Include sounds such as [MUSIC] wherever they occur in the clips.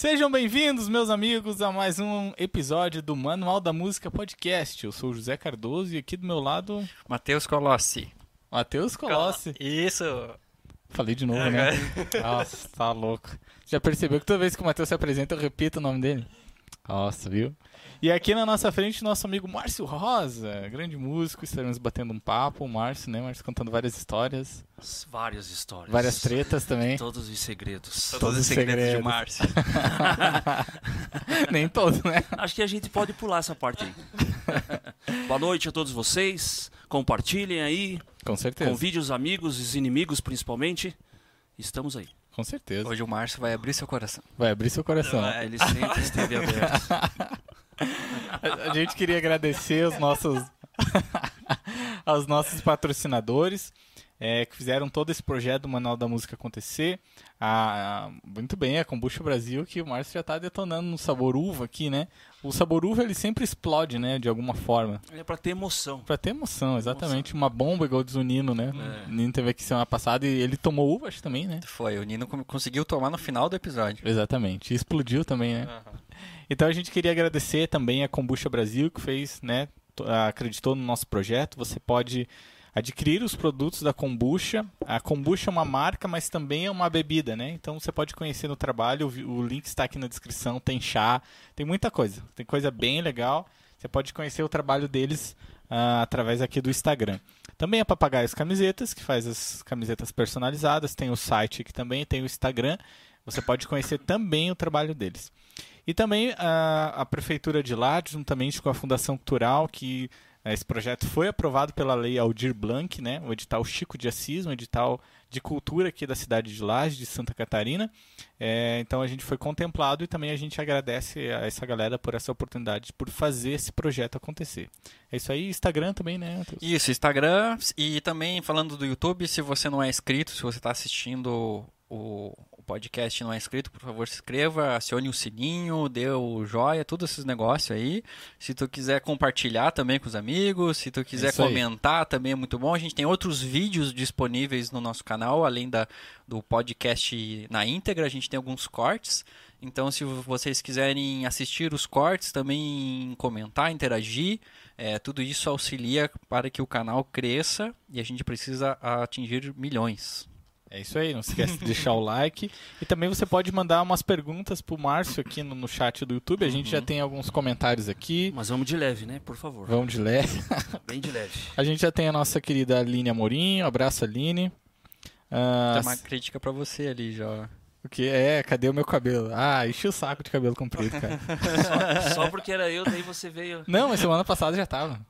Sejam bem-vindos, meus amigos, a mais um episódio do Manual da Música Podcast. Eu sou o José Cardoso e aqui do meu lado, Matheus Colossi. Matheus Colossi. Isso. Falei de novo, né? Nossa, tá louco. Já percebeu que toda vez que o Matheus se apresenta, eu repito o nome dele? Nossa, viu? E aqui na nossa frente, nosso amigo Márcio Rosa, grande músico, estaremos batendo um papo. O Márcio, né? Márcio contando várias histórias, Várias histórias. várias tretas também. Todos os segredos. Todos os segredos. de Márcio. [LAUGHS] Nem todos, né? Acho que a gente pode pular essa parte aí. [LAUGHS] Boa noite a todos vocês. Compartilhem aí. Com certeza. Convide os amigos e os inimigos, principalmente. Estamos aí. Com certeza. Hoje o Márcio vai abrir seu coração. Vai abrir seu coração. Ele sempre esteve aberto. [LAUGHS] A gente queria agradecer os nossos [LAUGHS] aos nossos patrocinadores é, que fizeram todo esse projeto do Manual da Música acontecer. A- a- muito bem, a Kombucha Brasil, que o Márcio já está detonando no sabor uva aqui, né? O sabor uva ele sempre explode, né? De alguma forma. É pra ter emoção. Pra ter emoção, exatamente. Uma bomba igual diz o Nino, né? O Nino teve aqui semana passada e ele tomou uva, acho também, né? Foi, o Nino conseguiu tomar no final do episódio. Exatamente. E explodiu também, né? Então a gente queria agradecer também a Kombucha Brasil que fez, né, to- acreditou no nosso projeto. Você pode adquirir os produtos da Kombucha. A Kombucha é uma marca, mas também é uma bebida, né? Então você pode conhecer no trabalho, o link está aqui na descrição, tem chá, tem muita coisa. Tem coisa bem legal. Você pode conhecer o trabalho deles ah, através aqui do Instagram. Também a Papagaios Camisetas, que faz as camisetas personalizadas, tem o site aqui também, tem o Instagram. Você pode conhecer também o trabalho deles. E também a, a Prefeitura de Lages, juntamente com a Fundação Cultural, que esse projeto foi aprovado pela Lei Aldir Blanc, né, o edital Chico de Assis, um edital de cultura aqui da cidade de Lages, de Santa Catarina. Eh, então a gente foi contemplado e também a gente agradece a essa galera por essa oportunidade, por fazer esse projeto acontecer. É isso aí, Instagram também, né, Matheus? Isso, Instagram e também falando do YouTube, se você não é inscrito, se você está assistindo o podcast não é inscrito, por favor se inscreva, acione o sininho, dê o joia, todos esses negócios aí. Se tu quiser compartilhar também com os amigos, se tu quiser Isso aí. comentar também é muito bom. A gente tem outros vídeos disponíveis no nosso canal, além da, do podcast na íntegra, a gente tem alguns cortes. Então, se vocês quiserem assistir os cortes, também comentar, interagir, é, tudo isso auxilia para que o canal cresça e a gente precisa atingir milhões. É isso aí, não se esquece de deixar o like. E também você pode mandar umas perguntas pro Márcio aqui no, no chat do YouTube. A gente já tem alguns comentários aqui. Mas vamos de leve, né? Por favor. Vamos de leve. [LAUGHS] Bem de leve. A gente já tem a nossa querida Aline Amorim. Abraço, Aline. Ah, Tem uma crítica para você ali, já. o que é? Cadê o meu cabelo? Ah, enchi o saco de cabelo comprido, cara. [LAUGHS] Só, só porque era eu, daí você veio. Não, mas semana passada já tava.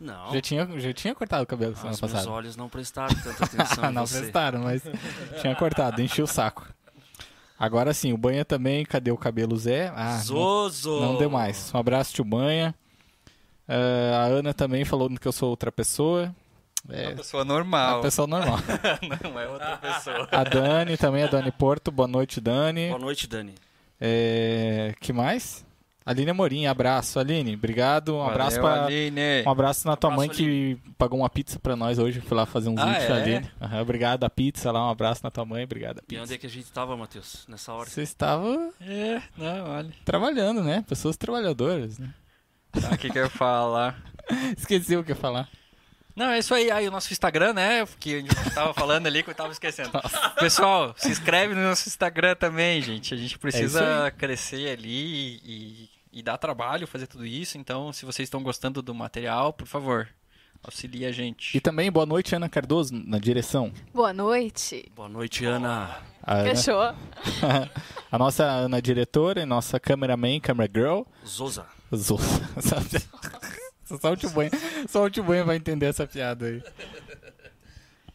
Não. Já tinha, já tinha cortado o cabelo semana Os meus passada. olhos não prestaram tanta [LAUGHS] atenção em não você. prestaram, mas tinha cortado, enchi o saco. Agora sim, o Banha também, cadê o cabelo Zé? Ah, não- Zozo! Não deu mais. Um abraço, tio Banha. Ah, a Ana também falou que eu sou outra pessoa. É, Uma pessoa normal. pessoa normal. [LAUGHS] Não é outra pessoa. A Dani também, a Dani Porto. Boa noite, Dani. Boa noite, Dani. É, que mais? Aline Amorim, abraço. Aline, obrigado. Um abraço Valeu, pra, Aline. um abraço na tua Abraço, mãe que pagou uma pizza pra nós hoje. Fui lá fazer um Ah, vídeo, é? Aline. Aham, obrigado a pizza lá. Um abraço na tua mãe. Obrigado a E pizza. onde é que a gente tava, Matheus? Nessa hora? Você estava É, não, olha. trabalhando, né? Pessoas trabalhadoras, né? Tá, o que que eu ia falar? [LAUGHS] Esqueci o que ia falar. Não, é isso aí. Aí o nosso Instagram, né? Que a gente tava falando ali que eu tava esquecendo. Pessoal, se inscreve no nosso Instagram também, gente. A gente É precisa crescer ali e, e dar trabalho fazer tudo isso. Então, se vocês estão gostando do material, por favor, auxilie a gente. E também, boa noite, Ana Cardoso, na direção. Boa noite. Boa noite, Ana. A, Ana- Fechou? [LAUGHS] a nossa Ana diretora e nossa cameraman, camera girl. Zoza. Zô. [LAUGHS] Só o tio Banha, só o tio Banha vai entender essa piada aí.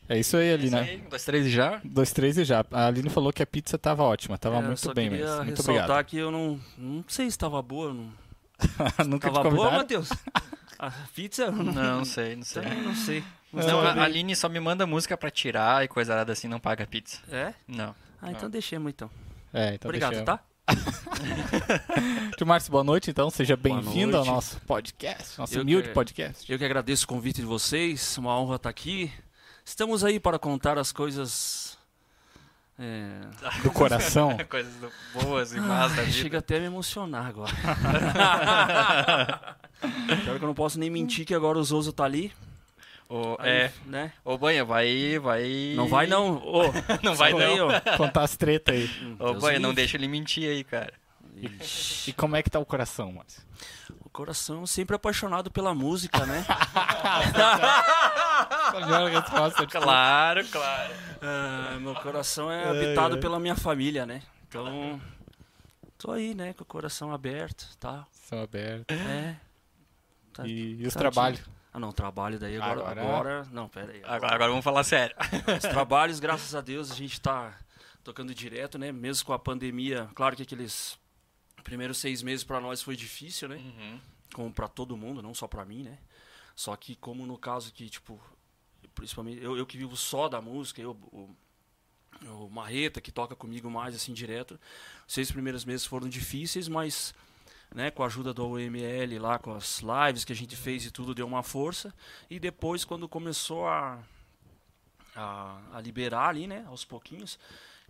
É isso aí, Isso Aline. aí, um, dois, três e já. Dois, três e já. A Aline falou que a pizza tava ótima, tava É, muito bem mesmo. Muito ressaltar obrigado. que eu não, não sei se estava boa. Não... [LAUGHS] Nunca Tava boa? Matheus? A pizza? Não, Não, sei, não sei. Não sei. Mas Não, a. Aline só me manda música pra tirar e coisa nada assim, não paga pizza. É? Não. Ah, então deixemos então. É, então Obrigado, deixa eu- tá? [LAUGHS] Tio Márcio, boa noite, então. Seja bem-vindo ao nosso podcast, nosso Eu humilde que- podcast. Eu que agradeço o convite de vocês, uma honra estar aqui. Estamos aí para contar as coisas É, Do coração. [LAUGHS] Coisas boas e más da Ai, vida. chega até a me emocionar agora. [LAUGHS] Pior que eu não posso nem mentir que agora o Zoso tá ali. Ô, Aí, é. né? Ô, Banha, vai, vai... Não vai não. Ô, [LAUGHS] Não vai não. daí, ó. Contar as tretas aí. Ô, Deus Banha, não deixa ele mentir aí, cara. Ixi. E como é que tá o coração, Márcio? Coração sempre apaixonado pela música, né? [LAUGHS] Claro, claro. Ah, meu coração é habitado pela minha família, né? Então, tô aí, né? Com o coração aberto, tá? São abertos. É. Tá- E, e os trabalhos? Ah, não, trabalho daí agora. Agora- Agora, não, pera aí. Agora, agora vamos falar sério. Os trabalhos, graças a Deus, a gente tá tocando direto, né? Mesmo com a pandemia. Claro que aqueles primeiros seis meses para nós foi difícil, né? Uhum. Como para todo mundo, não só para mim, né? Só que como no caso que, tipo, principalmente eu, eu que vivo só da música, eu, o, o Marreta, que toca comigo mais assim direto, os seis primeiros meses foram difíceis, mas né, com a ajuda do OML lá, com as lives que a gente fez e tudo, deu uma força. E depois, quando começou a, a, a liberar ali, né, aos pouquinhos,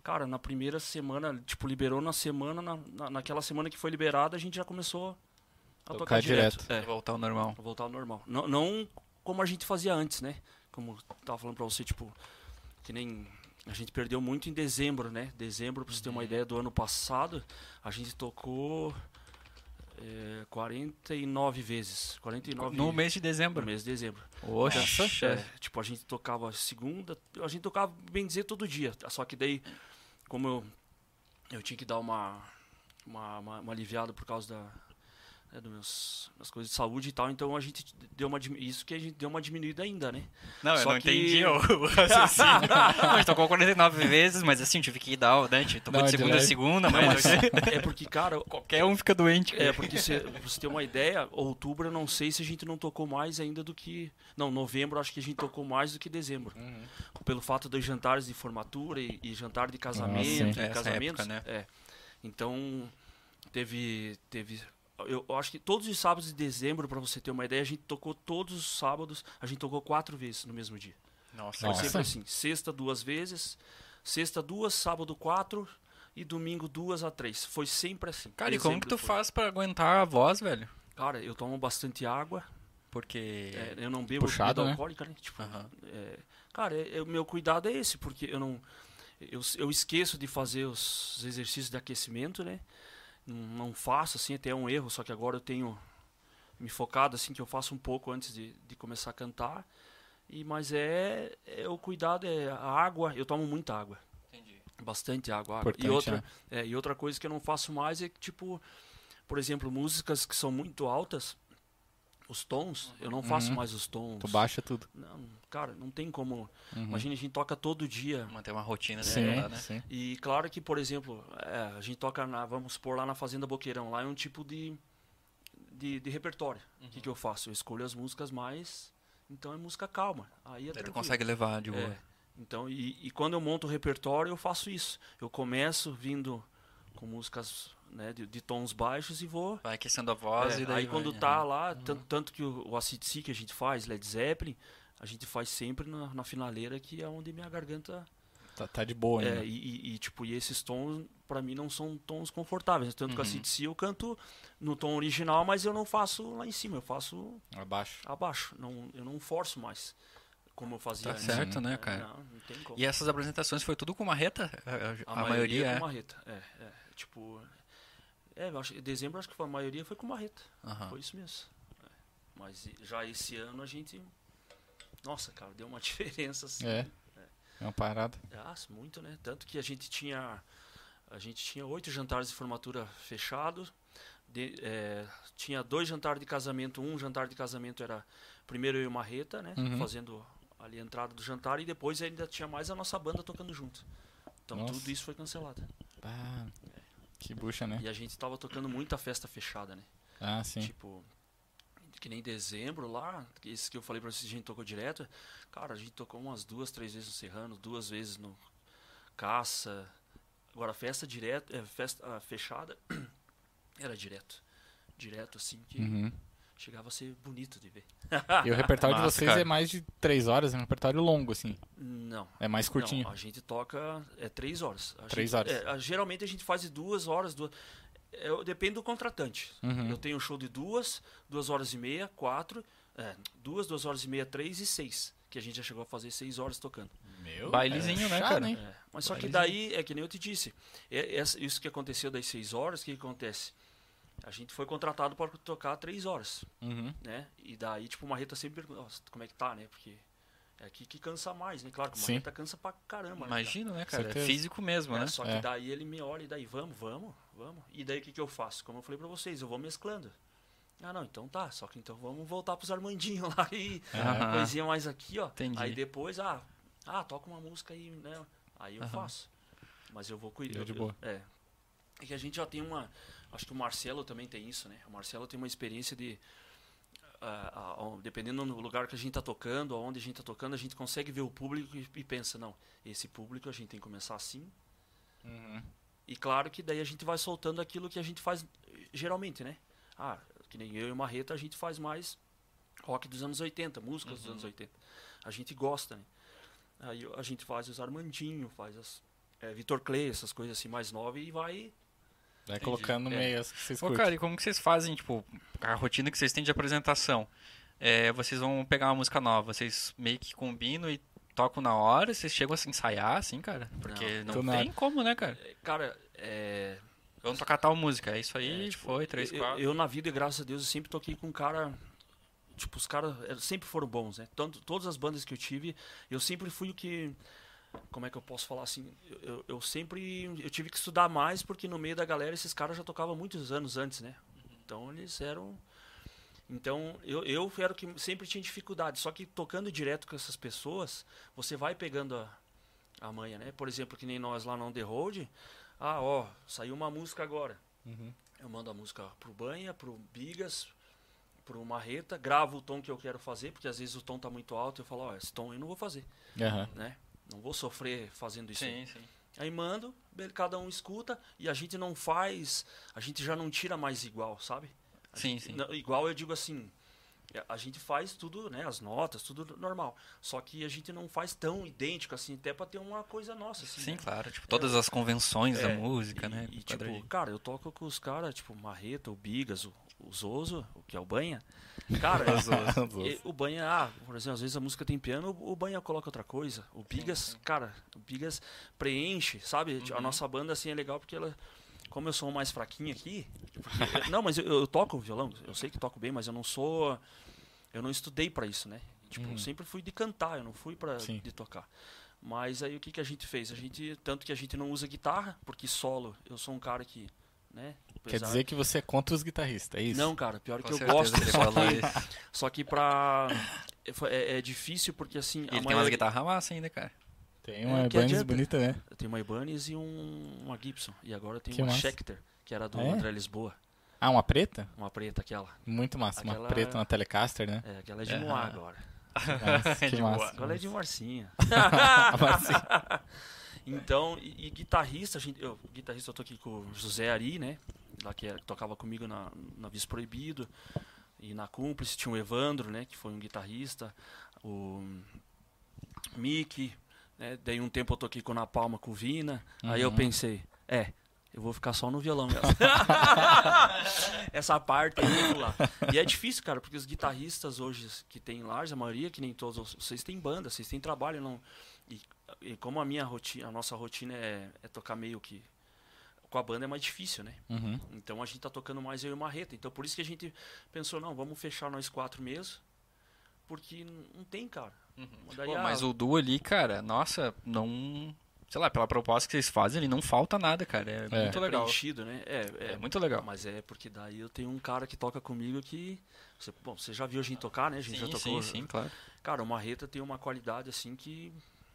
cara, na primeira semana, tipo, liberou na semana, na, na, naquela semana que foi liberada, a gente já começou a Tocar tocar, direto. direto. É, Voltar ao normal. voltar ao normal. Não, não como a gente fazia antes, né? Como tava falando pra você, tipo, que nem a gente perdeu muito em dezembro, né? Dezembro, pra você ter uma ideia, do ano passado, a gente tocou é, 49 vezes. 49 No mês de no dezembro. mês de dezembro. Oxa. É, tipo, a gente tocava segunda, a gente tocava, bem dizer, todo dia. Só que daí, como eu, eu tinha que dar uma, uma, uma, uma aliviada por causa da, né, dos meus, das coisas de saúde e tal, então a gente deu uma, isso que a gente deu uma diminuída ainda, né? Não, eu Só não que- entendi o, [LAUGHS] o raciocínio. A gente tocou 49 vezes, mas assim, tive que dar, né? Gente tocou Não, de de segunda a leve. segunda, mas [LAUGHS] É porque, cara, qualquer um fica doente. É, porque se, pra você ter uma ideia, outubro eu não sei se a gente não tocou mais ainda do que. Não, novembro eu acho que a gente tocou mais do que dezembro. Pelo fato dos jantares de formatura e, e jantar de casamento, sim. e Essa casamentos. época, né? É. Então, teve. teve eu, acho que todos os sábados de dezembro, pra você ter uma ideia, a gente tocou todos os sábados, a gente tocou quatro vezes no mesmo dia. Nossa, Foi Nossa. sempre assim: sexta duas vezes, sexta duas, sábado quatro e domingo duas a três. Foi sempre assim. Cara, e como que tu foi. faz pra aguentar a voz, velho? Cara, eu tomo bastante água. Porque. É, eu não bebo Puxado, bebida né? alcoólica, né? Tipo, Aham. é, cara, é- é- o meu cuidado é esse, porque eu não. Eu, eu esqueço de fazer os exercícios de aquecimento, né? Não, não faço, assim, até é um erro, só que agora eu tenho me focado, assim, que eu faço um pouco antes de, de começar a cantar. E, mas é, é o cuidado, é a água, eu tomo muita água. Entendi. Bastante água. água. E outra, né? é, e outra coisa que eu não faço mais é que, tipo, por exemplo, músicas que são muito altas, os tons, eu não faço Uhum. mais os tons. Tu baixa tudo. Não, cara, não tem como. Uhum. Imagina, a gente toca todo dia. Manter uma rotina Sim, dela, né? sim. E claro que, por exemplo, é, a gente toca, na, vamos supor, lá na Fazenda Boqueirão. Lá é um tipo de, de, de repertório. O Uhum. que, que eu faço? Eu escolho as músicas mais. Então é música calma. Aí é tu consegue levar de boa. É. Então, e, e quando eu monto o repertório, eu faço isso. Eu começo vindo com músicas né, de, de tons baixos e vou. Vai aquecendo a voz É, e daí. aí quando vai, tá aham. lá, tanto, tanto que o, o Acid Sea que a gente faz, Led Zeppelin, a gente faz sempre na, na finaleira, que é onde minha garganta. Tá, tá de boa ainda. É, e, e- e, tipo, e esses tons, pra mim, não são tons confortáveis. Tanto que o Uhum. Acid Sea eu canto no tom original, mas eu não faço lá em cima, eu faço Abaixo. abaixo. Não, eu não forço mais. Como eu fazia Tá antes. certo, né, É, cara? Não, não tem como. E essas apresentações foi tudo com marreta? A, a- a maioria, com é. marreta. É, é. Tipo. É, eu acho, em dezembro acho que foi, a maioria foi com marreta. Aham. Foi isso mesmo. É. Mas já esse ano a gente. Nossa, cara, deu uma [LAUGHS] diferença assim. É. É uma parada. Ah, muito, né? Tanto que a gente tinha. A gente tinha oito jantares de formatura fechados. De- é, tinha dois jantares de casamento. Um jantar de casamento era primeiro eu e o Marreta, né? Uhum. Fazendo ali a entrada do jantar. E depois ainda tinha mais a nossa banda tocando junto. Então Nossa. tudo isso foi cancelado. Ah, que bucha, né? E a gente tava tocando muita festa fechada, né? Ah, sim. Tipo, que nem dezembro lá, esse que eu falei pra vocês, a gente tocou direto. Cara, a gente tocou umas duas, três vezes no Serrano, duas vezes no Caça. Agora, festa direto, é, festa ah, fechada, [CLEARS THROAT] era direto. Direto, assim, que Uhum. Chegava a ser bonito de ver. E o repertório de Massa, vocês cara. é mais de três horas, é um repertório longo, assim. Não. É mais curtinho. Não, a gente toca é três horas. A Três gente- horas. é, a- geralmente a gente faz de duas horas. Duas, é, depende do contratante. Uhum. Eu tenho um show de duas, duas horas e meia, quatro, é, duas, duas horas e meia, três e seis. Que a gente já chegou a fazer seis horas tocando. Meu, Bailezinho, né, cara? hein? É, mas só que daí, é que nem eu te disse, é- essa- isso que aconteceu das seis horas, o que, que acontece? A gente foi contratado para tocar três horas, Uhum. né? E daí, tipo, o Marreta sempre pergunta, "Nossa, como é que tá, né? Porque é aqui que cansa mais, né? Claro que o Sim. Marreta cansa pra caramba. né, cara? Imagina, né, cara? É físico mesmo, É, né? Só que É. daí ele me olha e daí, vamos, vamos, vamos. E daí o que, que eu faço? Como eu falei pra vocês, eu vou mesclando. Ah, não, então tá. Só que então vamos voltar pros Armandinhos [LAUGHS] lá e Aham. coisinha mais aqui, ó. Entendi. Aí depois, ah, ah, toca uma música aí, né? Aí eu Aham. faço. Mas eu vou cuidar. de eu- boa. É. É que a gente já tem uma. Acho que o Marcelo também tem isso, né? O Marcelo tem uma experiência de. ah, ó, dependendo do lugar que a gente tá tocando, aonde a gente tá tocando, a gente consegue ver o público e, e pensa, não, esse público a gente tem que começar assim, Uhum. e claro que daí a gente vai soltando aquilo que a gente faz geralmente, né? Ah, que nem eu e o Marreta, a gente faz mais rock dos anos 80, músicas dos anos 80. A gente gosta, né? Aí a gente faz os Armandinho, faz as eh, Vitor Clay, essas coisas assim mais novas e vai. Vai Entendi. colocando no É. meio as que vocês Pô, curtem. cara, e como que vocês fazem, tipo, a rotina que vocês têm de apresentação? É, vocês vão pegar uma música nova, vocês meio que combinam e tocam na hora, vocês chegam a se ensaiar, assim, cara? Porque Não, não, tem nada. como, né, cara? Eh, Cara, é. Vamos tocar tal música, é isso aí, é, tipo, foi, três, eu, quatro. Eu, na vida, graças a Deus, eu sempre toquei com um cara. Tipo, os caras eh, sempre foram bons, né? Tanto, todas as bandas que eu tive, eu sempre fui o que. Como é que eu posso falar assim? Eu, eu, eu sempre. Eu tive que estudar mais, porque no meio da galera esses caras já tocavam muitos anos antes, né? Então eles eram. Então eu, eu era o que sempre tinha dificuldade. Só que tocando direto com essas pessoas, você vai pegando a, a manha, né? Por exemplo, que nem nós lá no On The Road. Ah, ó, saiu uma música agora. Uhum. Eu mando a música pro Banha, pro Bigas, pro Marreta, gravo o tom que eu quero fazer, porque às vezes o tom tá muito alto, eu falo, ó, esse tom eu não vou fazer, Aham. né? Não vou sofrer fazendo isso. aí. Sim, sim. Aí mando, cada um escuta e a gente não faz, a gente já não tira mais igual, sabe? A Sim, gente- sim. não, igual eu digo assim, é, a gente faz tudo, né, as notas, tudo normal. Só que a gente não faz tão idêntico assim, até pra ter uma coisa nossa assim. Sim, né? claro. Tipo, todas as convenções da É, música, e, né? E, tipo, cara, eu toco com os caras, tipo, Marreta, o Bigas, o, o Zoso, o que é o Banha. [LAUGHS] Cara, e- o Banha, ah, por exemplo, às vezes a música tem piano, o Banha coloca outra coisa. O Bigas, cara, o Bigas preenche, sabe? A Uhum. nossa banda, assim, é legal porque ela. Como eu sou o mais fraquinho aqui. porque- não, mas eu, eu toco violão, eu sei que toco bem, mas eu não sou. Eu não estudei pra isso, né? Tipo, eu sempre fui de cantar, eu não fui pra Sim. de tocar. Mas aí o que, que a gente fez? A gente, tanto que a gente não usa guitarra, porque solo, eu sou um cara que, né? Quer apesar- dizer que você é contra os guitarristas, é isso? Não, cara, pior Com que eu gosto, ele só que, isso. só que pra... é, É, é difícil porque assim... Ele tem umas guitarras massa ainda, cara. Tem uma É, que Ibanez bonita, né? Eu tenho uma Ibanez e um, uma Gibson. E agora Que uma massa. Schecter, que era do É? André Lisboa. Ah, uma preta? Uma preta, aquela. Muito massa. Uma Aquela- preta, uma Telecaster, né? É, aquela é de. Moá agora. Nossa, [LAUGHS] que De massa. Agora é de Marcinha. [LAUGHS] [LAUGHS] Então, e, e guitarrista, gente, eu, guitarrista eu tô aqui com o José Ari, né? Lá que, era- que tocava comigo na, na Vis Proibido. E na Cúmplice tinha o Evandro, né? Que foi um guitarrista. O Mickey. Né? Daí um tempo eu toquei com o Na Palma com o Vina. Aí eu Uhum. pensei, é, eu vou ficar só no violão mesmo. [LAUGHS] Essa parte vou lá. E é difícil, cara, porque os guitarristas hoje que tem Lars, a maioria, que nem todos, vocês têm banda, vocês têm trabalho, não. E, e como a minha rotina, a nossa rotina é, é tocar meio que com a banda é mais difícil, né? Uhum. Então a gente tá tocando mais eu e o Marreta. Então por isso que a gente pensou, não, vamos fechar nós quatro mesmo. Porque não tem, cara. Daí, Pô, ah, mas o duo ali, cara, nossa, não. Sei lá, pela proposta que vocês fazem, ele não falta nada, cara. É, É. muito é legal. preenchido, né? É, é, É muito legal. Mas é porque daí eu tenho um cara que toca comigo que. Você, bom, você já viu a gente tocar, né? A gente já Sim, tocou. sim, sim, claro. Cara, o Marreta tem uma qualidade assim que.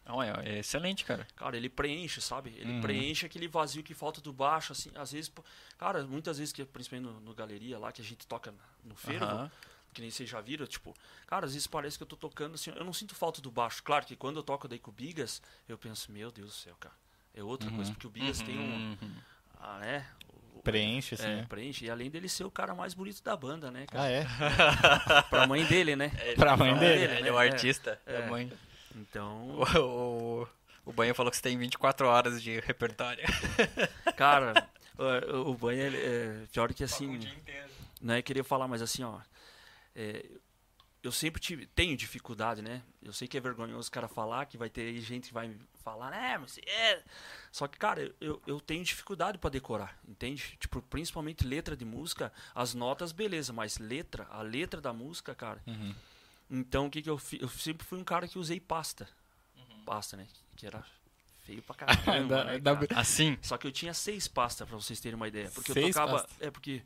Não, é, é excelente, cara. Cara, ele preenche, sabe? Ele Uhum. preenche aquele vazio que falta do baixo, assim. Às vezes, cara, muitas vezes, que, principalmente no, no galeria lá, que a gente toca no fervo, Aham. que nem vocês já viram, tipo, cara, às vezes parece que eu tô tocando assim, eu não sinto falta do baixo. Claro que quando eu toco daí com o Bigas, eu penso, meu Deus do céu, cara. É outra coisa, porque o Bigas tem um. Uhum. Ah, né? Preenche, assim, é, né? preenche. E além dele ser o cara mais bonito da banda, né, cara? Ah, é? [LAUGHS] Pra mãe dele, né? Pra mãe Pra dele. dele, Ele né? é o É. artista É. da mãe. Então, [LAUGHS] O, o, o Banha falou que você tem 24 horas de repertório. [LAUGHS] cara, o, o banho, ele, é, pior que assim, inteiro. não é querer falar, mas assim, ó, é, eu sempre tive, tenho dificuldade, né? Eu sei que é vergonhoso o cara falar, que vai ter aí gente que vai falar, né, mas é. Só que, cara, eu, eu tenho dificuldade pra decorar, entende? Tipo, principalmente letra de música, as notas, beleza, mas letra, a letra da música, cara. Uhum. Então, o que que eu fiz? Eu sempre fui um cara que usei pasta. Pasta, né? Que era feio pra [LAUGHS] caramba, Da- né, da- cara? Assim, Só que eu tinha seis pastas, pra vocês terem uma ideia. Porque eu Seis tocava. pastas? É porque.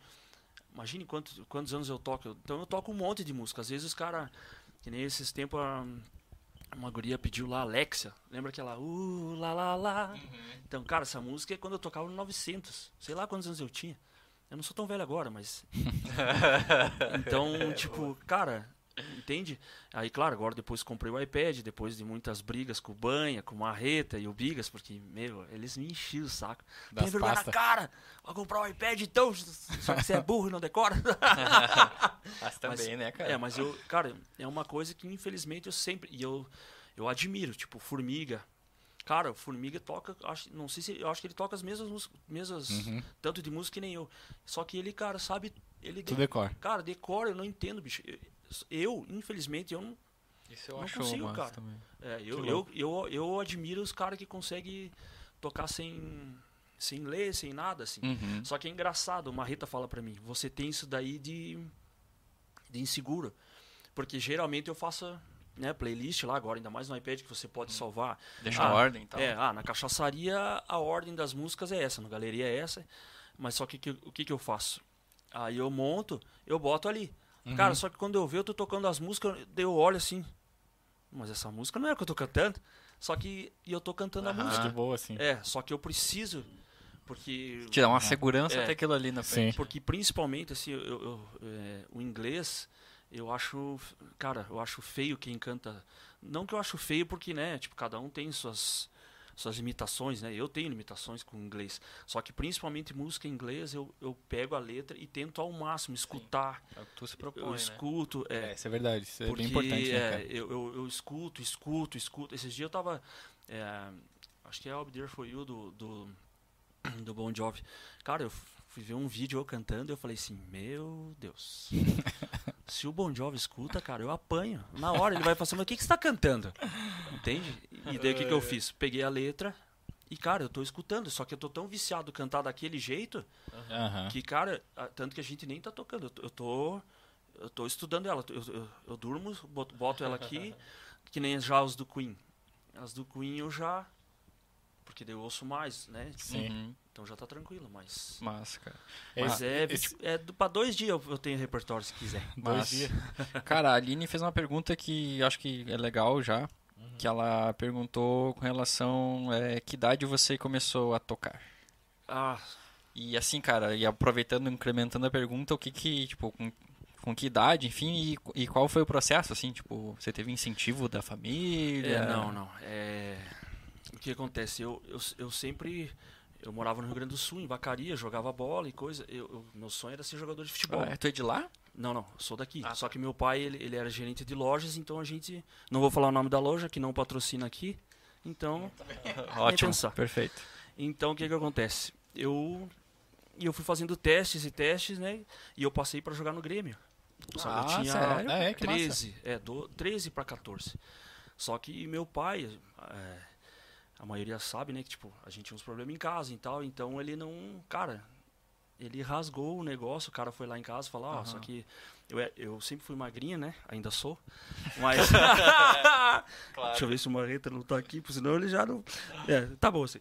Imagine quantos, quantos anos eu toco. Eu- Então eu toco um monte de música. Às vezes os caras. Que nem esses tempos. a- Uma guria pediu lá Alexia. Lembra aquela. Uh, lá, lá, lá. Então, cara, essa música é quando eu tocava no 900. Sei lá quantos anos eu tinha. Eu não sou tão velho agora, mas. [LAUGHS] então, tipo, cara. Entende? Aí, claro, agora depois comprei o iPad, depois de muitas brigas com o Banha, com o Marreta e o Bigas, porque, meu, eles me enchiam o saco. Das Tem vergonha na cara! Vai comprar o iPad então, só que você é burro e não decora. [LAUGHS] mas também, né, cara? É, mas eu, cara, é uma coisa que infelizmente eu sempre. E eu, eu admiro, tipo, Formiga. Cara, o Formiga toca, acho, não sei se. Eu acho que ele toca as mesmas músicas, mesmas, Uhum. tanto de música que nem eu. Só que ele, cara, sabe. Ele Tu de- decora. Cara, decora, eu não entendo, bicho. Eu, infelizmente, eu não. Isso eu não acho consigo, massa cara. também. É, eu, eu, eu, eu admiro os caras que conseguem tocar sem, sem ler, sem nada, assim. Uhum. Só que é engraçado, o Marreta fala pra mim, você tem isso daí de, de inseguro. Porque geralmente eu faço né, playlist lá agora, ainda mais no iPad que você pode salvar. Deixa Ah, a ordem e tal. É, ah, na cachaçaria a ordem das músicas é essa, na galeria é essa. Mas só que, que o que, que eu faço? Aí eu monto, eu boto ali. Uhum. Cara, só que quando eu vejo, eu tô tocando as músicas, eu olho assim. Mas essa música não é a que eu tô cantando. Só que e eu tô cantando a música. Boa, assim. É, só que eu preciso. Porque Te dá uma segurança É. até aquilo ali na Sim. frente. porque principalmente assim, eu, eu- é, o inglês, eu acho, cara, eu acho feio quem canta. Não que eu acho feio porque, né, tipo, cada um tem suas suas limitações, né? Eu tenho limitações com o inglês. Só que principalmente música em inglês, eu, eu pego a letra e tento ao máximo escutar. É o que tu se Eu, propõe, né? escuto, é, É, isso é verdade. Isso é porque bem importante, né, é, cara? eu, eu, eu escuto, escuto, escuto. Esses dias eu tava. é, acho que é I'll Be There For You do, do, do Bon Jovi. Cara, eu fui ver um vídeo eu cantando e eu falei assim: Meu Deus. [LAUGHS] Se o Bon Jovi escuta, cara, eu apanho. Na hora ele vai falar assim: Mas o que, que você tá cantando? Entende? E daí o que, que eu fiz? Peguei a letra. E, cara, eu tô escutando, só que eu tô tão viciado cantar daquele jeito Aham. que, cara, tanto que a gente nem tá tocando. Eu tô, eu tô, eu tô estudando ela. Eu, eu, eu durmo, boto, boto ela aqui, [LAUGHS] que nem já os do Queen. As do Queen eu já. Porque daí eu ouço mais, né? Sim. Uhum. Então já tá tranquilo, mas. Massa, cara. Mas Ah, é, esse- é do- pra dois dias eu, tenho repertório se quiser. Dois dias. [LAUGHS] Cara, a Aline fez uma pergunta que acho que é legal já. Que ela perguntou com relação é, que idade você começou a tocar. Ah, E assim, cara, e aproveitando, incrementando a pergunta, o que que, tipo, com, com que idade, enfim, e, e qual foi o processo, assim, tipo, você teve incentivo da família? é, não, não. É, o que acontece? Eu, eu, eu sempre. Eu morava no Rio Grande do Sul, em Vacaria, jogava bola e coisa. Eu, eu- meu sonho era ser jogador de futebol. Ah, é, tu é de lá? Não, não, sou daqui. Ah, Só que meu pai, ele, ele era gerente de lojas, então a gente. Não vou falar o nome da loja, que não patrocina aqui. Então. [LAUGHS] Ótimo, pensar. perfeito. Então o que que acontece? Eu. E eu fui fazendo testes e testes, né? E eu passei pra jogar no Grêmio. Que Ah, eu tinha sério? É, que massa. 13, é, do, 13 para 14. Só que meu pai, é, a maioria sabe, né, que tipo, a gente tinha uns problemas em casa e tal, então ele não, cara, ele rasgou o negócio, o cara foi lá em casa falou, ó, só Aham. que eu, é- eu sempre fui magrinha, né, ainda sou, [LAUGHS] mas... Deixa eu ver se o Marreta não tá aqui, porque senão ele já não... É, tá bom, assim.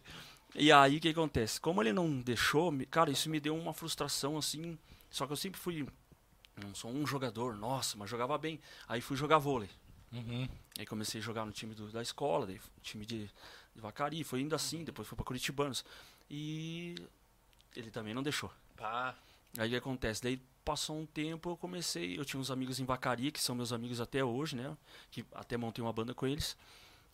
E aí, o que acontece? Como ele não deixou, cara, isso me deu uma frustração, assim, só que eu sempre fui... Não sou um jogador, nossa, mas jogava bem. Aí fui jogar vôlei. Uhum. Aí comecei a jogar no time do- da escola, daí time de, de Vacari, foi indo assim, depois fui para Curitibanos. E ele também não deixou. Aí o que acontece? Daí passou um tempo, eu comecei, eu tinha uns amigos em Vacaria, que são meus amigos até hoje, né? Que até montei uma banda com eles.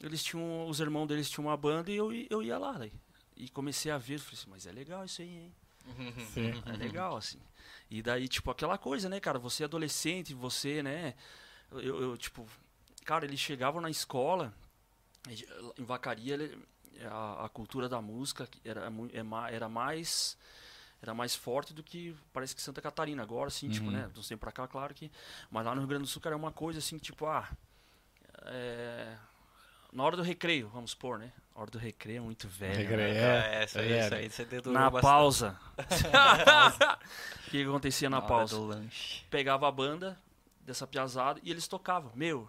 Eles tinham, os irmãos deles tinham uma banda e eu, eu ia lá, daí. E comecei a ver, falei assim, mas é legal isso aí, hein? [LAUGHS] Sim. É legal, assim. E daí, tipo, aquela coisa, né, cara? Você é adolescente, você, né? Eu, eu, tipo, cara, eles chegavam na escola, em Vacaria, ele- a, a cultura da música era, é era mais era mais forte do que parece que Santa Catarina agora assim tipo Uhum. né não sei pra cá claro que mas lá no Rio Grande do Sul cara é uma coisa assim tipo ah é, na hora do recreio vamos supor né a hora do recreio é muito velho né? Recreio, É, é, isso aí, é, isso aí você na bastante. pausa [LAUGHS] [LAUGHS] o que acontecia na hora pausa pegava a banda dessa piazada e eles tocavam. Meu,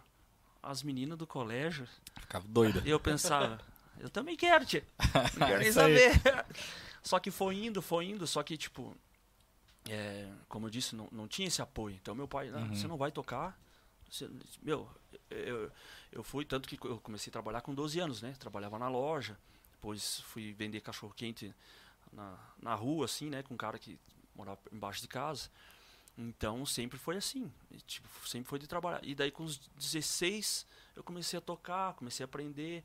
as meninas do colégio, Ficava doida. eu pensava, eu também quero, tia. [LAUGHS] Não quero nem saber. [LAUGHS] Só que foi indo, foi indo, só que, tipo, é, como eu disse, não, não tinha esse apoio. Então meu pai, não, Uhum. você não vai tocar. Você- meu, eu, eu fui, tanto que eu comecei a trabalhar com 12 anos, né? Trabalhava na loja, depois fui vender cachorro quente na, na rua, assim, né? Com um cara que morava embaixo de casa. Então sempre foi assim, e, tipo, sempre foi de trabalhar. E daí com os 16 eu comecei a tocar, comecei a aprender.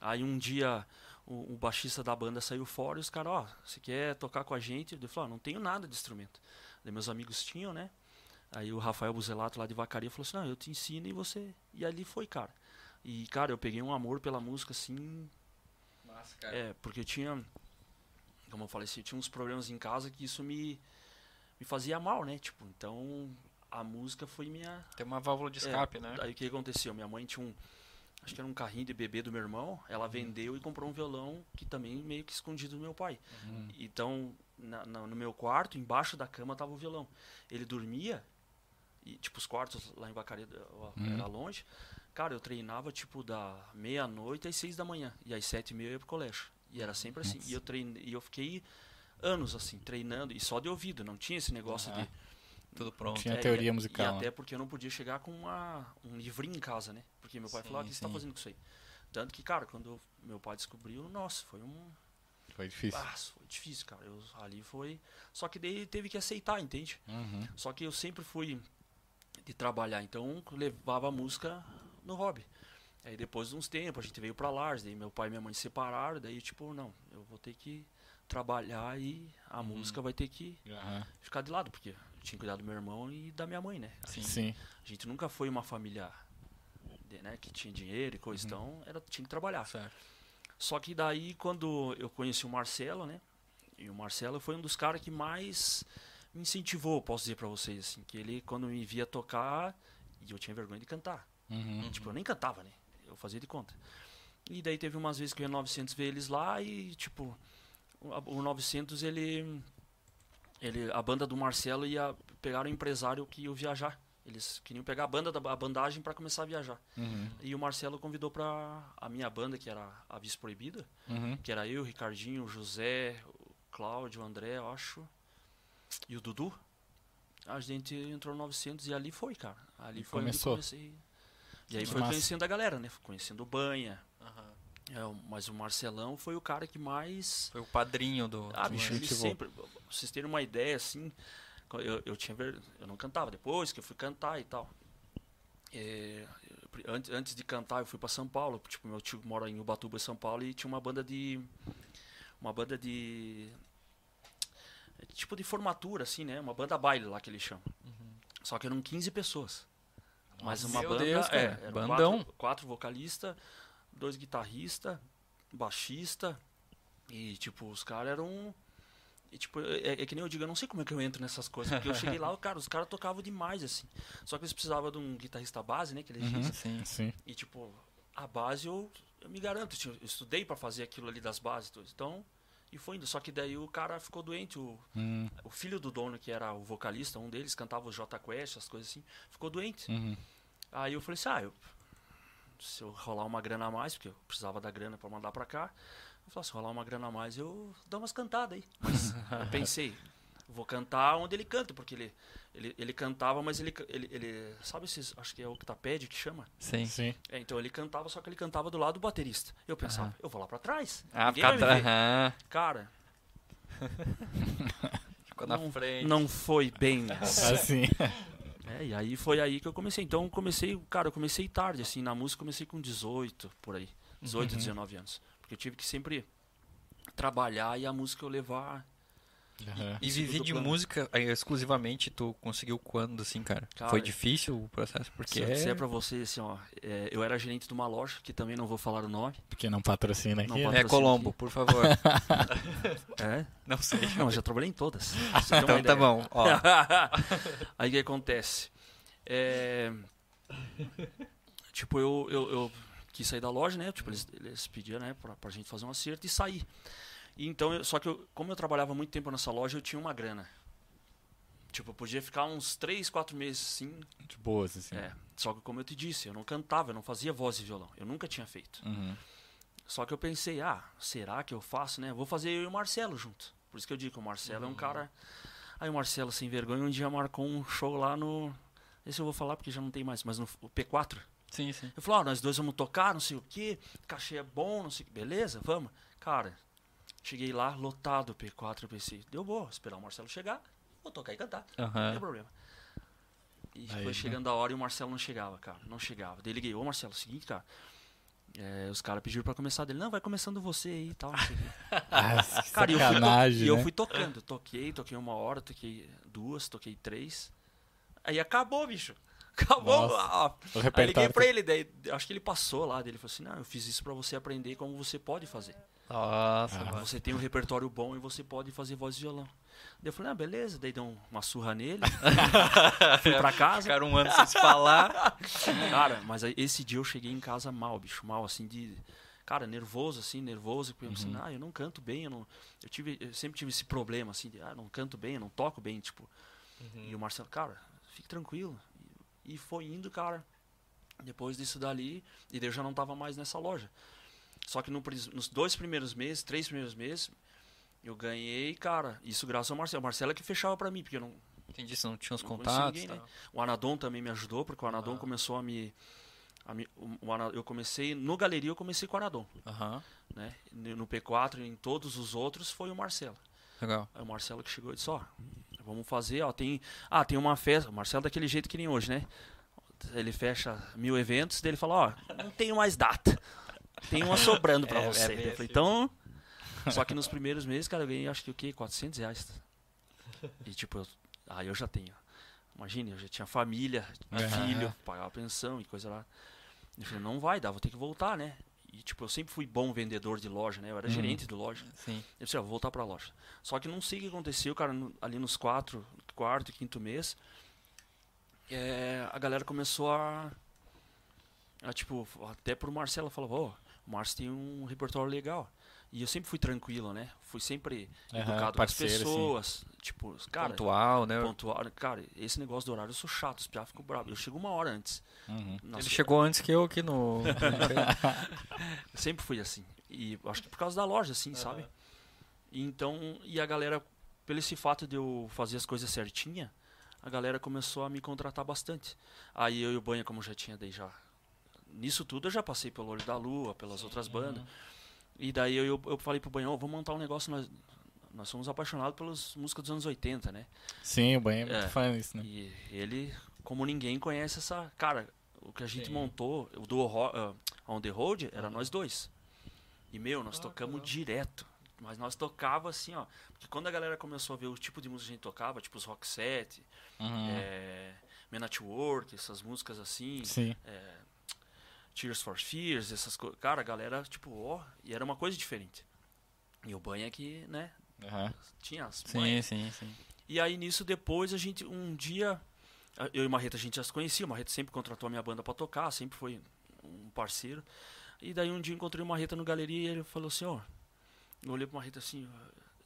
Aí um dia o, o baixista da banda saiu fora e os caras, ó, você quer tocar com a gente? Eu falei, ó, não tenho nada de instrumento. Daí meus amigos tinham, né? Aí o Rafael Buzelato lá de Vacaria falou assim, não, eu te ensino e você... E ali foi, cara. E, cara, eu peguei um amor pela música, assim, Massa, cara. é, porque eu tinha, como eu falei assim, eu tinha uns problemas em casa que isso me, me fazia mal, né? Tipo, então a música foi minha. Tem uma válvula de escape, é, né? Aí o que aconteceu? Minha mãe tinha um. Acho que era um carrinho de bebê do meu irmão. Ela vendeu e comprou um violão que também meio que escondido do meu pai. Uhum. Então, na- na- no meu quarto, embaixo da cama tava o violão. Ele dormia, e tipo, os quartos lá em Vacaria ó, Uhum. era longe. Cara, eu treinava tipo da meia-noite às seis da manhã. E às sete e meia eu ia pro colégio. E era sempre assim. E eu, treinei, e eu fiquei anos assim, treinando, e só de ouvido, não tinha esse negócio Aham. de. Tudo pronto. Tinha É, teoria e, musical. E né? até porque eu não podia chegar com uma, um livrinho em casa, né? Porque meu pai Sim, falou, o que você tá sim. fazendo com isso aí? Tanto que, cara, quando meu pai descobriu, nossa, foi um. Foi difícil. Ah, foi difícil, cara. Eu, ali foi. Só que daí ele teve que aceitar, entende? Uhum. Só que eu sempre fui de trabalhar, então levava a música no hobby. Aí depois de uns tempos a gente veio pra Lars, daí meu pai e minha mãe se separaram, daí tipo, não, eu vou ter que trabalhar e a Uhum. música vai ter que Aham. ficar de lado, porque eu tinha cuidado do meu irmão e da minha mãe, né? Sim. A gente nunca foi uma família né, que tinha dinheiro e coisa, então era, tinha que trabalhar. Certo. Só que daí, quando eu conheci o Marcelo, né? E o Marcelo foi um dos caras que mais me incentivou, posso dizer pra vocês, assim. Que ele, quando me via tocar, e eu tinha vergonha de cantar. Uhum. Tipo, eu nem cantava, né? Eu fazia de conta. E daí teve umas vezes que eu ia 900 ver eles lá e, tipo, o, a- o 900, ele, ele... A banda do Marcelo ia pegar um empresário que ia viajar. Eles queriam pegar a banda da a bandagem pra começar a viajar. Uhum. E o Marcelo convidou pra a minha banda, que era a Vice Proibida, Uhum. que era eu, o Ricardinho, o José, o Cláudio, o André, eu acho, e o Dudu. A gente entrou no 900 e ali foi, cara. Ali E foi começou. onde comecei. E aí foi conhecendo a galera, né? Conhecendo o Banha. É, mas o Marcelão foi o cara que mais. Foi o padrinho do. Ah, do bicho, ele sempre. pra Vocês terem uma ideia, assim. Eu, eu tinha ver, Eu não cantava, depois que eu fui cantar e tal. É, antes, antes de cantar, eu fui pra São Paulo. Tipo, meu tio mora em Ubatuba, São Paulo, e tinha uma banda de. Uma banda de. Tipo de formatura, assim, né? Uma banda baile lá que eles chamam. Só que eram 15 pessoas. Mas uma Meu banda. Deus, é, Bandão. Quatro, quatro vocalistas, dois guitarristas, baixista. E, tipo, os caras eram. E, tipo, é, é que nem eu digo, eu não sei como é que eu entro nessas coisas. Porque eu cheguei lá, [LAUGHS] cara, os caras tocavam demais, assim. Só que eles precisavam de um guitarrista base, né? Que eles Uhum. Sim. Sim. E, tipo, a base eu, eu me garanto. tipo, Eu estudei pra fazer aquilo ali das bases. tudo. Então, e foi indo. Só que daí o cara ficou doente. O, Uhum. o filho do dono, que era o vocalista, um deles, cantava o J Quest, as coisas assim, ficou doente. Uhum. Aí eu falei assim, ah, eu, se eu rolar uma grana a mais, porque eu precisava da grana pra mandar pra cá, eu falei, se rolar uma grana a mais, eu dou umas cantadas aí. Mas eu pensei, vou cantar onde ele canta, porque ele, ele, ele cantava, mas ele, ele, ele sabe esses, acho que é o octapédio que chama? Sim. Sim. É, então ele cantava, só que ele cantava do lado do baterista. Eu pensava, Aham. eu vou lá pra trás, Ah, ninguém ficar vai me ver. atrás. Cara, [LAUGHS] Ficou na não, frente. não foi bem [LAUGHS] assim. É, e aí foi aí que eu comecei. Então eu comecei, cara, eu comecei tarde, assim, na música eu comecei com 18, por aí. 18, Uhum. 19 anos. Porque eu tive que sempre trabalhar e a música eu levar Aham. E Isso viver de plano. música eh, exclusivamente, tu conseguiu quando, assim, cara? Cara, Foi difícil o processo? Porque Se eu disser é... pra você, assim, ó, é, eu era gerente de uma loja, que também não vou falar o nome. Porque não patrocina Não aqui. patrocina. É Colombo, por favor. [LAUGHS] É? Não sei. Não, eu já trabalhei em todas. [LAUGHS] Então tá bom. Ó, [LAUGHS] Aí o que acontece? É, Tipo, eu, eu, eu quis sair da loja, né? Tipo, eles, eles pediam, né, pra, pra gente fazer um acerto e sair. E então, eu- só que eu, como eu trabalhava muito tempo nessa loja, eu tinha uma grana. Tipo, eu podia ficar uns 3, 4 meses assim. De boas, assim. É. Só que como eu te disse, eu não cantava, eu não fazia voz e violão. Eu nunca tinha feito. Uhum. Só que eu pensei, ah, será que eu faço, né? Vou fazer eu e o Marcelo junto. Por isso que eu digo que o Marcelo é um cara. Aí o Marcelo, sem vergonha, um dia marcou um show lá no. Esse eu vou falar porque já não tem mais, mas no o P4. sim, sim. Eu falei, ó, nós dois vamos tocar, não sei o quê, cachê é bom, não sei o quê. Beleza, vamos. Cara, cheguei lá, lotado o P4, eu pensei, deu boa, esperar o Marcelo chegar, vou tocar e cantar. Não tem problema. E Aí, foi né? chegando a hora e o Marcelo não chegava, cara. Não chegava. Daí liguei, ô Marcelo, seguinte, cara. é, os caras pediram pra começar dele. Não, vai começando você aí e tal. não sei o quê." [LAUGHS] Ah, Cara, e eu fui, to- e eu né? fui tocando. Toquei, toquei uma hora, toquei duas, toquei três. Aí acabou, bicho. [LAUGHS] Acabou. Nossa. O Aí liguei pra ele, daí acho que ele passou lá. Ele falou assim: Não, eu fiz isso pra você aprender como você pode fazer. Nossa, Ah. Você tem um repertório bom e você pode fazer voz e violão. Daí eu falei: Ah, beleza. Daí dei um- uma surra nele. [LAUGHS] fui pra casa. Ficaram um ano sem se falar. [LAUGHS] Cara, mas aí esse dia eu cheguei em casa mal, bicho, mal, assim, de. Cara, nervoso, assim, nervoso. Porque eu pensei, ah, eu não canto bem, eu não. Eu, tive, eu sempre tive esse problema, assim, de, ah, não canto bem, eu não toco bem, tipo. E o Marcelo, cara, fique tranquilo. E, foi indo, cara. Depois disso dali, e eu já não tava mais nessa loja. Só que no nos dois primeiros meses, três primeiros meses, eu ganhei, cara, isso graças ao Marcelo. O Marcelo é que fechava pra mim, porque eu não, Entendi, se não tinha os não contatos. ninguém, tá. né? O Anadon também me ajudou, porque o Anadon Aham. começou a me. a me- o- o Ana- eu comecei. No galeria eu comecei com o Anadon. Né? No no P4 e em todos os outros foi o Marcelo. Legal. Aí o Marcelo que chegou e disse, ó, vamos fazer, ó, tem. Ah, tem uma festa. O Marcelo é daquele jeito que nem hoje, né? Ele fecha mil eventos, daí ele fala, ó, não tenho mais data. Tem uma sobrando pra [LAUGHS] É, é você. eu falei, assim. então. Só que nos primeiros meses, cara, eu ganhei acho que o quê? 400 reais. E tipo, eu, aí eu já tenho. Imagine, eu já tinha família, Aham. filho, pagava pensão e coisa lá. Eu falei, não vai dar, vou ter que voltar, né? E tipo, eu sempre fui bom vendedor de loja, né? Eu era Uhum. gerente de loja. Sim. Eu disse, ó, vou voltar pra loja. Só que não sei o que aconteceu, cara, no- ali nos quatro, quarto e quinto mês, é, a galera começou a, a, tipo, até pro Marcelo, falava, ó, o Márcio tem um repertório legal. E eu sempre fui tranquilo, né? Fui sempre Aham, educado com as assim. pessoas. Tipo, cara, Pontual, né? pontual. Cara, esse negócio do horário eu sou chato, os piá ficam bravos. Eu chego uma hora antes. Uhum. Nossa, Ele chegou antes que eu aqui no. Eu [LAUGHS] sempre fui assim. E acho que por causa da loja, assim, sabe? E então, e a galera, pelo esse fato de eu fazer as coisas certinha, a galera começou a me contratar bastante. Aí eu e o Banha, como já tinha daí já. Nisso tudo eu já passei pelo Olho da Lua, pelas outras bandas. E daí eu, eu falei pro Banhão, vamos montar um negócio, nós, nós somos apaixonados pelas músicas dos anos 80, né? Sim, o banho é muito É. fã disso, né? E ele, como ninguém conhece essa. Cara, o que a gente Sim. montou, o do uh, On the Road, era nós dois. E, meu, nós tocamos direto. Mas nós tocava assim, ó. Porque quando a galera começou a ver o tipo de música que a gente tocava, tipo os rock set, Uhum. é, Men at Work, essas músicas assim, Sim. Tears for Fears, essas coisas. Cara, a galera, tipo, ó, e era uma coisa diferente. E o banho é que, né, Aham. tinha as Sim, banhas. sim, sim. E aí nisso depois a gente um dia eu e Marreta a gente já se conhecia, o Marreta sempre contratou a minha banda pra tocar, sempre foi um parceiro. E daí um dia encontrei o Marreta no galeria e ele falou assim, ó, eu olhei pro Marreta assim,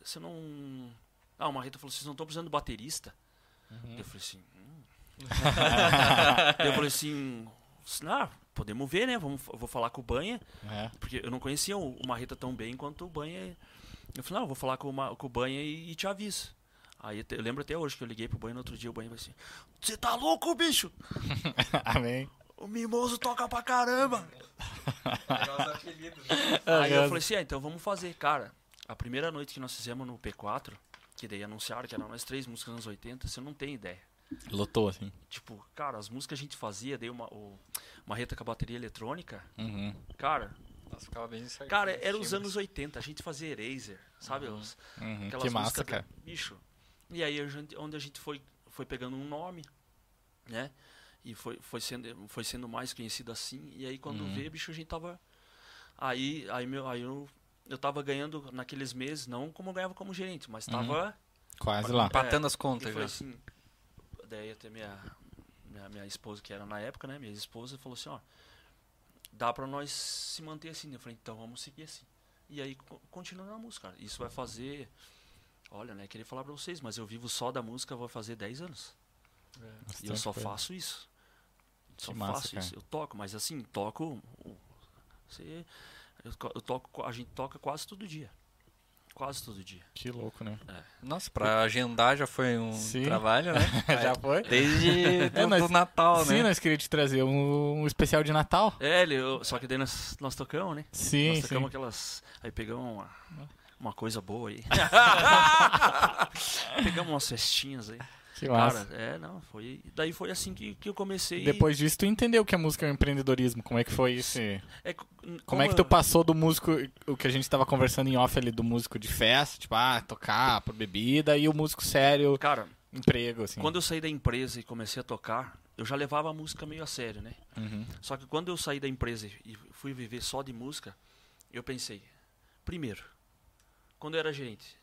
você não Ah, o Marreta falou, vocês não estão precisando de baterista? Eu falei assim, hum. [LAUGHS] Eu falei assim, ah, podemos ver, né? Vamos, vou falar com o Banha. É. Porque eu não conhecia o, o Marreta tão bem quanto o Banha. Eu falei, não, eu vou falar com o, Ma- com o Banha e, e te aviso. Aí eu lembro até hoje que eu liguei pro Banha no outro dia, o Banha vai assim, você tá louco, bicho? [LAUGHS] Amém. O Mimoso toca pra caramba. [LAUGHS] Aí eu falei assim, ah, então vamos fazer. Cara, a primeira noite que nós fizemos no P4, que daí anunciaram que eram nós três músicas dos anos 80, você não tem ideia. Lotou, assim. Tipo, cara, as músicas que a gente fazia, daí uma, o Marreta com a bateria eletrônica, Uhum. cara, Nossa, ficava bem certinho. Cara, era os anos 80, a gente fazia Eraser, sabe? Os- Uhum, aquelas que massa, músicas do- cara. Bicho. E aí a gente, onde a gente foi, foi pegando um nome, né? E foi, foi, sendo, foi sendo mais conhecido assim. E aí quando Uhum. vê, bicho, a gente tava. Aí, aí, meu, aí eu, eu tava ganhando naqueles meses, não como eu ganhava como gerente, mas tava. Quase lá. Empatando as E contas foi já. assim. Daí até minha, minha, minha esposa, que era na época, né? Minha esposa falou assim, ó. Dá pra nós se manter assim. Eu falei, então vamos seguir assim. E aí co- continua na música, cara. Isso vai fazer. Olha, né? Queria falar pra vocês, mas eu vivo só da música, vai fazer 10 anos. E eu só coisa. faço isso. Só massa, faço cara. isso. Eu toco, mas assim, toco. Você, eu toco, a gente toca quase todo dia. Quase todo dia. Que louco, né? Nossa, pra agendar já foi um Sim. trabalho, né? [LAUGHS] Já foi? Desde [LAUGHS] do, É, nós- do Natal, Sim, né? nós queríamos te trazer um, um especial de Natal. É, ele, eu- só que daí nós, nós tocamos, né? Sim, Nós sim. tocamos aquelas. Aí pegamos uma, uma coisa boa aí. [LAUGHS] pegamos umas festinhas aí. Que massa. Cara, é, não, foi. Daí foi assim que, que eu comecei. Depois disso, tu entendeu que a música é um empreendedorismo. Como é que foi isso? É, co- Como é que tu passou do músico, o que a gente tava conversando em off ali, do músico de festa, tipo, ah, tocar por bebida, e o músico sério, Cara, emprego, assim. quando eu saí da empresa e comecei a tocar, eu já levava a música meio a sério, né? Uhum. Só que quando eu saí da empresa e fui viver só de música, eu pensei, primeiro, quando eu era gerente,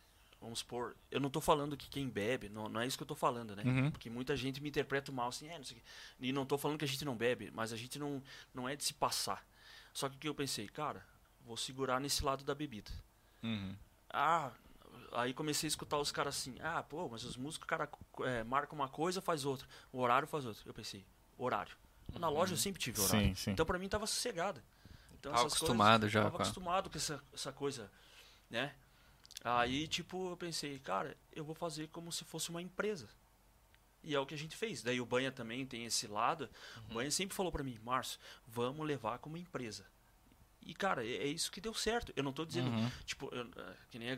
vamos supor, eu não tô falando que quem bebe, não, não é isso que eu tô falando, né? Uhum. Porque muita gente me interpreta mal assim, é, não sei o quê. E não tô falando que a gente não bebe, mas a gente não, não é de se passar. Só que o que eu pensei, cara, vou segurar nesse lado da bebida. Uhum. Ah, aí comecei a escutar os caras assim, ah, pô, mas os músicos, cara, é, marcam uma coisa, faz outra. O horário faz outra. Eu pensei, horário. Na loja eu sempre tive horário. Sim, sim. Então pra mim tava sossegado. Então, Tava acostumado coisas, já Tava com a- acostumado com essa, essa coisa, né? Aí, tipo, eu pensei, cara, eu vou fazer como se fosse uma empresa. E é o que a gente fez. Daí o Banha também tem esse lado. O Banha sempre falou pra mim, Márcio, vamos levar como empresa. E, cara, é, é isso que deu certo. Eu não tô dizendo, Uhum. tipo, eu, eh, que nem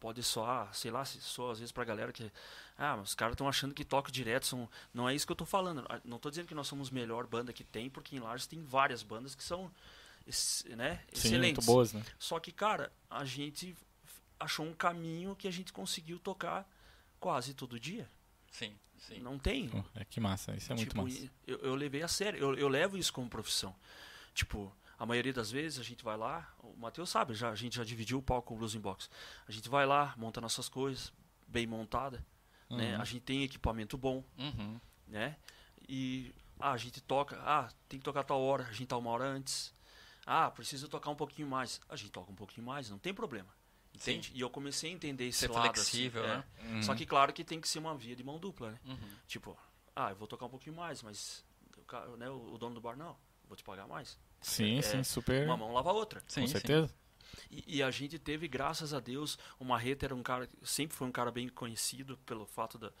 pode soar, sei lá, se soa às vezes pra galera que, ah, mas os caras estão achando que toca direto, são, não é isso que eu tô falando. Ah, Não tô dizendo que nós somos a melhor banda que tem, porque em Lages tem várias bandas que são, né, Sim, excelentes. muito boas, né? Só que, cara, a gente achou um caminho que a gente conseguiu tocar quase todo dia. Sim, sim. Não tem. Pô, É que massa, isso é muito Tipo, massa. Eu, eu levei a sério, eu, eu levo isso como profissão. Tipo, a maioria das vezes a gente vai lá, o Matheus sabe, já, a gente já dividiu o palco com o Blues in Box. A gente vai lá, monta nossas coisas, bem montada, né? Uhum. A gente tem equipamento bom, Uhum. né? E ah, a gente toca, ah, tem que tocar tal hora, a gente tá uma hora antes. Ah, precisa tocar um pouquinho mais. A gente toca um pouquinho mais, não tem problema. Sim. Entende? E eu comecei a entender esse Ser lado flexível, assim, né? é. Uhum. Só que claro que tem que ser uma via de mão dupla, né? Uhum. Tipo, ah, eu vou tocar um pouquinho mais, mas né, o, dono do bar não, vou te pagar mais. Sim, é, sim, super. Uma mão lava a outra. Sim, com sim. certeza. E, e a gente teve, graças a Deus, o Marreta era um cara, sempre foi um cara bem conhecido pelo fato da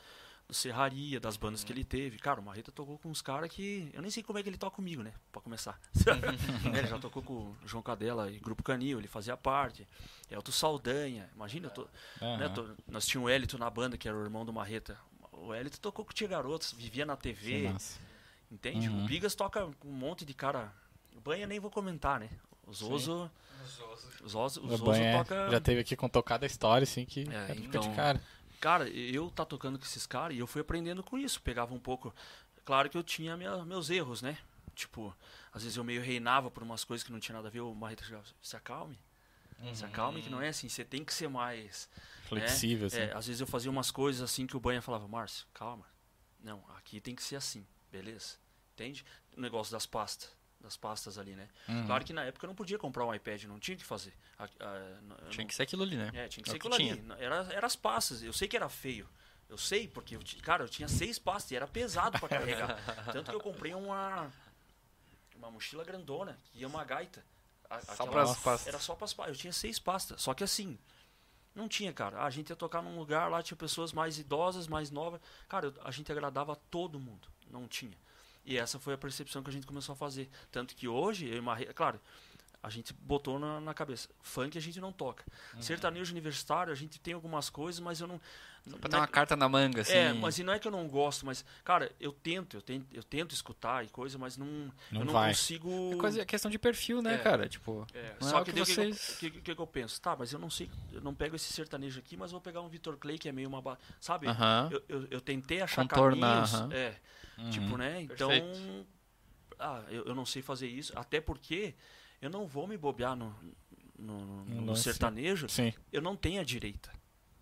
do Serraria, das bandas Uhum. que ele teve. Cara, o Marreta tocou com uns caras que. Eu nem sei como é que ele toca comigo, né? Pra começar. Uhum. [LAUGHS] Né, ele já tocou com o João Cadela e Grupo Canil, ele fazia parte. Elton Saldanha, imagina, eu tô, né, Aham. tô- nós tínhamos o Elito na banda, que era o irmão do Marreta. O Elito tocou com o Tia Garotos, vivia na TV, massa. entende? Uhum. O Bigas toca com um monte de cara. O Banha nem vou comentar, né? O Zoso. O Zoso, o O Zoso Banha toca. já teve aqui com tocada história, assim, que É, é, fica então- de cara. Cara, eu tá tocando com esses caras e eu fui aprendendo com isso. Pegava um pouco. Claro que eu tinha minha- meus erros, né? Tipo, às vezes eu meio reinava por umas coisas que não tinha nada a ver. O Marreta chegava, se acalme. Se acalme, que não é assim. Você tem que ser mais. Flexível, assim. É, às vezes eu fazia umas coisas assim que o Banha falava, Márcio, calma. Não, aqui tem que ser assim, beleza? Entende? O negócio das pastas. Das pastas ali, né? Uhum. Claro que na época eu não podia comprar um iPad, não tinha que fazer. A- a- Tinha não- que ser aquilo ali, né? é, tinha que É ser o que aquilo ali. Era, era as pastas. Eu sei que era feio. Eu sei, porque, eu, cara, eu tinha seis pastas e era pesado pra carregar. [LAUGHS] Tanto que eu comprei uma uma mochila grandona, que ia uma gaita. A- Só aquela- pras pastas. Era só pras pastas. Eu tinha seis pastas. Só que assim, não tinha, cara. A gente ia tocar num lugar lá, tinha pessoas mais idosas, mais novas. Cara, eu- a gente agradava todo mundo. Não tinha. E essa foi a percepção que a gente começou a fazer. Tanto que hoje, eu e claro, a gente botou na, na cabeça. Funk a gente não toca. Uhum. Sertanejo universitário, a gente tem algumas coisas, mas eu não. Só pra ter uma carta na manga, assim. É, mas e não é que eu não gosto, mas, cara, eu tento, eu tento, eu tento escutar e coisa, mas não, Não eu não vai. consigo. É coisa, é questão de perfil, né, É. cara? Tipo, É, é só o que, que daí o que, vocês- que, que, eu penso? Tá, mas eu não sei, eu não pego esse sertanejo aqui, mas vou pegar um Vitor Clay que é meio uma. Sabe? aham. Eu, eu, eu tentei achar Contornar, caminhos. aham. É, Uhum. tipo, né? Então. Perfeito. Ah, eu, eu não sei fazer isso, até porque eu não vou me bobear no, no, no- No sertanejo, Sim. eu não tenho a direita.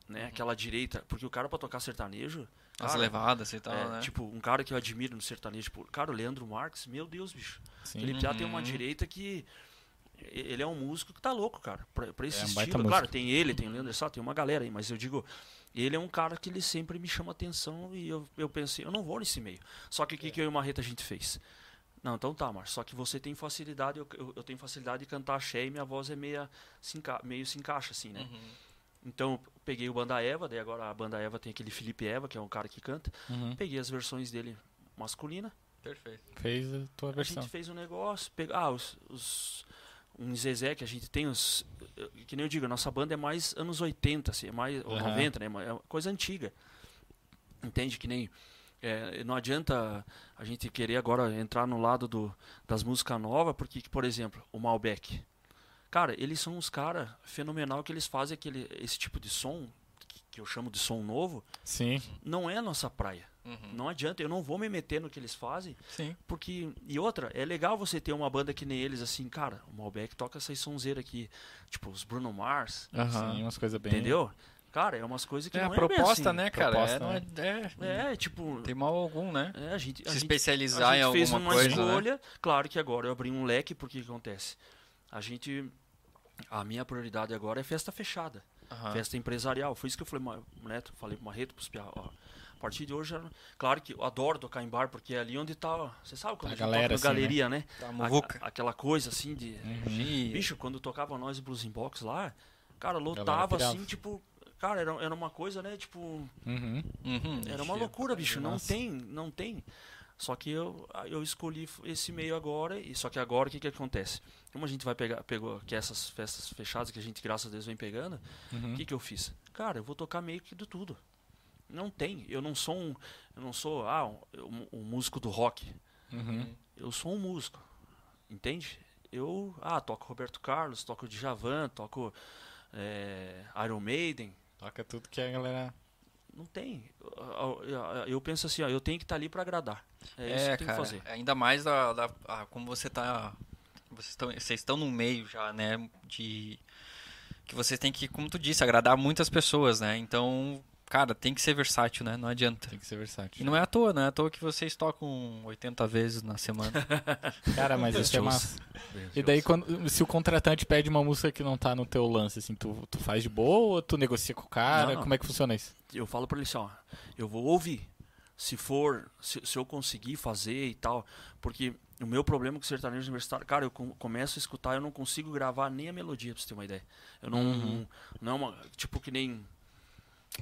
Né? Aquela direita, porque o cara pra tocar sertanejo. As cara, levadas e tal, é, né? Tipo, um cara que eu admiro no sertanejo, tipo, cara, o Leandro Marques, meu Deus, bicho. Sim. Ele já tem uma Uhum. direita que. Ele é um músico que tá louco, cara. Pra, pra esse É um estilo. Claro, tem ele, tem o Leandro Sá, tem uma galera aí, mas eu digo, ele é um cara que ele sempre me chama atenção e eu, eu pensei, eu não vou nesse meio. Só que o que, que eu e o Marreta a gente fez? Não, então tá, Márcio. Só que você tem facilidade, eu, eu, eu tenho facilidade de cantar axé e minha voz é meia, se enca- meio se encaixa, assim, né? Uhum. Então eu peguei o Banda Eva, daí agora a Banda Eva tem aquele Felipe Eva, que é um cara que canta. Uhum. Peguei as versões dele masculina. Perfeito. Fez a tua A versão. gente fez um negócio, pega, ah, os, os um Zezé que a gente tem os que nem eu digo, a nossa banda é mais anos 80, assim, é mais ou Aham. 90, né? É uma coisa antiga. Entende que nem é, não adianta a gente querer agora entrar no lado do, das músicas novas, porque, por exemplo, o Malbec. Cara, eles são uns caras fenomenal que eles fazem aquele, esse tipo de som, que, que eu chamo de som novo, Sim. não é a nossa praia. Uhum. Não adianta, eu não vou me meter no que eles fazem, Sim. porque, e outra, é legal você ter uma banda que nem eles, assim, cara, o Malbec toca essas sonzeiras aqui, tipo os Bruno Mars, Aham. Sim, umas coisas bem. entendeu? Cara, é umas coisas que É a não é bem proposta, assim. né, cara? Proposta, é, não né? é, é, É, tipo, tem mal algum, né? é, a gente, a Se gente, especializar a em gente fez alguma uma coisa, né? escolha, claro que agora eu abri um leque, porque o que acontece? A gente, a minha prioridade agora é festa fechada, Aham. festa empresarial, foi isso que eu falei, né, falei pro Marreto, pros piá, ó, a partir de hoje, claro que eu adoro tocar em bar, porque é ali onde tá, você sabe quando A a, gente galera, assim, né? galeria, né? Tá, A- aquela coisa assim de... Uhum. Bicho, quando tocava nós e Blues in Box lá, cara, lotava assim, tipo. Cara, era, era uma coisa, né? Tipo. Uhum. Uhum. Era uma loucura, bicho. Não Nossa. tem, não tem. Só que eu, eu escolhi esse meio agora, e só que agora o que, que acontece? Como a gente vai pegar, pegou que essas festas fechadas que a gente, graças a Deus, vem pegando, o Uhum. que, que eu fiz? Cara, eu vou tocar meio que de tudo. Não tem. Eu não sou um. Eu não sou ah, um, um- músico do rock. Uhum. Eu sou um músico, entende? Eu ah, toco Roberto Carlos, toco Djavan, toco é, Iron Maiden. Toca tudo que a galera. Não tem. Eu, penso assim, ó, eu tenho que estar ali para agradar. É, isso que eu tenho cara, que fazer. ainda mais da, da- ah, como você tá, vocês estão, vocês estão no meio já, né, de que você tem que, como tu disse, agradar muitas pessoas, né? Então, cara, tem que ser versátil, né? Não adianta. Tem que ser E versátil. não é à toa, não é à toa que vocês tocam 80 vezes na semana. [LAUGHS] Cara, mas isso é massa. E daí, quando, se o contratante pede uma música que não tá no teu lance, assim, tu, tu faz de boa ou tu negocia com o cara? Não. Como é que funciona isso? Eu falo para ele assim, ó, eu vou ouvir. Se for, se, se eu conseguir fazer e tal, porque o meu problema com o sertanejo universitário, cara, eu com- começo a escutar, eu não consigo gravar nem a melodia, pra você ter uma ideia. Eu não, Uhum. não é uma, tipo que nem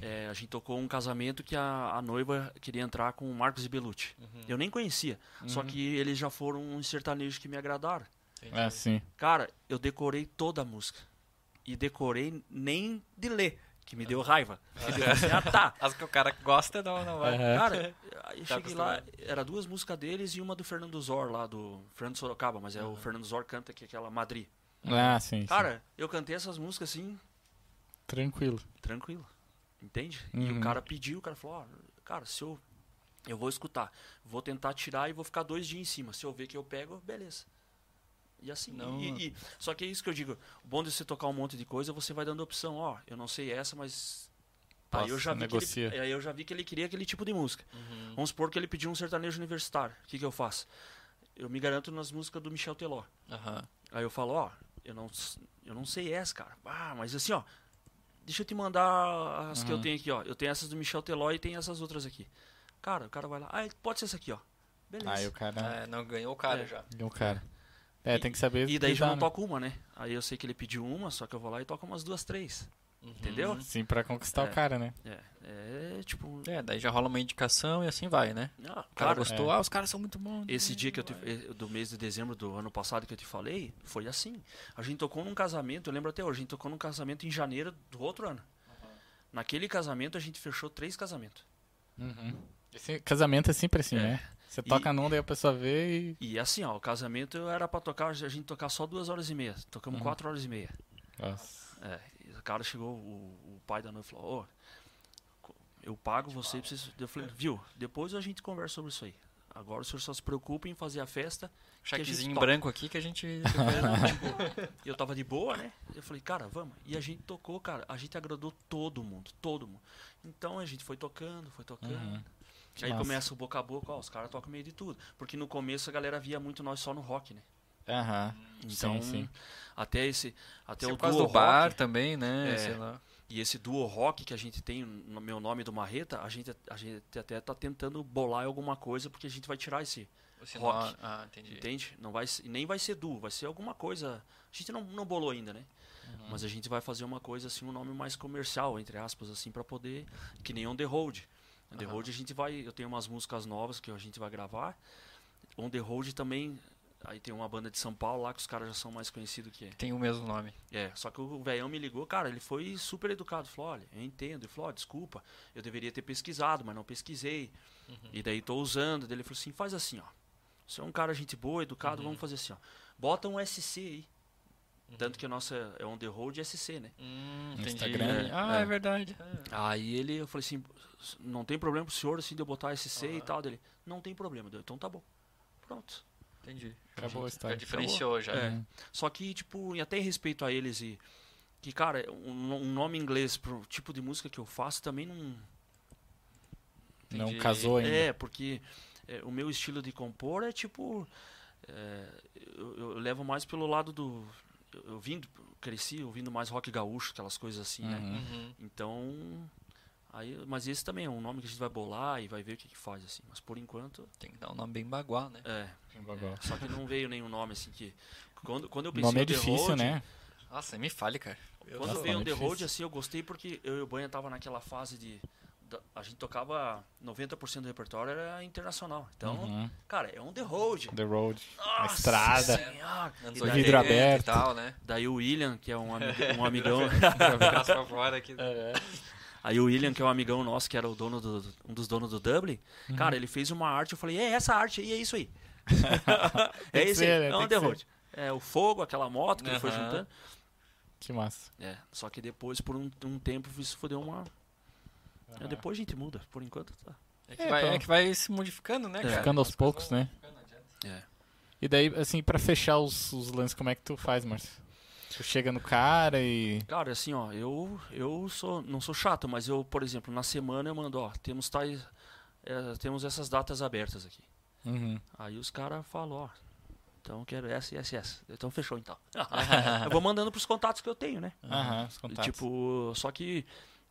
é, a gente tocou um casamento que a, a noiva queria entrar com o Marcos e Belucci. Eu nem conhecia, só Uhum. que eles já foram uns sertanejos que me agradaram. É, sim. Cara, eu decorei toda a música. E decorei nem de ler, que me deu raiva. [LAUGHS] Eu falei assim, ah, tá. As que o cara gosta não, não vai. Cara, aí Tá cheguei lá, era duas músicas deles e uma do Fernando Zor lá, do Fernando Sorocaba, mas é o Fernando Zor canta que é aquela Madrid. Ah, sim. sim. Cara, eu cantei essas músicas assim, Tranquilo. tranquilo. Entende? E Uhum. o cara pediu, o cara falou, ó, cara, se eu. Eu vou escutar. Vou tentar tirar e vou ficar dois dias em cima. Se eu ver que eu pego, beleza. E assim. Não, e- e- só que é isso que eu digo. O bom de você tocar um monte de coisa, você vai dando opção. Ó, eu não sei essa, mas. Aí eu, já vi que ele, aí eu já vi que ele queria aquele tipo de música. Uhum. Vamos supor que ele pediu um sertanejo universitário. O que, que eu faço? Eu me garanto nas músicas do Michel Teló. Aham. Aí eu falo, ó, eu não, eu não sei essa, cara. Ah, mas assim, ó, deixa eu te mandar as que eu Uhum. tenho aqui, ó. Eu tenho essas do Michel Teló e tem essas outras aqui. Cara, o cara vai lá, ah, pode ser essa aqui, ó. Beleza. Aí o cara. É, não ganhou o cara É. já. O cara. É, tem que saber. E daí já não né? toco uma, né? Aí eu sei que ele pediu uma, só que eu vou lá e toco umas duas, três. Uhum. Entendeu? Sim, pra conquistar É. o cara, né? É, é tipo. É, daí já rola uma indicação e assim vai, né? Ah, O cara gostou, é. ah, os caras são muito bons. Esse dia que eu te, eh, do mês de dezembro do ano passado que eu te falei, foi assim. A gente tocou num casamento, eu lembro até hoje, a gente tocou num casamento em janeiro do outro ano. Naquele casamento a gente fechou três casamentos. Uhum. Esse casamento é sempre assim, É. né? Você toca num, daí a pessoa vê e. E assim, ó, o casamento era pra tocar, a gente tocar só duas horas e meia. Tocamos Uhum. quatro horas e meia. Nossa. É, e o cara chegou, o, o pai da noiva falou, ô, eu pago você, pra vocês. Eu falei, viu, depois a gente conversa sobre isso aí. Agora o senhor só se preocupa em fazer a festa. Chequezinho branco aqui que a gente. [LAUGHS] E eu tava de boa, né? Eu falei, cara, vamos. E a gente tocou, cara. A gente agradou todo mundo, todo mundo. Então a gente foi tocando, foi tocando. Uhum. Aí massa. começa o boca a boca, ó, os caras tocam meio de tudo. Porque no começo a galera via muito nós só no rock, né? Aham. Então, sim, sim. até esse. Até Sim, o duo do bar rock, também, né? É. Sei lá. E esse duo rock que a gente tem no meu nome do Marreta, a gente, a gente até tá tentando bolar alguma coisa, porque a gente vai tirar esse. Rock. nó- Ah, entendi. Entende? Não vai, ser- nem vai ser duo, vai ser alguma coisa. A gente não, não bolou ainda, né? Mas a gente vai fazer uma coisa assim, um nome mais comercial, entre aspas, assim, para poder. Que nem On The Road. On The Aham. Road a gente vai. Eu tenho umas músicas novas que a gente vai gravar. On The Road também. Aí tem uma banda de São Paulo lá que os caras já são mais conhecidos que. Tem o mesmo nome. É, só que o velhão me ligou, cara, ele foi super educado. Falou: olha, eu entendo. Ele falou: ó, desculpa, eu deveria ter pesquisado, mas não pesquisei. E daí tô usando. Daí ele falou assim: faz assim, ó. Você é um cara gente boa, educado, vamos fazer assim, ó. Bota um SC aí. Tanto que a nossa é on the road SC, né? Hum. Instagram. Ah, É. é, verdade. Aí ele, eu falei assim, não tem problema pro senhor assim de eu botar SC e tal dele. Não tem problema, deu. Então tá bom. Pronto. Entendi. Acabou a Já história. diferenciou já. É. Uhum. Só que, tipo, e até em respeito a eles e. Que, cara, um, um nome inglês pro tipo de música que eu faço também não. Não Entendi. casou ainda. É, porque é, o meu estilo de compor é tipo. é, eu, eu levo mais pelo lado do. Eu, eu vim, cresci ouvindo mais rock gaúcho, aquelas coisas assim, né? Uhum. Uhum. Então. Aí, mas esse também é um nome que a gente vai bolar e vai ver o que, que faz, assim. Mas por enquanto. Tem que dar um nome bem bagual, né? É, Bagó. Só que não veio nenhum nome assim que. Quando, quando eu O pensei nome é no The difícil, Road, né? Nossa, me fale, cara. Eu Quando Nossa, veio o The difícil. Road, assim, eu gostei porque eu e o Banha tava naquela fase de. da- a gente tocava 90% do repertório era internacional. Então, Uhum. cara, é um The Road. The Road. A Nossa estrada. Senhora! E O daí, vidro 80 aberto. e tal, né? daí o William, que é um, ami- um [LAUGHS] amigão. Fora aqui. Aí o William, que é um amigão nosso, que era o dono do, um dos donos do Dublin, Uhum. cara, ele fez uma arte. Eu falei, é essa arte aí, é isso aí. [LAUGHS] é isso aí. né? É um The. Road. É o fogo, aquela moto que ele foi juntando. Que massa. É, só que depois, por um, um tempo, isso fodeu uma. É, depois a gente muda, por enquanto tá. É que, É, vai, então. é que vai se modificando, né, É. cara? Ficando aos poucos, né? É. E daí, assim, pra fechar os, os lances, como é que tu faz, Márcio? Tu chega no cara e. Cara, assim, ó, eu, eu sou, não sou chato, mas eu, por exemplo, na semana eu mando, ó, temos tais. é, temos essas datas abertas aqui. Uhum. Aí os caras falam, ó, então eu quero essa e essa essa. Então fechou então. [LAUGHS] eu vou mandando pros contatos que eu tenho, né? Aham, os E, contatos. Tipo, só que,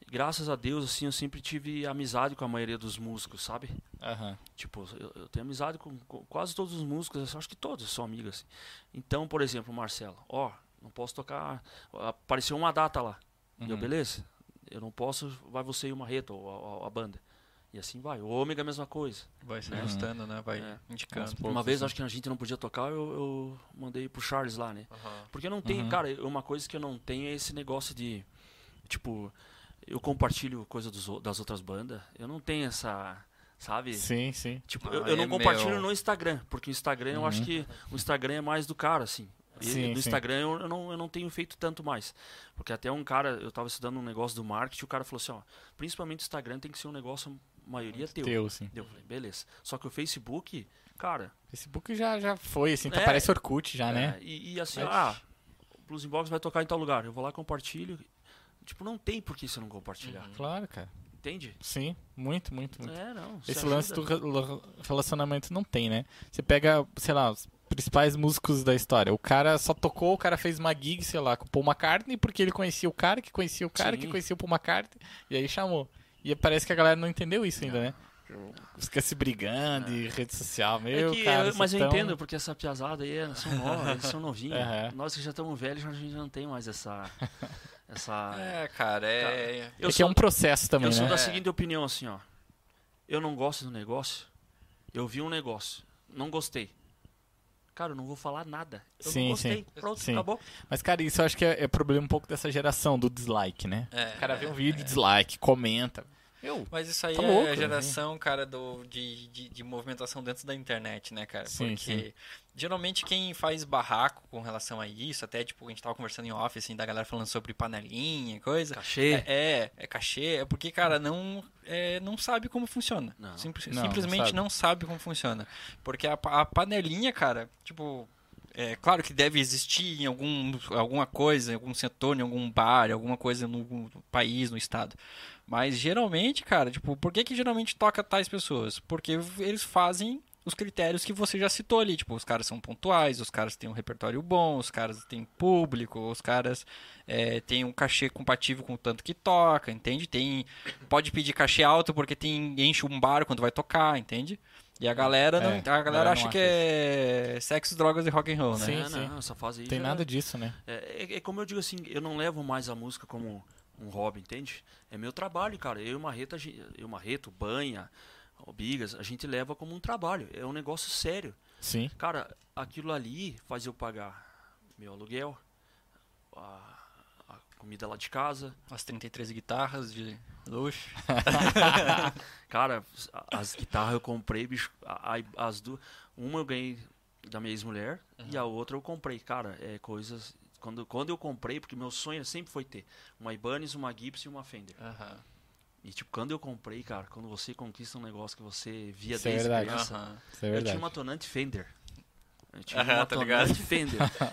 graças a Deus, assim, eu sempre tive amizade com a maioria dos músicos, sabe? Aham. Tipo, eu, eu tenho amizade com, com quase todos os músicos, eu acho que todos são amigos. Assim. Então, por exemplo, Marcelo, ó, não posso tocar. Apareceu uma data lá. Uhum. beleza? Eu não posso, vai você e o Marreto, ou a, a- a banda. E assim vai. O Ômega, a mesma coisa. Vai se Uhum. ajustando, né? Vai É. indicando. Poucos, uma vez, assim. acho que a gente não podia tocar, eu, eu mandei pro Charles lá, né? Aham. Porque eu não tenho, Uhum. cara, uma coisa que eu não tenho é esse negócio de, tipo, eu compartilho coisa dos, das outras bandas. Eu não tenho essa, sabe? Sim, sim. Tipo, Ah, eu, eu não é compartilho meu. no Instagram, porque o Instagram eu acho Uhum. que o Instagram é mais do cara, assim. E Sim, no. Instagram eu, eu não, eu não tenho feito tanto mais. Porque até um cara, eu tava estudando um negócio do marketing, o cara falou assim, ó, principalmente o Instagram tem que ser um negócio, maioria teu. Teu, sim. Eu falei, beleza. Só que o Facebook, cara, Facebook já, já foi, assim, tá, É. parece Orkut já, é, né? e, e assim, Mas- ah, o Blues Inbox vai tocar em tal lugar, eu vou lá compartilho. Tipo, não tem por que você não compartilhar, Uhum. Claro, cara. entende? Sim, muito, muito, muito. É, não. se Esse lance do ajuda. re- relacionamento não tem, né? Você pega, sei lá, principais músicos da história. O cara só tocou, o cara fez uma gig, sei lá, com o Paul McCartney, porque ele conhecia o cara, que conhecia o cara, que Sim. conhecia o Paul McCartney, e aí chamou. E parece que a galera não entendeu isso ainda, né? Fica se brigando e rede social, meu, É que, cara. eu- mas eu tão- entendo, porque essa piazada aí é- são novos, eles são novinhos. Aham. Nós que já estamos velhos, a gente não tem mais essa. [LAUGHS] essa É, cara, é. eu é que sou, é um processo também, eu sou né? da É. seguinte opinião, assim, ó. Eu não gosto do negócio, eu vi um negócio, não gostei. Cara, eu não vou falar nada. Eu Sim, não gostei. sim. Pronto, Sim. acabou. Mas, cara, isso eu acho que é, é problema um pouco dessa geração do dislike, né? É, o cara vê um é, vídeo, dislike, comenta. Eu. Mas isso aí Tá é louco, a né? geração, cara, do, de, de, de movimentação dentro da internet, né, cara? Sim, Porque sim. geralmente quem faz barraco com relação a isso, até tipo, a gente tava conversando em off, assim, da galera falando sobre panelinha e coisa. Cachê. É, é, é cachê, é porque, cara, não, é, não sabe como funciona. Não. Simples- Não, não simplesmente sabe. não sabe como funciona. Porque a, a panelinha, cara, tipo. É claro que deve existir em algum, alguma coisa, em algum setor, em algum bar, em alguma coisa no, no país, no estado. Mas geralmente, cara, tipo, por que, que geralmente toca tais pessoas? Porque eles fazem os critérios que você já citou ali. Tipo, os caras são pontuais, os caras têm um repertório bom, os caras têm público, os caras é, têm um cachê compatível com o tanto que toca, entende? Tem, pode pedir cachê alto porque tem, enche um bar quando vai tocar, entende? E a galera, não, É, a a galera galera acha não que é sexo, drogas e rock and roll, né? Sim, É, sim. não, essa fase aí Tem já- nada disso, né? É, é- é como eu digo assim, eu não levo mais a música como um hobby, entende? É meu trabalho, cara. Eu e o gen- eu e Marreto, Banha, o Bigas, a gente leva como um trabalho. É um negócio sério. Sim. Cara, aquilo ali faz eu pagar meu aluguel, a, a comida lá de casa. As 33 guitarras de luxo. [LAUGHS] Cara, as guitarras eu comprei, bicho, as duas. Uma eu ganhei da minha ex-mulher e a outra eu comprei. Cara, é coisas. Quando, quando eu comprei, porque meu sonho sempre foi ter uma Ibanez, uma Gibson e uma Fender. Aham. E tipo, quando eu comprei, cara, quando você conquista um negócio que você via Isso é desde verdade. criança. Aham. Isso é eu tinha verdade. uma tonante Fender. Eu tinha uma tá ligado?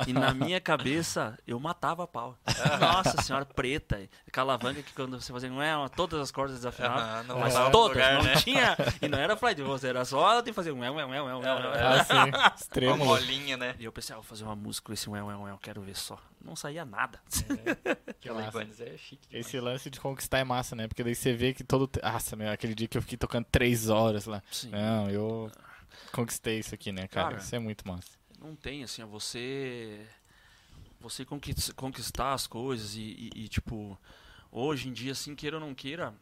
E na minha cabeça, eu matava a pau. Nossa senhora, preta. Calavanca que quando você fazia, não é todas as cordas desafinadas. Mas todas, lugar, não né? tinha. E não era flight, você era só de fazer um ué, ué, ué, ué, ué, ué. Ah, sim. Uma Extremo. bolinha, né? E eu pensei, ah, vou fazer uma música com esse ué, ué, ué, eu quero ver só. Não saía nada. [LAUGHS] Que massa. Ibanez é chique demais. Esse lance de conquistar é massa, né? Porque daí você vê que todo. Nossa, meu, aquele dia que eu fiquei tocando três horas lá. Sim. Não, eu conquistei isso aqui, né, cara? Cara, Isso é muito massa. Não tem, assim, é você. Você conquis- conquistar as coisas e, e- e, tipo, hoje em dia, assim, queira ou não queira,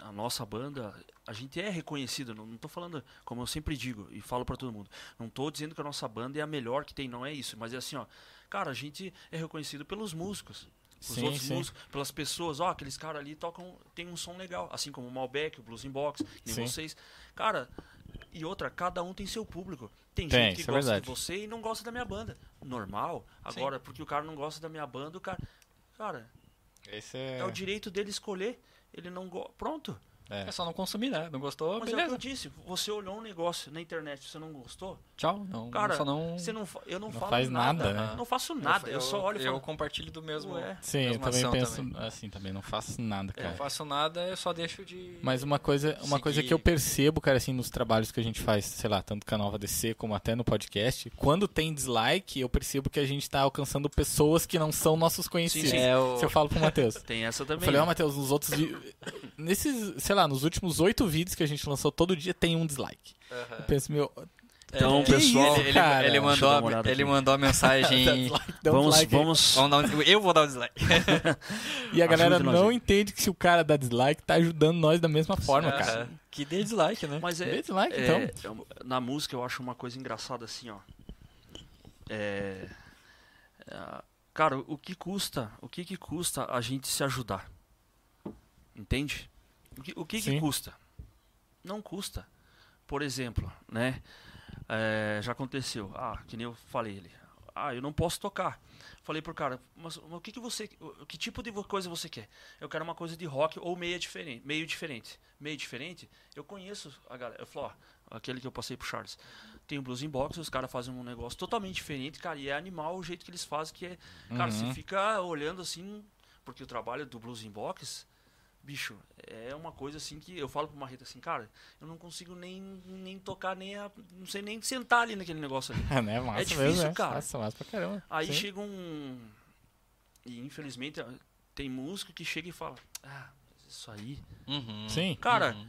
a nossa banda, a gente é reconhecido. Não, tô falando, como eu sempre digo e falo pra todo mundo, não tô dizendo que a nossa banda é a melhor que tem, não é isso, mas é assim, ó, cara, a gente é reconhecido pelos músicos. Os Sim, outros sim. músicos, pelas pessoas, ó, aqueles caras ali tocam, tem um som legal, assim como o Malbec, o Blues in Box, nem Sim. vocês. Cara, e outra, cada um tem seu público. Tem, Tem, gente que é gosta verdade. de você e não gosta da minha banda. Normal. Agora, porque o cara não gosta da minha banda, o cara. Cara, Esse é, é. o direito dele escolher. Ele não gosta. Pronto. É só não consumir, né? Não gostou, Mas é o que beleza. eu disse. Você olhou um negócio na internet, você não gostou? Tchau. Não, Cara, só não... Você não, eu não, Não falo faz nada, nada. né? Não faço nada. Eu, só olho e Eu falo. compartilho do mesmo... Ué. Sim, eu também penso também. assim também, não faço nada, Eu cara. não faço nada, eu só deixo de... Mas uma coisa, uma coisa que eu percebo, cara, assim, nos trabalhos que a gente faz, sei lá, tanto com a Nova DC como até no podcast, quando tem dislike, eu percebo que a gente tá alcançando pessoas que não são nossos conhecidos. sim. É o... Se eu falo pro Matheus. [LAUGHS] Tem essa Eu também. falei, ó, Matheus, nos outros [LAUGHS] Nesses, sei lá, nos últimos oito vídeos que a gente lançou, todo dia tem um dislike. Aham. Eu penso, meu, Então, Que pessoal. isso, ele, ele, cara? mandou, a, ele aqui. mandou a mensagem... [LAUGHS] dislike, um Vamos, dislike vamos. Um... Eu vou dar o dislike. [LAUGHS] E a galera não entende que se o cara dá dislike, tá ajudando nós da mesma forma, cara. Aham. Que dê dislike, né? Mas é, Dê dislike, é, então. eu- na música eu acho uma coisa engraçada assim, ó. É, é, cara, o que custa? O que que custa a gente se ajudar? Entende? O que, o que, que custa? Não custa. Por exemplo, né? é, já aconteceu. Ah, que nem eu falei ele. Ah, eu não posso tocar. Falei pro cara, mas, mas o que que você, o- que tipo de coisa você quer? Eu quero uma coisa de rock ou meio diferente, meio diferente. Meio diferente? Eu conheço a galera. Eu falo, ó, aquele que eu passei pro Charles. Tem o Blues in Box, os caras fazem um negócio totalmente diferente, cara, e é animal o jeito que eles fazem, que é, cara, Uhum. você fica olhando assim, porque o trabalho do Blues in Box, bicho, é uma coisa assim que eu falo pro Marreta assim, cara, eu não consigo nem, nem tocar, nem a, não sei nem sentar ali naquele negócio ali. [LAUGHS] É, né? Massa difícil, mesmo, né? cara. Massa, massa pra caramba. Aí Sim. chega um. E infelizmente tem músico que chega e fala: Ah, isso aí. Uhum. Sim. Cara, Uhum.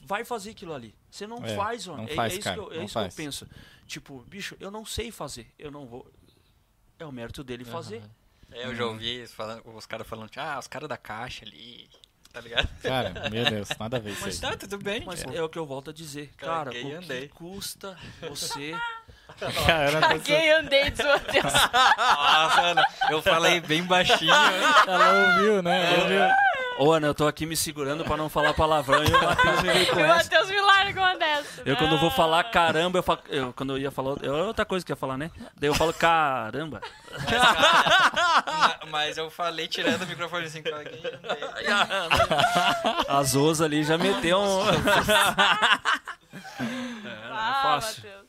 vai fazer aquilo ali. Você não É, faz, mano. não é, faz, é isso, cara, que eu, é não isso que eu penso. Tipo, bicho, eu não sei fazer. Eu não vou. É o mérito dele fazer. É, eu já ouvi isso falando, os caras falando, ah, os caras da caixa ali, tá ligado? Cara, meu Deus, nada a ver [LAUGHS] isso aí. Mas tá, tudo bem. Mas É. é o que eu volto a dizer. Cara, Caguei o andei. que custa você Que a Ana tá- Caguei, andei, desmateus. [LAUGHS] Nossa, Ana, eu falei bem baixinho. Ela ouviu, né? Ela ouviu. Ô, Ana, eu tô aqui me segurando pra não falar palavrão e o Matheus me veio com [LAUGHS] O essa. Matheus me larga uma dessa. Eu quando eu vou falar caramba, eu falo. Eu, quando eu ia falar. É outra coisa que eu ia falar, né? Daí eu falo caramba. Ma- Mas eu falei tirando o microfone assim. caguei, andei. As Oz ali já meteu um. Ah, [LAUGHS] fácil. Matheus.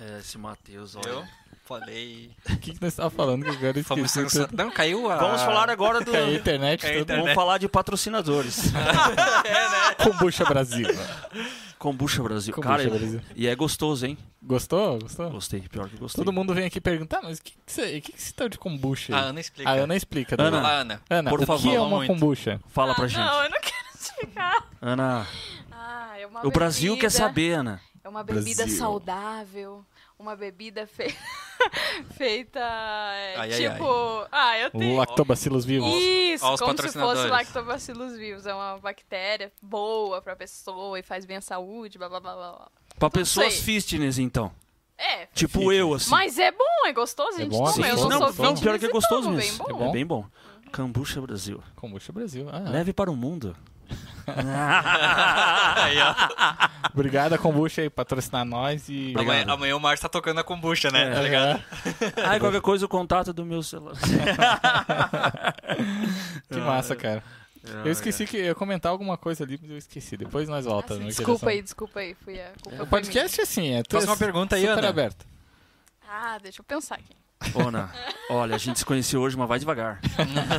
É, esse Matheus, Eu olha. Falei. O que, que nós estávamos falando que agora eu Fomos esqueci? tudo. Não, caiu a. Vamos falar agora do. Caiu [LAUGHS] a internet, Caiu a tudo. internet. Vamos falar de patrocinadores. [LAUGHS] Kombucha Brasil. Kombucha Brasil. Kombucha Cara, Brasil. e é gostoso, hein? Gostou? Gostou? Gostei, pior que gostei. Todo mundo vem aqui perguntar, mas o que, que, você, o que, que você tá de kombucha A? Ana explica. A Ana explica. Ana, Ana, Ana. Ana por o favor, que é uma muito. kombucha? Fala pra ah, gente. Não, eu não quero explicar. Ana, Ah, é uma o Brasil bebida- quer saber, Ana. É uma bebida Brasil. saudável. Uma bebida fe... [LAUGHS] feita. é, Ai, ai, tipo. Ah, eu tenho. Lactobacillus vivos. Isso, como se fosse lactobacillus vivos. É uma bactéria boa pra pessoa e faz bem à saúde, blá blá blá blá. blá. Pra pessoas sei. fitness, então. É, Tipo eu, assim. mas é bom, é gostoso, a gente bom, toma. sim, Eu não, não, sou não, fitness pior que é e gostoso mesmo. Bem bom. É bem bom. Kombucha Brasil. Kombucha Brasil. Ah, Leve para o mundo. Aí, ó. [LAUGHS] Obrigado a kombucha aí patrocinar nós e. Amanhã, amanhã o Márcio tá tocando a kombucha, né? É. Tá ligado? Ai, qualquer coisa, o contato do meu celular. [LAUGHS] Que massa, cara. Eu esqueci que eu ia comentar alguma coisa ali, mas eu esqueci. Depois nós voltamos. no Desculpa aí, desculpa aí. Fui a culpa O foi podcast é assim, é Próxima é pergunta aí, super Ana. aberto. minha. Ah, deixa eu pensar aqui. Ana, olha, a gente se conheceu hoje, mas vai devagar.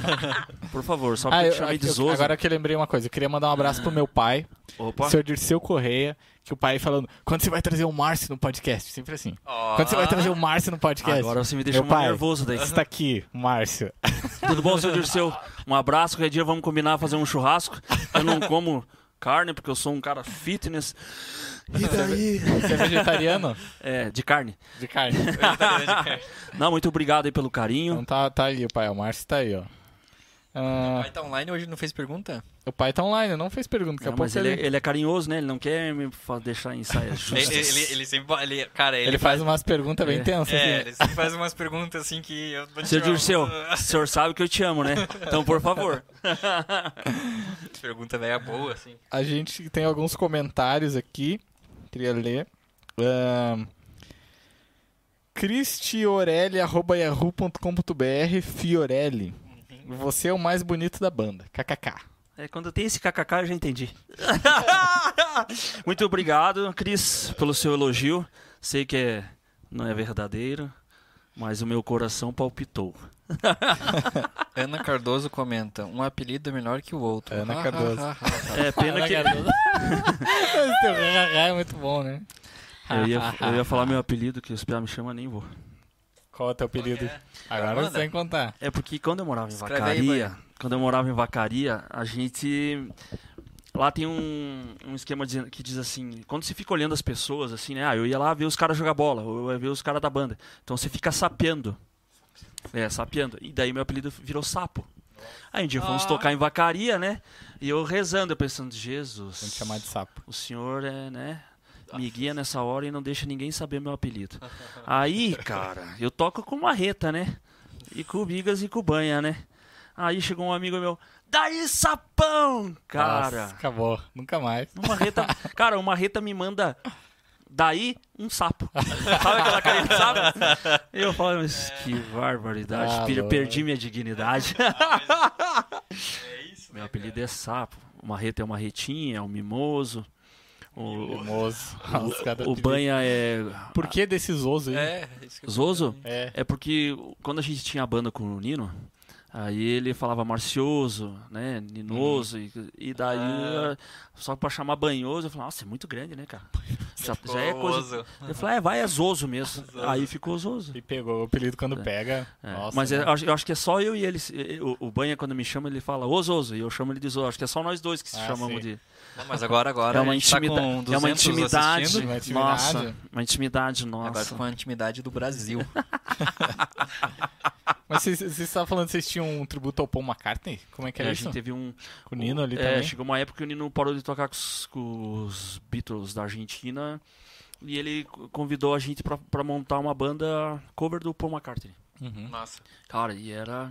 [LAUGHS] Por favor, só Ah, porque eu eu, chamei de Zoso. agora que eu lembrei uma coisa, eu queria mandar um abraço pro meu pai, Opa. seu Dirceu Correia, que o pai falando, quando você vai trazer o Márcio no podcast? Sempre assim. Ó. Quando você vai trazer o Márcio no podcast? Agora você me deixou mais nervoso daí. Está aqui, o Márcio. [LAUGHS] Tudo bom, seu Dirceu? Um abraço, qualquer dia vamos combinar fazer um churrasco. Eu não como carne, porque eu sou um cara fitness. E daí? Você é vegetariano? [LAUGHS] É, de carne. De carne. [LAUGHS] Não, muito obrigado aí pelo carinho. Então tá, tá aí o pai, o Márcio tá aí, ó. Ah, Vai tá online hoje não fez pergunta? o pai tá online, não fez pergunta, daqui a Não, pouco mas ele, ele, é- ele é carinhoso, né? Ele não quer me fa- deixar em saias [LAUGHS] Ele, justas. ele, ele sempre. Ele, cara, ele, ele faz umas perguntas bem É. tensas. É, assim. ele sempre faz umas perguntas assim que eu vou te Seu tirar Dirceu, o senhor sabe que eu te amo, né? Então, por favor. Pergunta velha boa, assim. A gente tem alguns comentários aqui. Queria ler. Um, cristiorelli.yahoo.com.br Fiorelli. Você é o mais bonito da banda. KKK. É, quando tem esse kkk, eu já entendi. [LAUGHS] Muito obrigado, Cris, pelo seu elogio. Sei que é, não é verdadeiro, mas o meu coração palpitou. [LAUGHS] Ana Cardoso comenta: um apelido é melhor que o outro. Ana Cardoso. É pena que [LAUGHS] Esse teu é muito bom, né? eu ia, eu ia falar meu apelido, que os piá me chamam, nem vou. Qual é o teu apelido? Agora Manda. você tem que contar. É porque quando eu morava em Escreve aí, Vacaria, Banho. quando eu morava em Vacaria, a gente lá tem um, um esquema dizendo- que diz assim, quando você fica olhando as pessoas assim, né? Ah, eu ia lá ver os caras jogar bola, ou eu ia ver os caras da banda. Então você fica sapeando. É, sapeando. E daí meu apelido virou sapo. Aí um dia fomos Ah. tocar em Vacaria, né? E eu rezando, eu pensando, Vamos Jesus, chamar de sapo. o senhor é, né? Me guia nessa hora e não deixa ninguém saber meu apelido. Aí, cara, eu toco com marreta, né? E com Bigas e com Banha, né? Aí chegou um amigo meu, daí sapão! Cara, Nossa, acabou. Nunca mais. uma marreta, [LAUGHS] cara, uma marreta me manda daí um sapo. [LAUGHS] Sabe aquela carinha de sapo? E eu falo, mas que barbaridade, Ah, perdi minha dignidade. [LAUGHS] Meu apelido é sapo. O marreta é uma retinha, é um mimoso. O, caras o de- banha é Por que desse Zoso aí? É, isso que Zoso? É. É porque quando a gente tinha a banda com o Nino, aí ele falava marcioso, né? Ninoso, e, e daí, Ah. só pra chamar banhoso, eu falava, nossa, é muito grande, né, cara? [LAUGHS] Já, já é coisa. Oso. Eu falei, é, vai, é Zoso mesmo. [LAUGHS] Aí ficou Zoso. E pegou o apelido quando pega. É, Nossa, mas né? eu, acho- eu acho que é só eu e ele. O, o Banha, quando me chama, ele fala, ô Zoso, e eu chamo ele de Zoso. Acho que é só nós dois que se Ah, chamamos sim. de. Não, mas agora, agora É uma, a gente tá intimida- com 200 é uma intimidade. assistindo. Uma intimidade. Nossa, uma intimidade Agora nossa. ficou a intimidade do Brasil. [LAUGHS] Mas vocês vocês estavam falando que vocês tinham um tributo ao Paul McCartney? Como é que É, era a isso? gente teve um. Com o Nino ali é, também? chegou uma época que o Nino parou de tocar com os, com os Beatles da Argentina e ele convidou a gente pra, pra montar uma banda cover do Paul McCartney. Uhum. Massa. Cara, e era.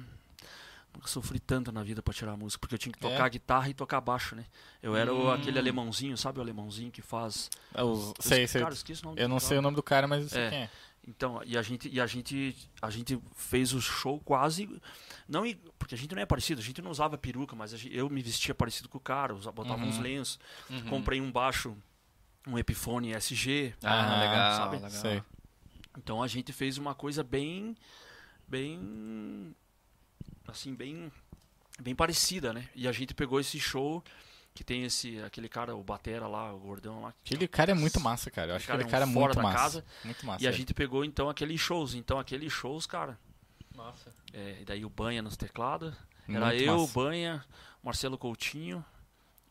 Nunca sofri tanto na vida pra tirar a música, porque eu tinha que tocar É? guitarra e tocar baixo, né? Eu era o- Hum. aquele alemãozinho, sabe o alemãozinho que faz. É, os- Eu sei, esque- sei. Cara, o Eu do não cara. sei o nome do cara, mas eu sei É. quem é. Então, e a gente, e a gente, a gente fez o show quase, não porque a gente não é parecido, a gente não usava peruca, mas gente- eu me vestia parecido com o cara, usava, botava Uhum. uns lenços, Uhum. comprei um baixo, um Epiphone SG, Ah, Ah, legal, sabe? legal. Então a gente fez uma coisa bem, bem, assim, bem, bem parecida, né? E a gente pegou esse show que tem esse, aquele cara, o batera lá, o gordão lá, Aquele cara é muito massa, cara. Eu acho que cara aquele é um cara é fora muito da massa. casa. Muito massa. e a é. gente pegou então aqueles shows, então aqueles shows, cara, Massa. É, e daí o Banha nos teclados. Era Muito eu, o massa. Banha, Marcelo Coutinho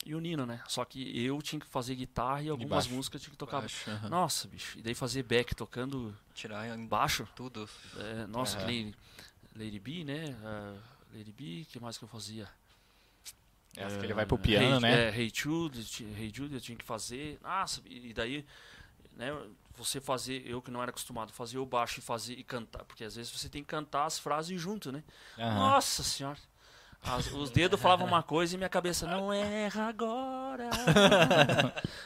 e o Nino, né? Só que eu tinha que fazer guitarra e algumas baixo. músicas eu tinha que tocar. Baixo, aham. Nossa, bicho. E daí fazer back tocando Tirar em baixo. tudo. É, nossa, Aham. que nem Lady B, né? Ah, Lady B, o que mais que eu fazia? Essa que É, ele vai pro piano, né? É, Hey Jude, Hey Jude eu tinha que fazer. Nossa, e daí, né, você fazer, eu que não era acostumado, fazer o baixo e fazer e cantar, porque às vezes você tem que cantar as frases junto, né? Aham. Nossa senhora. As- os dedos [LAUGHS] falavam uma coisa e minha cabeça, não erra agora.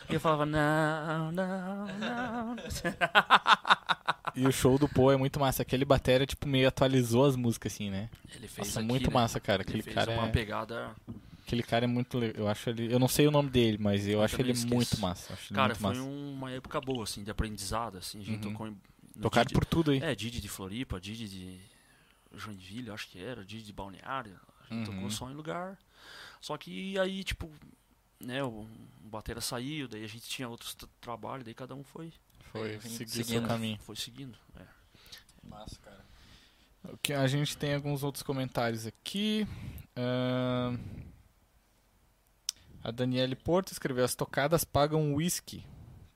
e [LAUGHS] eu falava, não, não, não. [LAUGHS] E o show do Poe é muito massa. Aquele batera, tipo, meio atualizou as músicas, assim, né? Ele fez Nossa, aqui, muito né? massa, cara. Ele Aquele fez cara uma é... pegada. Aquele cara é muito legal. Eu acho ele. Eu não sei o nome dele, mas eu, Eu acho ele esqueço. muito massa. ele Cara, muito foi massa. uma época boa, assim, de aprendizado, assim. A gente Uhum. tocou em. Tocaram Didi- por tudo aí. É, Didi de Floripa, Didi de Joinville, acho que era, Didi de Balneário. A gente Uhum. tocou só em lugar. Só que aí, tipo, né, o, o batera saiu, daí a gente tinha outros tra- trabalhos, daí cada um foi, Foi Foi seguir o seu seguindo. caminho. foi seguindo. é. Massa, cara. O que a gente tem alguns outros comentários aqui. Ahn, A Daniele Porto escreveu: As tocadas pagam whisky.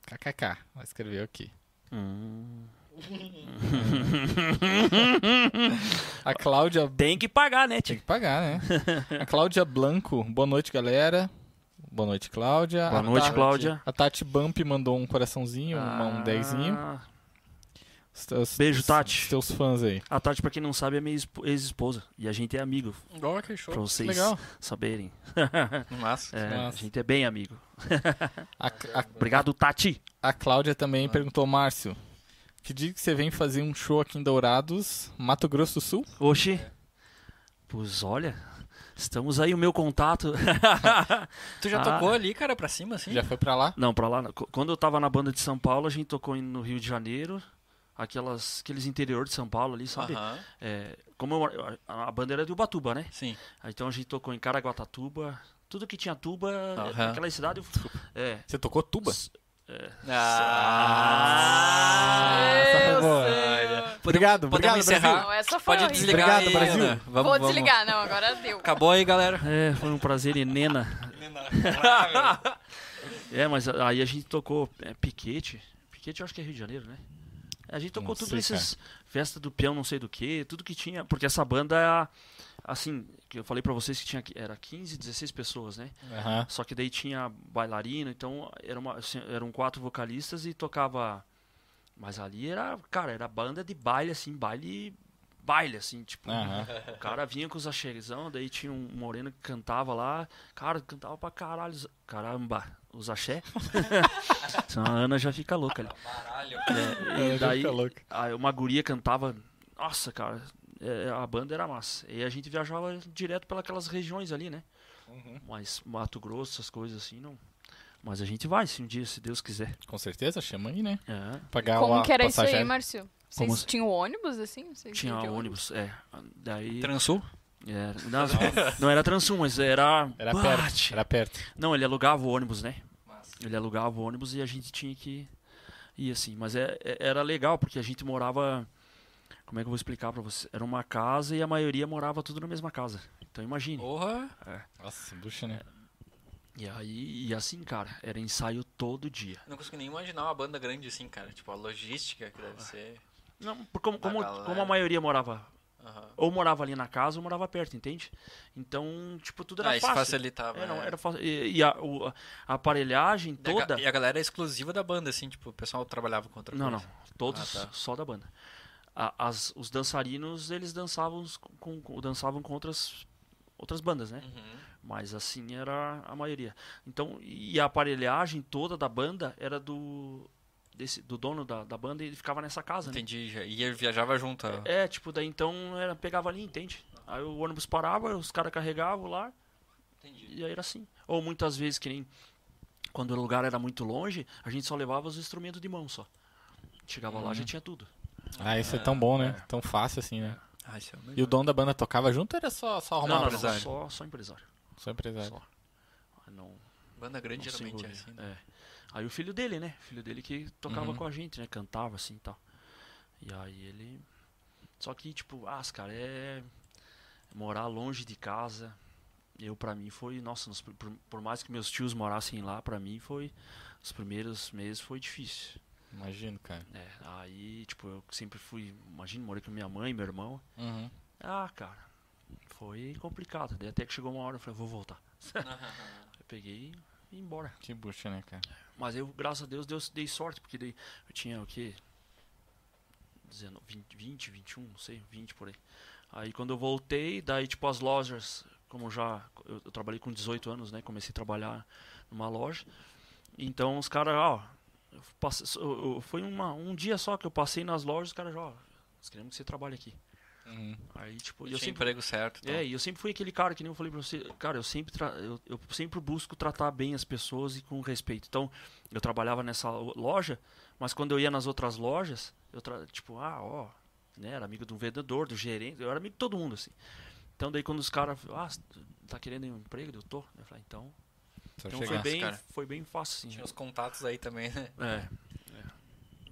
KKK. Ela escreveu aqui. Hum. [LAUGHS] A Cláudia. Tem que pagar, né, Tem tio? que pagar, né? A Cláudia Blanco. Boa noite, galera. Boa noite, Cláudia. Boa A noite, Tati- Cláudia. A Tati Bump mandou um coraçãozinho, uma- um dezinho. Ah, Os teus- Beijo, Tati. Os teus fãs aí. A Tati, pra quem não sabe, é minha espo- ex-esposa. E a gente é amigo, Igual que show. pra vocês Legal. saberem. [LAUGHS] Massa. É, a Nossa. gente é bem amigo. [LAUGHS] A, a, [LAUGHS] Obrigado, Tati. a Cláudia Ah. também perguntou, Márcio, que dia que você vem fazer um show aqui em Dourados, Mato Grosso do Sul? Oxi. Pois olha, estamos aí, o meu contato. [LAUGHS] Tu já Ah. tocou ali, cara, pra cima, assim? Já foi pra lá? Não, pra lá. não. Quando eu tava na banda de São Paulo, a gente tocou no Rio de Janeiro. Aquelas, aqueles interior de São Paulo ali, sabe? É, como eu- a, a banda era de Ubatuba, né? Sim. Então a gente tocou em Caraguatatuba. Tudo que tinha tuba, Aham. naquela cidade. eu- É. Você tocou tuba? Ah, essa foi. Obrigado, podemos obrigado, encerrar. Brasil. Não, essa foi Pode horrível. desligar Obrigado, aí, Brasil. Ana. Vamos, Vou vamos. desligar, não, agora deu. Acabou aí, galera. É, foi um prazer, Nena. [LAUGHS] É, mas a- aí a gente tocou é, Piquete. Piquete eu acho que é Rio de Janeiro, né? A gente tocou Não tudo sei, esses festa do peão, não sei do que, tudo que tinha, porque essa banda assim, que eu falei pra vocês que tinha era 15, 16 pessoas, né? Aham. Só que daí tinha bailarina, então era uma, assim, eram quatro vocalistas e tocava mas ali era, cara, era banda de baile assim, baile baile assim, tipo, Aham. o cara vinha com os axézão, daí tinha um moreno que cantava lá. Cara, cantava pra caralho. Caramba, os axé. [LAUGHS] Senão a Ana já fica louca ali. Caralho. É, e daí fica louca. aí uma guria cantava. Nossa, cara, é, a banda era massa. E a gente viajava direto pelas regiões ali, né? Uhum. Mas Mato Grosso, essas coisas assim, não. Mas a gente vai, se um dia, se Deus quiser. Com certeza, chama aí, né? É, Pagar Como que era isso aí, Márcio? Vocês Como tinham ônibus, assim? Vocês tinha de ônibus, é. Daí. Transul? é, não, não era Transum, mas era. Era Bate. perto. Era perto. Não, ele alugava o ônibus, né? Massa. Ele alugava o ônibus e a gente tinha que ir assim. Mas é, é- era legal, porque a gente morava. Como é que eu vou explicar pra você? Era uma casa e a maioria morava tudo na mesma casa. Então imagine. Porra. Nossa, bucha, né? E aí, e assim, cara, era ensaio todo dia. Não consigo nem imaginar uma banda grande assim, cara. Tipo, a logística que deve ser. Não, como, como, galera. como a maioria morava Aham. Ou morava ali na casa ou morava perto, entende? Então, tipo, tudo era Ah, fácil. facilitava. É, não, né? era fácil. E, e a, o- a aparelhagem E a toda. E a galera é exclusiva da banda, assim, tipo, o pessoal trabalhava com outra Não, não. Todos Ah, tá. só da banda. A- as, os dançarinos, eles dançavam com, com- dançavam com outras, outras bandas, né? Uhum. Mas assim era a maioria. Então, e a aparelhagem toda da banda era do desse, do dono da, da banda e ele ficava nessa casa, né? Entendi. E ele viajava junto. ó. É, tipo, daí então era, pegava ali, entende? Aí o ônibus parava, os caras carregavam lá Entendi. e aí era assim. Ou muitas vezes, que nem quando o lugar era muito longe, a gente só levava os instrumentos de mão só. Chegava lá, já tinha tudo. Ah, isso é tão bom, né? Tão fácil assim, né? Ah, isso é E o dono da banda tocava junto ou era só, só arrumar não, um não, não, empresário? só, só empresário. Só empresário. Só. Não, Banda grande não geralmente é assim, né? É. Aí o filho dele, né? O filho dele que tocava Uhum. com a gente, né? Cantava assim e tal. E aí ele. Só que, tipo, ah, cara, é. Morar longe de casa. Eu, pra mim, foi. Nossa, nos por mais que meus tios morassem lá, pra mim foi. Os primeiros meses foi difícil. Imagino, cara. É, aí, tipo, eu sempre fui. Imagina, morei com minha mãe, meu irmão. Uhum. Ah, cara, foi complicado. Daí até que chegou uma hora eu falei, vou voltar. [LAUGHS] eu peguei e ia embora. Que bucha, né, cara? Mas eu, graças a Deus, Deus dei sorte, porque daí eu tinha o quê? 19, 20, 20, 21, não sei, 20 por aí. Aí quando eu voltei, daí tipo as lojas, como já eu, eu trabalhei com 18 anos, né? Comecei a trabalhar numa loja. Então os caras, ó, passei- foi uma, um dia só que eu passei nas lojas, os caras já, ó, nós queremos que você trabalhe aqui. Uhum. Aí tipo, e eu sempre emprego certo. então. é, e eu sempre fui aquele cara que nem eu falei pra você, cara, eu sempre, tra- eu, eu sempre busco tratar bem as pessoas e com respeito. Então, eu trabalhava nessa lo- loja, mas quando eu ia nas outras lojas, eu tra... tipo, ah, ó, né, era amigo do vendedor, do gerente, eu era amigo de todo mundo, assim. Então, daí quando os caras, ah, tá querendo um emprego? Eu tô. Eu falei, então, Só então chegar. foi bem, cara. foi bem fácil. Tinha os contatos aí também, né? É, é.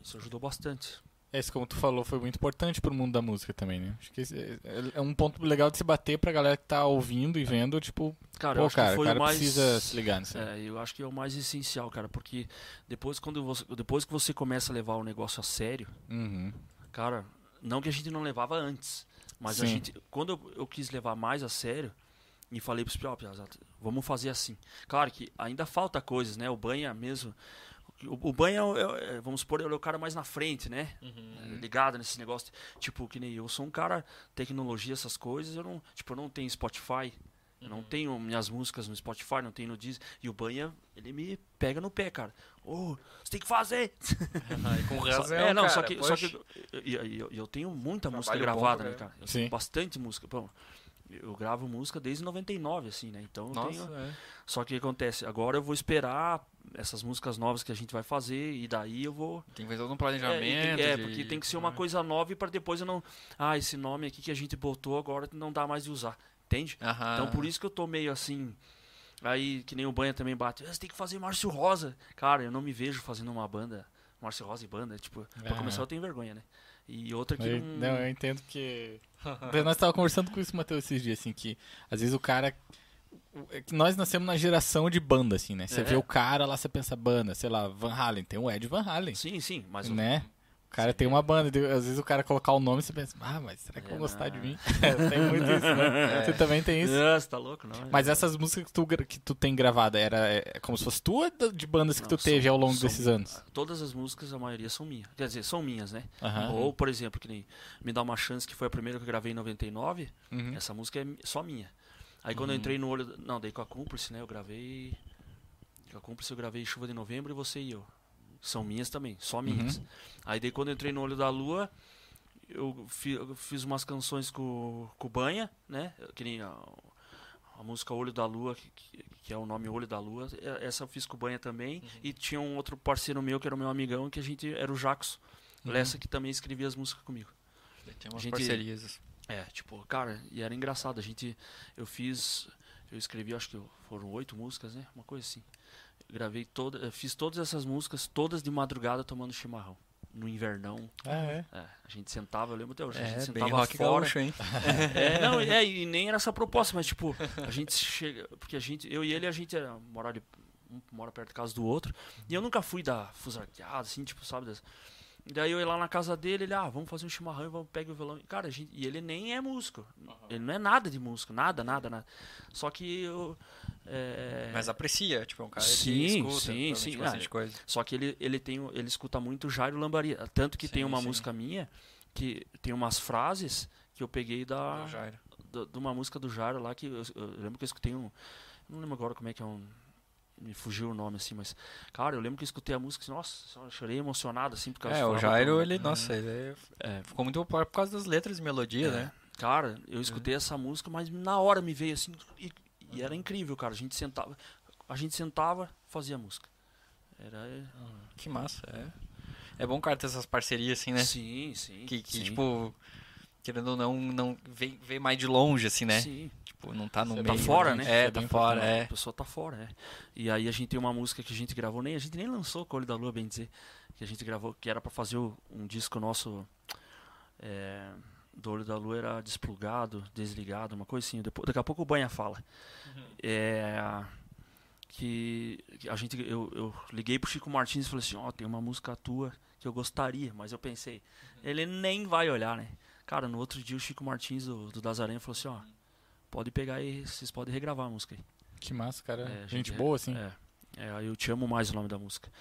Isso ajudou bastante. É, isso como tu falou, foi muito importante pro mundo da música também, né? Acho que esse é, é um ponto legal de se bater pra galera que tá ouvindo e vendo, tipo, Cara, eu pô, acho cara, que o foi cara o mais... precisa se ligar nisso. É, eu acho que é o mais essencial, cara, porque depois quando você, depois que você começa a levar o negócio a sério, Uhum. cara, não que a gente não levava antes, mas a Sim. gente, quando eu, eu quis levar mais a sério e falei pros ó, Piazada, vamos fazer assim. Claro que ainda falta coisas, né? O banha mesmo, o, o banha, é é- é, vamos supor, ele é o cara mais na frente, né? Uhum. ligado nesse negócio. Tipo, que nem eu sou um cara, tecnologia, essas coisas, eu não, tipo, eu não tenho Spotify, eu Uhum. não tenho minhas músicas no Spotify, não tenho no Deezer. E o Banha, ele me pega no pé, cara. Ô, você tem que fazer! [LAUGHS] E com Só- razão, é, não, cara, só que, só que eu, eu, eu- eu tenho muita música Trabalho bom gravada, né, caramba. cara? Eu Sim. tenho bastante música. Bom, eu gravo música desde 99, assim, né? Então Nossa, tenho. é. Só que o que acontece? Agora eu vou esperar essas músicas novas que a gente vai fazer e daí eu vou Tem que fazer todo um é, planejamento. tem- é, de- porque tem que ser uma coisa nova e para depois eu não. Ah, esse nome aqui que a gente botou agora não dá mais de usar. Entende? Aham. Então por isso que eu tô meio assim. Aí, que nem o Banha também bate. "Ah, Você tem que fazer Márcio Rosa. Cara, eu não me vejo fazendo uma banda. Márcio Rosa e banda. Tipo, pra Ah. começar eu tenho vergonha, né? E outra que Eu, não. não, eu entendo que. [LAUGHS] Nós tava conversando com isso, Matheus, esses dias, assim, que às vezes o cara. é que Nós nascemos na geração de banda, assim, né? Você É. vê o cara lá, você pensa banda, sei lá, Van Halen, tem o Ed Van Halen, Sim, sim, mas. né? O cara tem uma banda, às vezes o cara colocar o nome e você pensa, ah, mas será que É, vão gostar de mim? [LAUGHS] [LAUGHS] tem muito isso, né? Você também tem isso. Você tá louco, não? Mas essas músicas que tu, que tu tem gravada, era é como se fosse tua de bandas que Não, tu teve são- ao longo são- desses anos? Todas as músicas, a maioria são minhas. Quer dizer, são minhas, né? Aham. Ou, por exemplo, que nem Me Dá Uma Chance, que foi a primeira que eu gravei em 99. Uhum. Essa música é só minha. Aí quando eu entrei no olho. Não, daí com a Cúmplice, né? Eu gravei. Com a Cúmplice eu gravei Chuva de Novembro e Você e Eu. São minhas também, só minhas. Aí daí quando eu entrei no Olho da Lua, eu, fi- eu fiz umas canções com, com o Banha, né? Que nem a, a música Olho da Lua, que, que- é o nome Olho da Lua. é- Essa eu fiz com o Banha também. E tinha um outro parceiro meu, que era o meu amigão, que a gente era o Jackson. Lessa, que também escrevia as músicas comigo. Tem umas gente- parcerias. É, tipo, cara, e era engraçado. A gente. Eu fiz. Eu escrevi, acho que foram oito músicas, né? Uma coisa assim. Gravei toda. eu Fiz todas essas músicas, todas de madrugada tomando chimarrão. No invernão. Ah, é? É, a gente sentava, eu lembro até hoje. a gente É, bem sentava rock fora. gaúcho, hein? [LAUGHS] É, não, é, e nem era essa proposta, mas tipo, a gente chega. Porque a gente, eu e ele, a gente era, mora, de, um mora perto da casa do outro. E eu nunca fui da fusarqueada, assim, tipo, sabe? das- Daí eu ia lá na casa dele, ele, ah, vamos fazer um chimarrão, vamos pegar o violão. Cara, a gente, e ele nem é músico. Ele não é nada de músico, nada, nada, nada. Só que eu. É, Mas aprecia, tipo, é um cara Sim, que escuta, sim, sim. bastante Ah, coisa. Só que ele, ele, tem, ele escuta muito Jairo Lambari. Tanto que tem Sim, uma sim. música minha que tem umas frases que eu peguei da, do- de uma música do Jairo lá que eu, eu lembro que eu escutei um. Não lembro agora como é que é um. Me fugiu o nome assim, mas. Cara, eu lembro que eu escutei a música assim, nossa, eu chorei emocionado assim, porque É, o Jairo, ele, nossa, ele É, ficou muito popular por causa das letras e melodia, É. né? Cara, eu escutei essa música, mas na hora me veio assim. E, e era incrível, cara. A gente sentava. A gente sentava, fazia música. Era. Que massa, é. É bom, cara, ter essas parcerias assim, né? Sim, sim. Que, que sim. tipo, querendo ou não, não vem, vem mais de longe, assim, né? Sim. Tipo, não tá no Você meio. tá fora, né? É, é tá fora, é. A pessoa tá fora, é. E aí a gente tem uma música que a gente gravou, nem a gente nem lançou com o Olho da Lua, bem dizer. Que a gente gravou, que era pra fazer um disco nosso. é, do Olho da Lua era desplugado, desligado, uma coisa assim. Depois, daqui a pouco o Banha fala. É, que a gente, eu, eu liguei pro Chico Martins e falei assim: Ó, tem uma música tua que eu gostaria, mas eu pensei, ele nem vai olhar, né? Cara, no outro dia o Chico Martins do, do falou assim: Ó, pode pegar aí, vocês podem regravar a música aí. Que massa, cara. É, gente, gente- boa, assim. É, é, aí eu te amo mais o nome da música.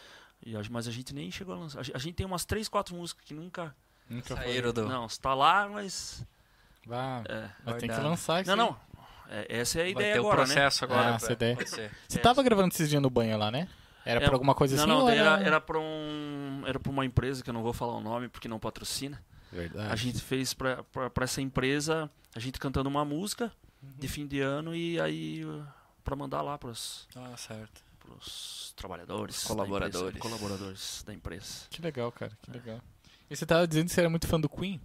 E mas a gente nem chegou a lançar. A gente, a gente tem umas três, quatro músicas que nunca. Nunca foi. Saíram do... Não, está lá, mas. Vá, É. mas tem que lançar isso Não, não. É, essa é a Vai ideia ter agora, o processo agora. Ah, essa ideia. Você É. tava gravando esses dias no banho lá, né? Era É, por alguma coisa né? assim? Não, não, era, era pra um. Era pra uma empresa que eu não vou falar o nome porque não patrocina. Verdade. A gente fez pra, pra, pra essa empresa, a gente cantando uma música de fim de ano e aí. Pra mandar lá pros, Ah, certo. pros trabalhadores. da Colaboradores. empresa, colaboradores da empresa. Que legal, cara. Que legal. E você tava dizendo que você era muito fã do Queen?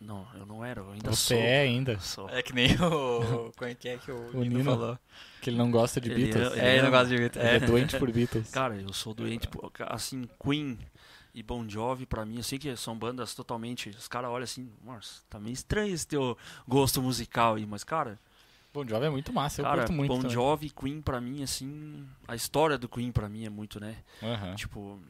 Não, eu não era, eu ainda Você sou. é ainda. Sou. É que nem o. [LAUGHS] Como é que é que o, O Nino, Nino. falou? Que ele não gosta de Ele Beatles. é- É, ele não gosta de Beatles. Ele é É. doente por Beatles. Cara, eu sou doente, ca- assim, Queen e Bon Jovi, pra mim, eu sei que são bandas totalmente. Os caras olham assim, nossa, tá meio estranho esse teu gosto musical aí, mas, cara, Bon Jovi é muito massa, eu cara curto muito. Bon também. Jovi e Queen, pra mim, assim, a história do Queen, pra mim, é muito, né? Aham. Tipo,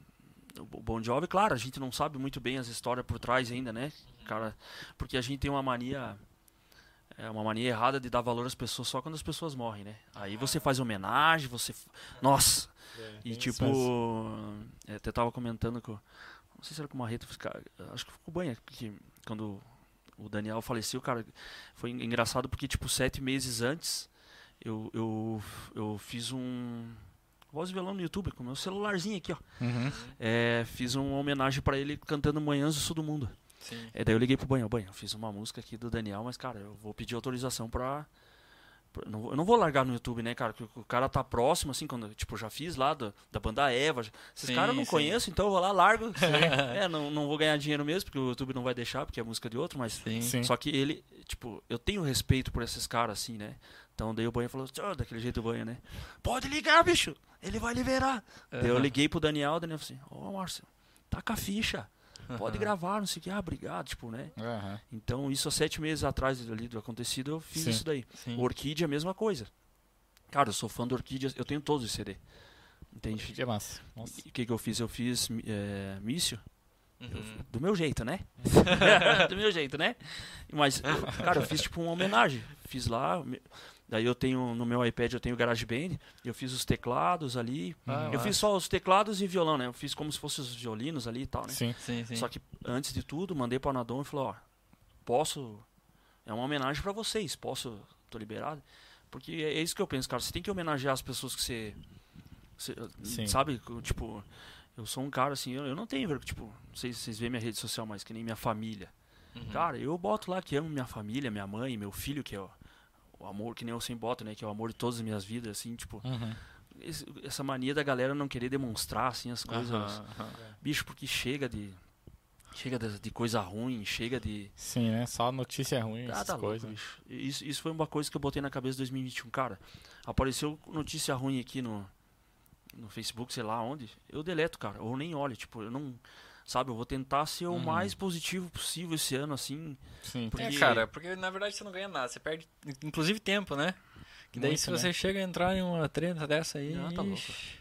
o Bon Jovi, claro, a gente não sabe muito bem as histórias por trás ainda, né? Cara, porque a gente tem uma mania. É uma mania errada de dar valor às pessoas só quando as pessoas morrem, né? Aí você faz homenagem, você. Nossa! E bem tipo. é, Até tava comentando com. Não sei se era com o Marreta, cara, acho que foi com o Banha, porque quando o Daniel faleceu, cara, foi en- engraçado porque, tipo, sete meses antes, eu, eu, eu fiz um. Voz e violão no YouTube, com o meu celularzinho aqui, ó. Uhum. É, fiz uma homenagem pra ele cantando Manhãs do Sul do Mundo. Sim. É, daí eu liguei pro Banho, Banho, fiz uma música aqui do Daniel, mas cara, eu vou pedir autorização pra. pra- não vou- eu não vou largar no YouTube, né, cara? Porque o cara tá próximo, assim, quando. Tipo, já fiz lá do- da banda Eva. já- Esses caras eu não sim. conheço, então eu vou lá, largo. [LAUGHS] é, não, não vou ganhar dinheiro mesmo, porque o YouTube não vai deixar, porque é música de outro, mas. Sim. Sim. Só que ele, tipo, eu tenho respeito por esses caras, assim, né? Então daí o Banho falou, "Tchau", daquele jeito o Banho, né? Pode ligar, bicho! Ele vai liberar. Daí eu liguei pro Daniel, o Daniel falou assim, ô Márcio, taca a ficha. Pode Aham. gravar, não sei o que, ah, obrigado, tipo, né? Aham. Então, isso há sete meses atrás ali do acontecido, eu fiz Sim. isso daí. Sim. O Orquídea, a mesma coisa. Cara, eu sou fã do Orquídea, eu tenho todos os CD. Entende? Que é massa. O que, que eu fiz? Eu fiz é, Mício, Uhum. do meu jeito, né? [LAUGHS] [LAUGHS] do meu jeito, né? Mas, eu- cara, eu fiz tipo uma homenagem. Fiz lá, daí eu tenho, no meu iPad eu tenho o GarageBand, eu fiz os teclados ali. Ah, eu fiz só os teclados e violão, né? Eu fiz como se fossem os violinos ali e tal, né? Sim. Sim, sim. Só que antes de tudo, mandei para o Anadon e falou, ó, posso é uma homenagem para vocês, posso, tô liberado? Porque é é isso que eu penso, cara, você tem que homenagear as pessoas que você, você, Sim. sabe, tipo, eu sou um cara assim, eu, eu não tenho, vergonha, tipo, não sei se vocês veem minha rede social, mas que nem minha família. Uhum. Cara, eu boto lá que amo minha família, minha mãe, meu filho, que é o, o amor que nem eu sempre boto, né, que é o amor de todas as minhas vidas, assim, tipo, Uhum. esse- essa mania da galera não querer demonstrar assim as coisas. Aham, aham. Bicho, porque chega de chega de, de coisa ruim, chega de Sim, né? Só notícia ruim, ah, essas tá louco, coisas. bicho. Isso, isso foi uma coisa que eu botei na cabeça em 2021, cara. Apareceu notícia ruim aqui no no Facebook, sei lá onde. Eu deleto, cara, ou nem olho, tipo, eu não sabe, eu vou tentar ser o Uhum. mais positivo possível esse ano assim. Sim. Porque- É, cara, porque na verdade você não ganha nada, você perde inclusive tempo, né? Que daí Muito, se né? você chega a entrar em uma treta dessa aí. Ah, tá louco. ixi.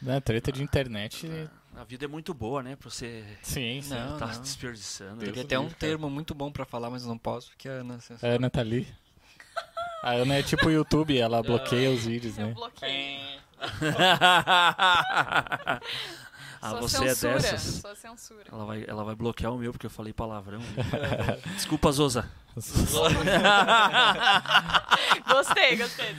Né, treta de internet A vida é muito boa, né? Pra você Sim, sim. Não, tá não. desperdiçando. Tem do até um termo muito bom pra falar, mas eu não posso, porque a Ana A Ana tá ali. A Ana é tipo o YouTube, ela bloqueia os vídeos, Eu né? [LAUGHS] [LAUGHS] ah, sou você censura. é dessas. Sou censura. Ela vai, ela vai bloquear o meu porque eu falei palavrão. [LAUGHS] Desculpa, Zoza. [LAUGHS] Gostei, gostei.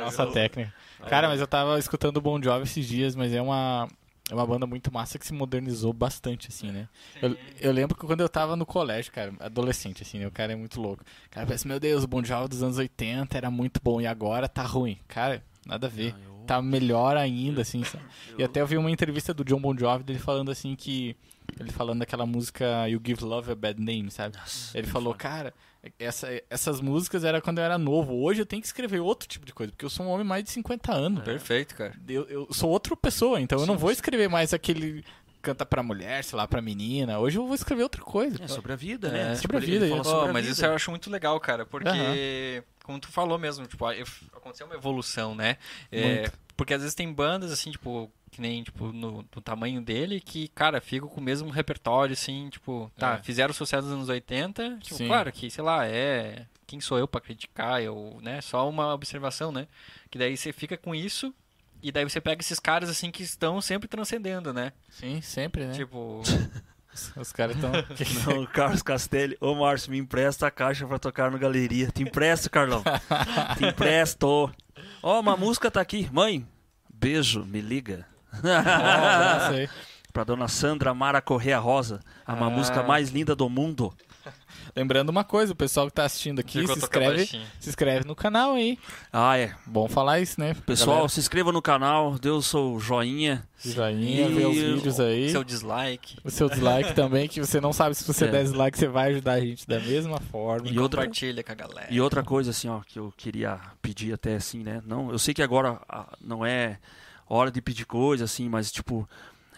Nossa técnica. Cara, mas eu tava escutando o Bon Jovi esses dias, mas é uma, é uma banda muito massa que se modernizou bastante, assim, né? Eu, eu lembro que quando eu tava no colégio, cara, adolescente, assim, né? O cara é muito louco. O cara pensa, meu Deus, o Bon Jovi dos anos 80 era muito bom e agora tá ruim. Cara, nada a ver. Ah, eu- Tá melhor ainda, assim, sabe? [LAUGHS] E até eu vi uma entrevista do John Bon Jovi dele falando assim que. Ele falando daquela música You Give Love a Bad Name, sabe? Nossa, Ele falou, foda. cara, essa, essas músicas era quando eu era novo. Hoje eu tenho que escrever outro tipo de coisa, porque eu sou um homem mais de 50 anos. Perfeito, cara. Eu, eu sou outra pessoa, então eu não Sim, vou sim. escrever mais aquele canta pra mulher, sei lá, pra menina. Hoje eu vou escrever outra coisa. É sobre a vida, É, né? sobre a ele- vida, ele fala isso. Ó, sobre a mas vida. isso eu acho muito legal, cara, porque, Aham. Como tu falou mesmo, tipo, eu- aconteceu uma evolução, né? É, porque às vezes tem bandas, assim, tipo, que nem, tipo, no, no tamanho dele, que, cara, ficam com o mesmo repertório, assim, tipo, tá, É. fizeram sucesso nos anos 80, tipo, Sim. claro que, sei lá, é... Quem sou eu pra criticar? Eu, né? Só uma observação, né? Que daí você fica com isso e daí você pega esses caras, assim, que estão sempre transcendendo, né? Sim, sempre, né? Tipo... [LAUGHS] Os, os caras estão. [LAUGHS] Não, Carlos Castelli. Ô, Márcio, me empresta a caixa pra tocar no Galeria. Te empresto, Carlão. Te empresto. Ó, uma música tá aqui. Mãe, beijo, me liga. Aí. pra dona Sandra Mara Correa Rosa. A uma Ah. música mais linda do mundo. Lembrando uma coisa, o pessoal que tá assistindo aqui, Ficou se inscreve, baixinho. se inscreve no canal aí. Ah, é. Bom falar isso, né? Pessoal, galera. se inscreva no canal, dê o seu joinha. Joinha, E ver os o- vídeos aí. Seu dislike. O seu dislike também, que você não sabe se você [LAUGHS] É. der dislike, você vai ajudar a gente da mesma forma. E outra- Compartilha com a galera. E outra coisa, assim, ó, que eu queria pedir até assim, né? Não, eu sei que agora ah, não é hora de pedir coisa, assim, mas, tipo,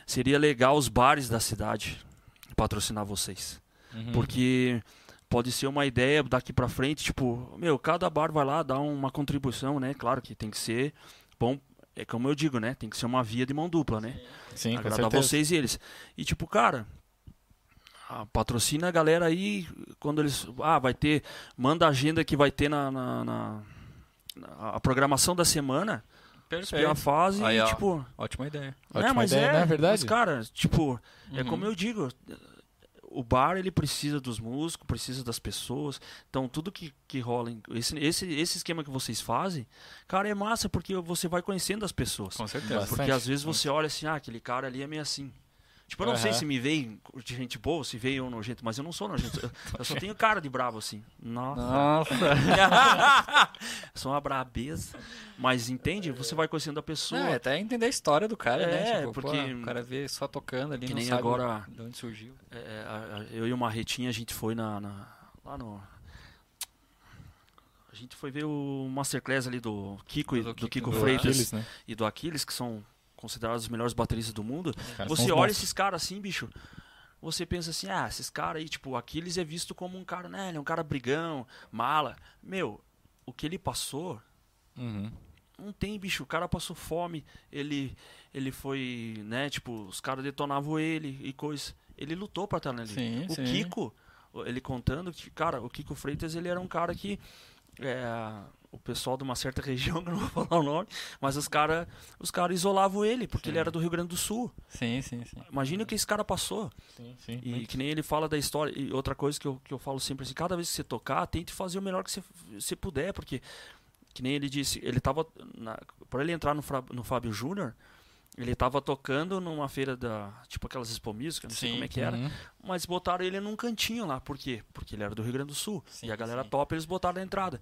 seria legal os bares da cidade patrocinar vocês. Uhum. Porque pode ser uma ideia daqui pra frente, tipo, meu, cada bar vai lá dar uma contribuição, né? Claro que tem que ser bom, é como eu digo, né? Tem que ser uma via de mão dupla, né? Sim, com agradar certeza. vocês e eles. E tipo, cara, ah, patrocina a galera aí quando eles. Ah, vai ter. Manda a agenda que vai ter na. na, na- na- a programação da semana. Espia a fase Aí, e tipo. Ótima ideia. Ótima é, mas ideia, é, não é verdade? Mas, cara, tipo, é Uhum. como eu digo. O bar ele precisa dos músicos, precisa das pessoas. Então tudo que, que rola, em- esse, esse, esse esquema que vocês fazem, cara, é massa porque você vai conhecendo as pessoas. Com certeza. Bastante. Porque às vezes você olha assim, ah, aquele cara ali é meio assim. Tipo, eu não sei Aham. se me veio de gente boa, se veio ou nojento, mas eu não sou nojento. Eu, eu só tenho cara de bravo, assim. Nossa. Nossa. [LAUGHS] sou uma brabeza. Mas entende? Você vai conhecendo a pessoa. É até entender a história do cara, né? É, Tipo, porque- pô, o cara vê só tocando ali, Que nem agora- de onde surgiu. É, a- a- eu e o Marretinha, a gente foi na, na- lá no... A gente foi ver o Masterclass ali do Kiko, e- Do do Kiko, Kiko do Freitas Aquiles, né? e do Aquiles, que são considerados os melhores bateristas do mundo. Você olha monstros. esses caras assim, bicho. Você pensa assim, ah, esses caras aí, tipo, Aquiles é visto como um cara, né? Ele é um cara brigão, mala. Meu, o que ele passou, Uhum. não tem, bicho. O cara passou fome, ele, ele foi, né? Tipo, os caras detonavam ele e coisa. Ele lutou pra estar ali. O sim. Kiko, ele contando que, cara, o Kiko Freitas, ele era um cara que. é, o pessoal de uma certa [LAUGHS] região, que eu não vou falar o nome, mas os caras os cara isolavam ele, porque ele era do Rio Grande do Sul. Sim, sim, sim. Imagina o que esse cara passou. Sim, sim. E muito. que nem ele fala da história. E outra coisa que eu, que eu falo sempre assim, cada vez que você tocar, tente fazer o melhor que você, você puder, porque que nem ele disse, ele tava na, para ele entrar no, no Fábio Júnior, ele tava tocando numa feira da, tipo aquelas Expo Music, não sei Sim. como é que era, Uhum. mas botaram ele num cantinho lá, por quê? Porque ele era do Rio Grande do Sul. Sim, e a galera sim. top eles botaram na entrada.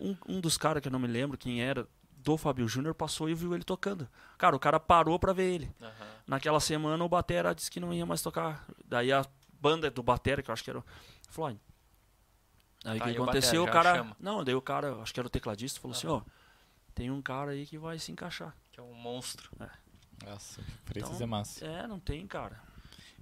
Um, um dos caras que eu não me lembro quem era, do Fábio Júnior, passou e viu ele tocando. Cara, o cara parou pra ver ele. Naquela semana o Batera disse que não ia mais tocar. Daí a banda do Batera, que eu acho que era o Floyd. Aí o Tá, que e aconteceu? O cara. chama. Não, daí o cara, acho que era o tecladista, falou assim, ó. Tem um cara aí que vai se encaixar. Que é um monstro. Nossa, Freitas Então- é massa. É, não tem, cara.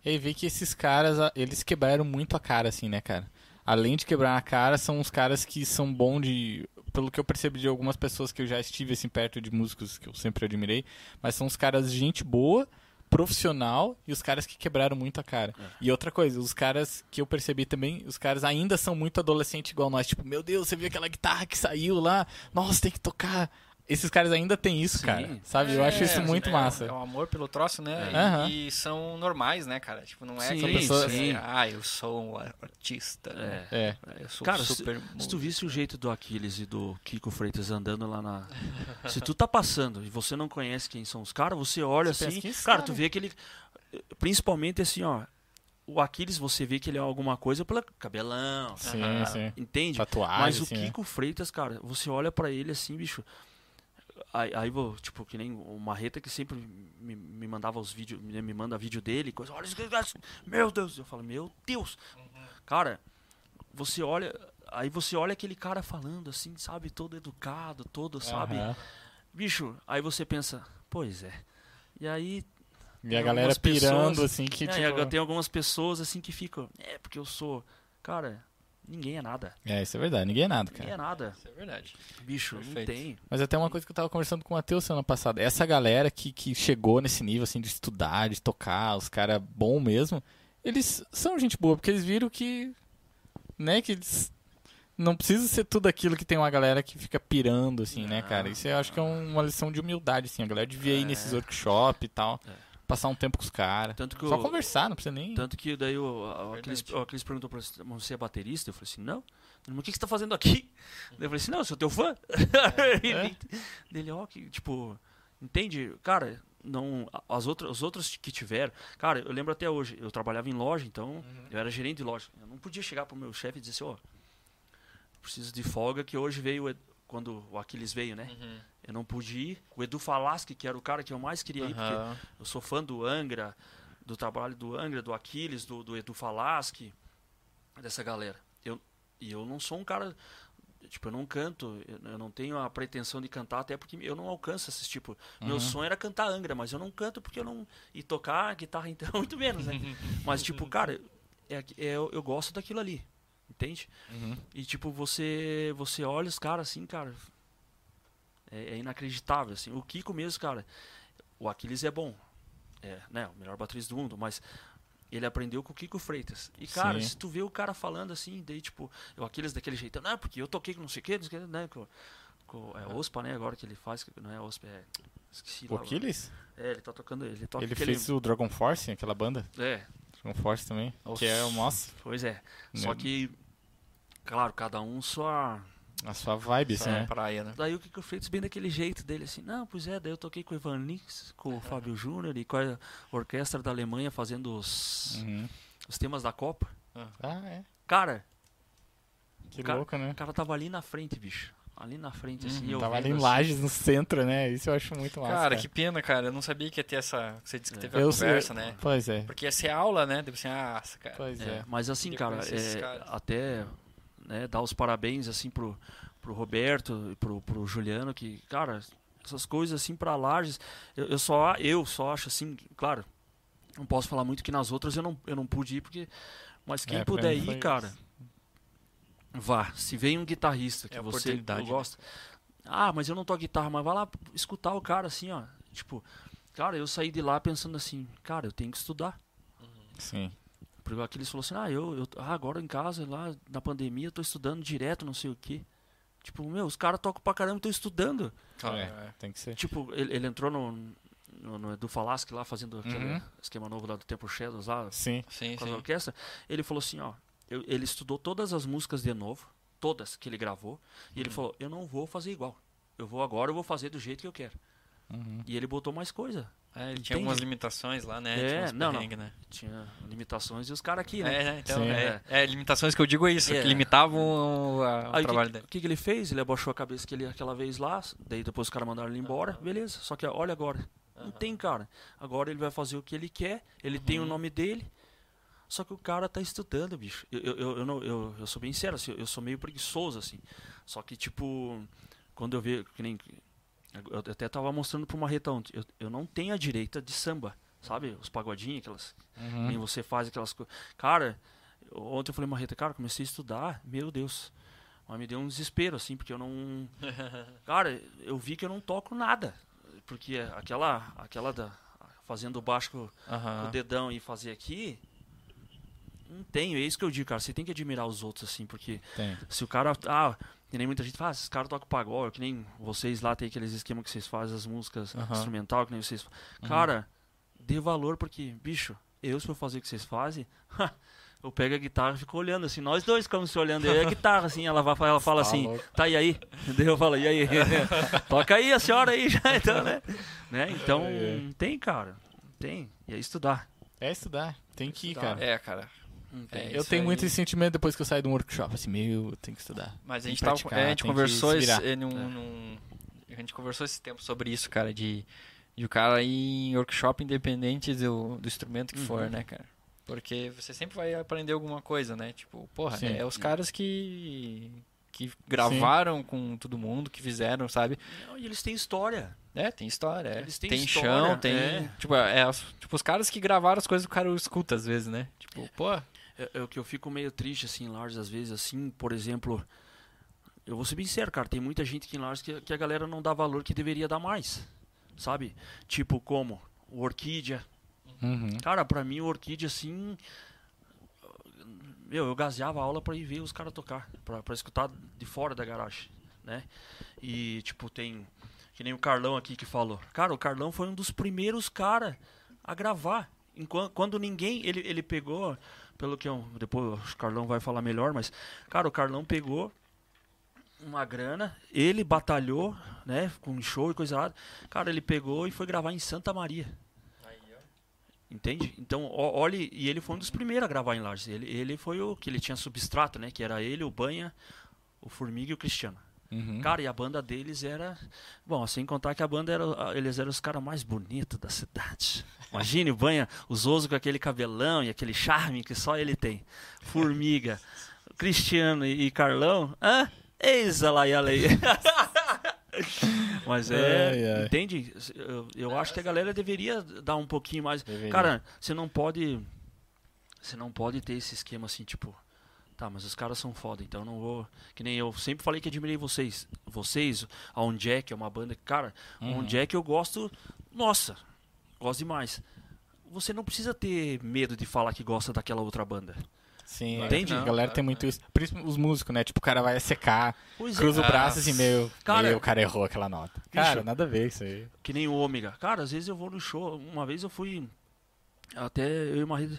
E aí vê que esses caras, eles quebraram muito a cara, assim, né, cara? Além de quebrar a cara, são os caras que são bons de. Pelo que eu percebi de algumas pessoas que eu já estive, assim, perto de músicos que eu sempre admirei. Mas são os caras de gente boa profissional e os caras que quebraram muito a cara. E outra coisa, os caras que eu percebi também, os caras ainda são muito adolescente igual nós. Tipo, meu Deus, você viu aquela guitarra que saiu lá? Nossa, tem que tocar. Esses caras ainda têm isso, Sim. cara. Sabe? Eu acho isso muito é, massa. É um amor pelo troço, né? É. Aham. E, e são normais, né, cara? Tipo, não é Sim, pessoa sim. assim, ah, eu sou um artista. É. É. Eu sou Cara, super. se, se tu visse o jeito do Aquiles e do Kiko Freitas andando lá na. [LAUGHS] se tu tá passando e você não conhece quem são os caras, você olha Você pensa, assim. "Quem é cara, cara?" tu vê que ele. Principalmente assim, ó. O Aquiles, você vê que ele é alguma coisa pelo cabelão. Sim, Aham. sim. Entende? Tatuagem, Mas o assim, né? Kiko Freitas, cara, você olha pra ele assim, bicho. Aí, aí vou, tipo, que nem o Marreta que sempre me, me mandava os vídeos, me, me manda vídeo dele, coisa, olha isso, meu Deus, eu falo, meu Deus. Cara, você olha, aí você olha aquele cara falando assim, sabe, todo educado, todo, sabe? Aham. Bicho, aí você pensa, pois é. E aí E a galera pirando, pessoas- assim, que é, tipo... tem algumas pessoas assim que ficam, é porque eu sou, cara, ninguém é nada. É, isso é verdade. Ninguém é nada, Ninguém cara. é nada. Isso é verdade. Bicho, Perfeito. não tem. Mas até uma coisa que eu tava conversando com o Matheus semana passada. Essa galera que, que chegou nesse nível, assim, de estudar, de tocar, os caras bom mesmo, eles são gente boa, porque eles viram que... Né, que eles... Não precisa ser tudo aquilo que tem uma galera que fica pirando, assim, né, Não. cara? Isso eu acho que é um- uma lição de humildade, assim. A galera devia ir É. nesses workshops e tal. É. Passar um tempo com os caras. Só o- conversar, não precisa nem... Tanto que daí o, o Aquiles, o Aquiles perguntou pra você, "Mas você é baterista? Eu falei assim, não. Ele, Mas o que que você tá fazendo aqui? Eu falei assim, não, eu sou teu fã. [LAUGHS] Ele, dele, ó, que, tipo, entende? Cara, não, as outras, os outros que tiveram, cara, eu lembro até hoje, eu trabalhava em loja, então eu era gerente de loja. Eu não podia chegar pro meu chefe e dizer assim, ó, preciso de folga que hoje veio, quando o Aquiles veio, né? Uhum. Eu não pude ir. O Edu Falaschi, que era o cara que eu mais queria ir, porque eu sou fã do Angra, do trabalho do Angra, do Aquiles, do, do Edu Falaschi, dessa galera. Eu, e eu não sou um cara. Tipo, eu não canto, eu, eu não tenho a pretensão de cantar, até porque eu não alcanço esses tipo. Meu Uhum. sonho era cantar Angra, mas eu não canto porque eu não. E tocar guitarra, [LAUGHS] então, muito menos, né? [LAUGHS] mas, tipo, cara, é, é- eu, eu gosto daquilo ali. Entende? Uhum. E tipo, você você olha os caras assim, cara. É, é inacreditável, assim. O Kiko mesmo, cara. O Aquiles é bom. É, né? O melhor baterista do mundo, mas ele aprendeu com o Kiko Freitas. E, cara, Sim. se tu vê o cara falando assim, daí, tipo, o Aquiles daquele jeito, não, porque eu toquei com não sei o que, não sei o que, né? Com, com, é OSPA, né? Agora que ele faz, não é OSPA, é. Esqueci O. Aquiles? É, ele tá tocando, ele toca Ele aquele- fez o Dragon Force, aquela banda. É, Dragon Force também. Que é, nossa, pois é. Só que, claro, cada um sua. a sua vibe, assim, Essa né? praia, né? Daí o Kiko Freitas bem daquele jeito dele, assim, não, pois é, daí eu toquei com o Ivan Lins, com o Fábio Júnior e com a orquestra da Alemanha fazendo os, Uhum. os temas da Copa. Ah, é. Cara, Que Cara, louco, né? o cara tava ali na frente, bicho. Ali na frente, assim, Uhum. eu Tava ali em assim. Lages, no centro, né? Isso eu acho muito massa. Cara, que pena, cara. Eu não sabia que ia ter essa. Você disse que teve a eu conversa, sei. né? Pois é. Porque ia ser aula, né? Deve ser, ah, cara. Pois É, é. mas assim, cara, é, até né, dar os parabéns, assim, pro, pro Roberto e pro, pro Juliano, que, cara, essas coisas, assim, pra Lages, eu, eu só, eu só acho, assim, claro, não posso falar muito que nas outras eu não, eu não pude ir, porque, mas quem É, puder ir, cara, isso. Vá, se vem um guitarrista que É você né? gosta, ah, mas eu não toco guitarra, mas vai lá escutar o cara, assim, ó, tipo, cara, eu saí de lá pensando assim, cara, eu tenho que estudar, Sim. porque aqui eles falaram assim, ah, eu, eu ah, agora em casa, lá na pandemia, eu tô estudando direto, não sei o quê. Tipo, meu, os caras tocam pra caramba, estão estudando. Ah, É, é. tem que ser. Tipo, ele, ele entrou no, no, no Edu Falaschi lá, fazendo aquele Uhum. esquema novo lá do Tempo Shadows lá, Sim. Sim, com a sim. orquestra. Ele falou assim, ó, eu- ele estudou todas as músicas de novo, todas que ele gravou, e Uhum. ele falou, eu não vou fazer igual. Eu vou agora, eu vou fazer do jeito que eu quero. Uhum. E ele botou mais coisa. É, ele tinha algumas limitações lá, né? É, não, não. né? Tinha limitações e os caras aqui, né? É, é, então, Sim. é, é, limitações que eu digo é isso, É. que limitavam o, a- o Aí o trabalho que, dele. o que, que ele fez? Ele abaixou a cabeça que ele aquela vez lá, daí depois os caras mandaram ele embora, beleza. Só que olha agora, não tem cara. Agora ele vai fazer o que ele quer, ele tem Uhum. o nome dele, só que o cara tá estudando, bicho. Eu, eu, eu, não- eu, eu sou bem sério, assim, eu sou meio preguiçoso, assim. Só que, tipo, quando eu vejo, que nem. Eu até tava mostrando pro Marretão, eu, eu não tenho a direita de samba, sabe? Os pagodinhos, aquelas. Uhum. Nem você faz aquelas coisas. Cara, ontem eu falei, Marreta, cara, comecei a estudar, meu Deus. Mas me deu um desespero, assim, porque eu não. [LAUGHS] Cara, eu vi que eu não toco nada. Porque aquela. aquela da. fazendo baixo com, com o dedão e fazer aqui. Não tenho, é isso que eu digo, cara. Você tem que admirar os outros, assim, porque Tem. se o cara. Ah, que nem muita gente fala, ah, esses caras tocam pagode, que nem vocês lá tem aqueles esquemas que vocês fazem, as músicas Aham. instrumental, que nem vocês. Uhum. Cara, dê valor, porque, bicho, eu se for fazer o que vocês fazem, [LAUGHS] eu pego a guitarra e fico olhando assim, nós dois ficamos se olhando, e a guitarra, assim, ela, vai, ela fala Tá assim, louco. tá e aí? Daí eu falo, e aí? [LAUGHS] Toca aí a senhora aí já, [LAUGHS] então, né? né? Então, É, é. tem, cara, tem. E é estudar. É estudar. Tem que ir, Estudar. cara. É, cara. É, eu tenho aí. muito esse sentimento depois que eu saio de um workshop. Assim, meu, eu tenho que estudar. Mas a gente, que tava, praticar, é, a gente conversou se esse, é, num, num- a gente conversou esse tempo sobre isso, cara, de, de o cara ir em workshop independente do, do instrumento que for, Uhum. né, cara? Porque você sempre vai aprender alguma coisa, né? Tipo, porra, Sim. é os caras que que gravaram com todo mundo, que fizeram, sabe? Não, e eles têm história. É, tem história, é. Eles têm tem história, chão, tem. é. Tipo, é, os- tipo, os caras que gravaram as coisas que o cara escuta às vezes, né? Tipo, pô. É, é o que eu fico meio triste, assim, Lars, às vezes, assim, por exemplo. Eu vou ser bem sincero, cara, tem muita gente aqui em Lars que, que a galera não dá valor que deveria dar mais. Sabe? Tipo, como o Orquídea. Uhum. Cara, pra mim o Orquídea, assim. Meu, eu gaseava a aula pra ir ver os caras tocar. Pra, pra escutar de fora da garagem, né? E, tipo, tem. Que nem o Carlão aqui que falou. Cara, o Carlão foi um dos primeiros caras a gravar. Enquanto, quando ninguém. Ele, ele pegou. Pelo que eu. Depois o Carlão vai falar melhor, mas. Cara, o Carlão pegou uma grana, ele batalhou, né? Com show e coisa lá. Cara, ele pegou e foi gravar em Santa Maria. Entende? Então, olhe, e ele foi um dos primeiros a gravar em Lages. Ele, ele foi o que ele tinha substrato, né? Que era ele, o Banha, o Formiga e o Cristiano. Uhum. Cara, e a banda deles era. Bom, sem contar que a banda era. Eles eram os caras mais bonitos da cidade. [LAUGHS] Imagine o Banha, os Oso com aquele cabelão e aquele charme que só ele tem. Formiga, [LAUGHS] Cristiano e, e Carlão. Hã? Eis a lá e a lei. [LAUGHS] Mas é. Ai, ai. Entende? Eu, eu acho que a galera deveria dar um pouquinho mais. Deveria. Cara, você não pode. Você não pode ter esse esquema assim, tipo. Tá, mas os caras são foda, então eu não vou. Que nem eu sempre falei que admirei vocês. Vocês, a On Jack é uma banda que, cara, a On Uhum. Jack eu gosto. Nossa, gosto demais. Você não precisa ter medo de falar que gosta daquela outra banda. Sim, Entende? A galera tem muito isso. Principalmente os músicos, né? Tipo, o cara vai secar, Pois cruza o Ah, braço assim, meu. cara- meu, o cara errou aquela nota. Cara, nada a ver isso aí. Que nem o Ômega. Cara, às vezes eu vou no show. Uma vez eu fui. Até eu e o marido.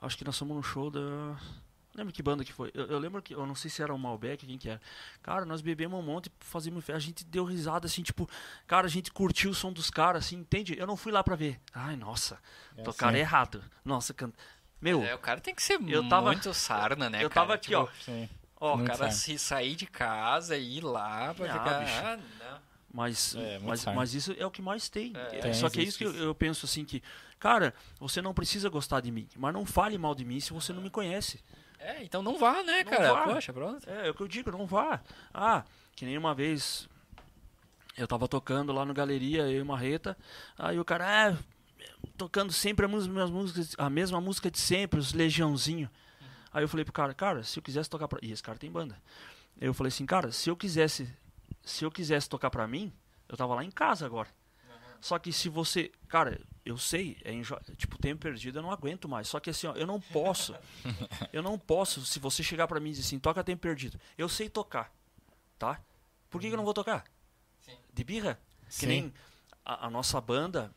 Acho que nós fomos no show da. Lembro que banda que foi. Eu, eu lembro que. Eu não sei se era o Malbec, quem que era. Cara, nós bebemos um monte, fazíamos festa. A gente deu risada assim, tipo. Cara, a gente curtiu o som dos caras, assim, entende? Eu não fui lá pra ver. Ai, nossa. É tocaram assim. errado. Nossa, can... Meu, É, o cara tem que ser Eu tava- muito sarna, né? eu cara? tava aqui, Tipo, ó. Sim. ó. O cara sarna. se sair de casa e ir lá pra Ah, ficar. bicho. Ah, não. Mas, É, mas, sarna. mas isso é o que mais tem. É. É, Tem, Só que é isso que eu, eu penso assim que, cara, você não precisa gostar de mim, mas não fale mal de mim se você não me conhece. É, então não vá, né, Não cara? vá. Poxa, pronto. É, é o que eu digo, não vá. Ah, que nem uma vez eu tava tocando lá no galeria, eu e Marreta, aí o cara, ah, tocando sempre as mesmas músicas, a mesma música de sempre, os Legiãozinho. Aí eu falei pro cara, cara, se eu quisesse tocar pra. E esse cara tem banda. Eu falei assim, cara, se eu quisesse. Se eu quisesse tocar pra mim, eu tava lá em casa agora. Só que se você. Cara, eu sei, é enjo... tipo, tempo perdido eu não aguento mais. Só que assim, ó, eu não posso. [LAUGHS] eu não posso, se você chegar pra mim e dizer assim, toca tempo perdido. Eu sei tocar, tá? Por que, que eu não vou tocar? Sim. De birra? Que Sim. nem a, a nossa banda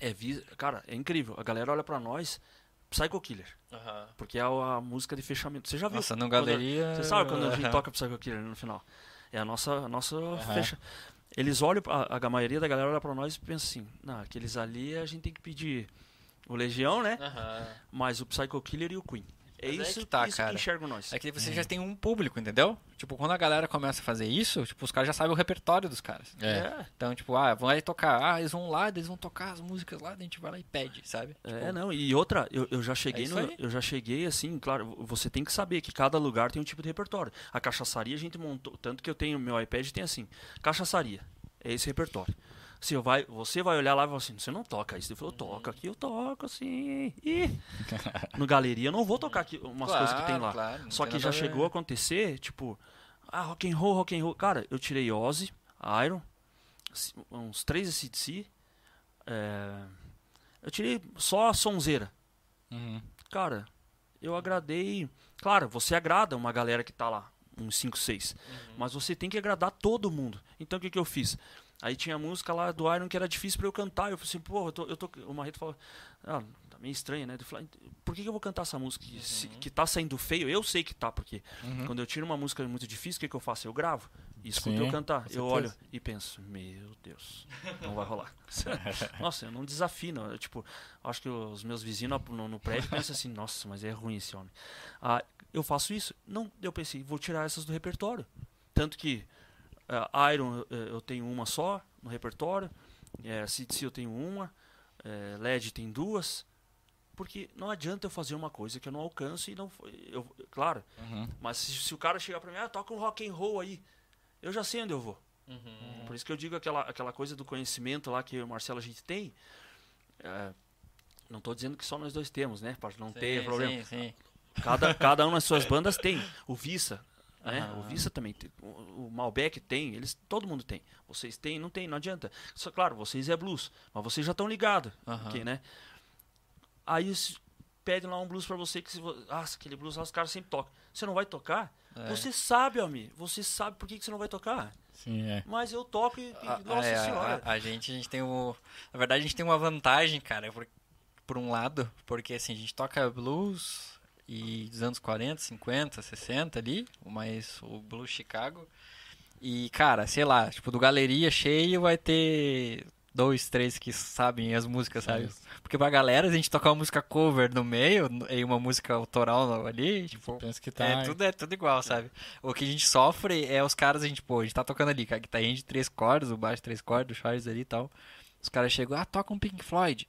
é vi... Cara, é incrível. A galera olha pra nós, Psycho Killer. Porque é a, música de fechamento. Você já viu? Nossa, no quando- galeria. Você sabe quando a gente toca Psycho Killer no final? É a nossa, a nossa fecha. Eles olham, a, a maioria da galera olha pra nós e pensa assim: não, aqueles ali a gente tem que pedir o Legião, né? Mas o Psycho Killer e o Queen. É Mas aí isso, que tá, isso cara. que enxergam nós. É que você já tem um público, entendeu? Tipo, quando a galera começa a fazer isso, tipo, os caras já sabem o repertório dos caras. É. Então, tipo, ah, vão aí tocar, ah, eles vão lá, eles vão tocar as músicas lá, a gente vai lá e pede, sabe? É, Tipo, não, e outra, eu, eu já cheguei isso no, aí. eu já cheguei assim, claro, você tem que saber que cada lugar tem um tipo de repertório. A cachaçaria a gente montou, tanto que eu tenho meu iPad tem assim, cachaçaria. É esse repertório. Se eu vai, você vai olhar lá e falar assim, você não toca isso. Ele falou, toca aqui, eu toco assim. E [LAUGHS] no galeria eu não vou tocar aqui umas Claro, coisas que tem lá. claro, Só tem que já chegou a acontecer, tipo, ah, rock and roll, rock and roll. Cara, eu tirei Ozzy, Iron, uns três ACDC, é, Eu tirei só a sonzeira. Uhum. Cara, eu agradei. Claro, você agrada uma galera que tá lá, uns 5, 6. Mas você tem que agradar todo mundo. Então o que, que eu fiz? Aí tinha música lá do Iron que era difícil pra eu cantar. Eu falei assim, pô, eu tô. Eu tô... O Marreto falou, ah, tá meio estranho, né? Eu falei, por que, que eu vou cantar essa música? Que, se- que tá saindo feio? Eu sei que tá, porque Uhum. quando eu tiro uma música muito difícil, o que, que eu faço? Eu gravo e escuto Sim, eu cantar. Eu olho e penso, meu Deus, não vai rolar. [LAUGHS] nossa, eu não desafino. Eu, tipo, acho que os meus vizinhos no, no prédio pensam assim, nossa, mas é ruim esse homem. Ah, eu faço isso? Não, eu pensei, vou tirar essas do repertório. Tanto que ah, Iron eu, eu tenho uma só no repertório, é, CDC eu tenho uma, é, LED tem duas. Porque não adianta eu fazer uma coisa que eu não alcanço e não. Eu, claro, Uhum. mas se, se o cara chegar pra mim, ah, toca um rock and roll aí, eu já sei onde eu vou. Por isso que eu digo aquela, aquela coisa do conhecimento lá que eu e o Marcelo a gente tem. é, não tô dizendo que só nós dois temos, né? Pode não ter problema. Sim, sim. Cada, cada um nas suas bandas tem. O Vissa, né? O Vissa também tem. O, o Malbec tem. Eles, todo mundo tem. Vocês têm, não tem, não adianta. Só claro, vocês é blues, mas vocês já estão ligados, Aham. ok, né? Aí pedem lá um blues pra você que se ah, aquele blues lá os caras sempre tocam. Você não vai tocar? É. Você sabe, Almi. Você sabe por que, que você não vai tocar. Sim, é. Mas eu toco e, e- A- nossa é, senhora. A, a gente, a gente tem o. Na verdade, a gente tem uma vantagem, cara, por, por um lado, porque assim, a gente toca blues e dos anos 40, 50, 60 ali, o mais o blues Chicago. E, cara, sei lá, tipo, do galeria cheio vai ter dois, três que sabem as músicas, sabe? Porque pra galera, a gente tocar uma música cover no meio e uma música autoral ali, tipo, Penso que tá. é, tudo é tudo igual, sabe? O que a gente sofre é os caras, a gente, pô, a gente tá tocando ali, com a guitarrinha de três cordas, o baixo de três cordas, o Charles ali e tal. Os caras chegam, ah, toca um Pink Floyd.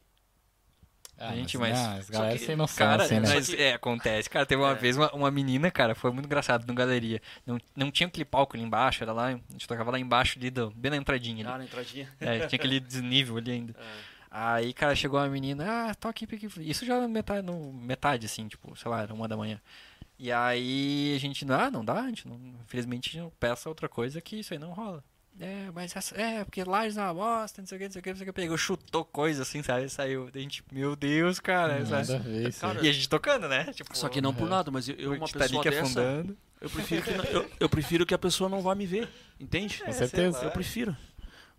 Ah, gente, mas, mas- ah, as galera que- sem noção, Cara, assim, né? mas, é, acontece. Cara, teve uma É. vez uma, uma menina, cara, foi muito engraçado, no galeria. Não, não tinha aquele palco ali embaixo, era lá, a gente tocava lá embaixo ali, do, bem na entradinha ali. Ah, na entradinha. É, tinha aquele desnível ali ainda. [LAUGHS] É. Aí, cara, chegou uma menina, ah, toque Floyd. Isso já na metade, no, metade, assim, tipo, sei lá, era uma da manhã. E aí a gente, ah, não dá, a gente não, infelizmente a gente não peça outra coisa que isso aí não rola. É, mas essa, é, porque lá é uma bosta, não sei o que, não sei o que, não sei o que. Pegou, chutou coisa assim, sabe? Saiu. A gente, meu Deus, cara. Nada isso. Cara. E a gente tocando, né? Tipo, Só que não por É. nada, mas eu, eu o uma Titanic pessoa dessa, afundando. eu prefiro, que, não- eu, eu prefiro que a pessoa não vá me ver, entende? Com certeza. Eu prefiro.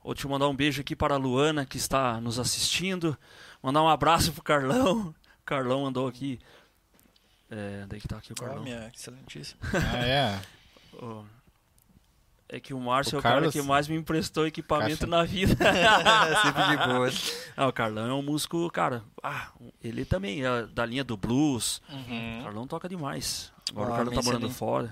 Vou te mandar um beijo aqui para a Luana, que está nos assistindo. Mandar um abraço pro Carlão. O Carlão andou aqui. É, daí que tá aqui o Carlão. minha excelentíssima. Ah, é. Ó, É que o Márcio O é o cara Carlos- que mais me emprestou equipamento Caixa. na vida. [LAUGHS] Sempre de boa. Ah, o Carlão é um músico, cara. Ah, ele também é da linha do blues. O Uhum. Carlão toca demais. Agora Ah, o Carlão tá morando fora.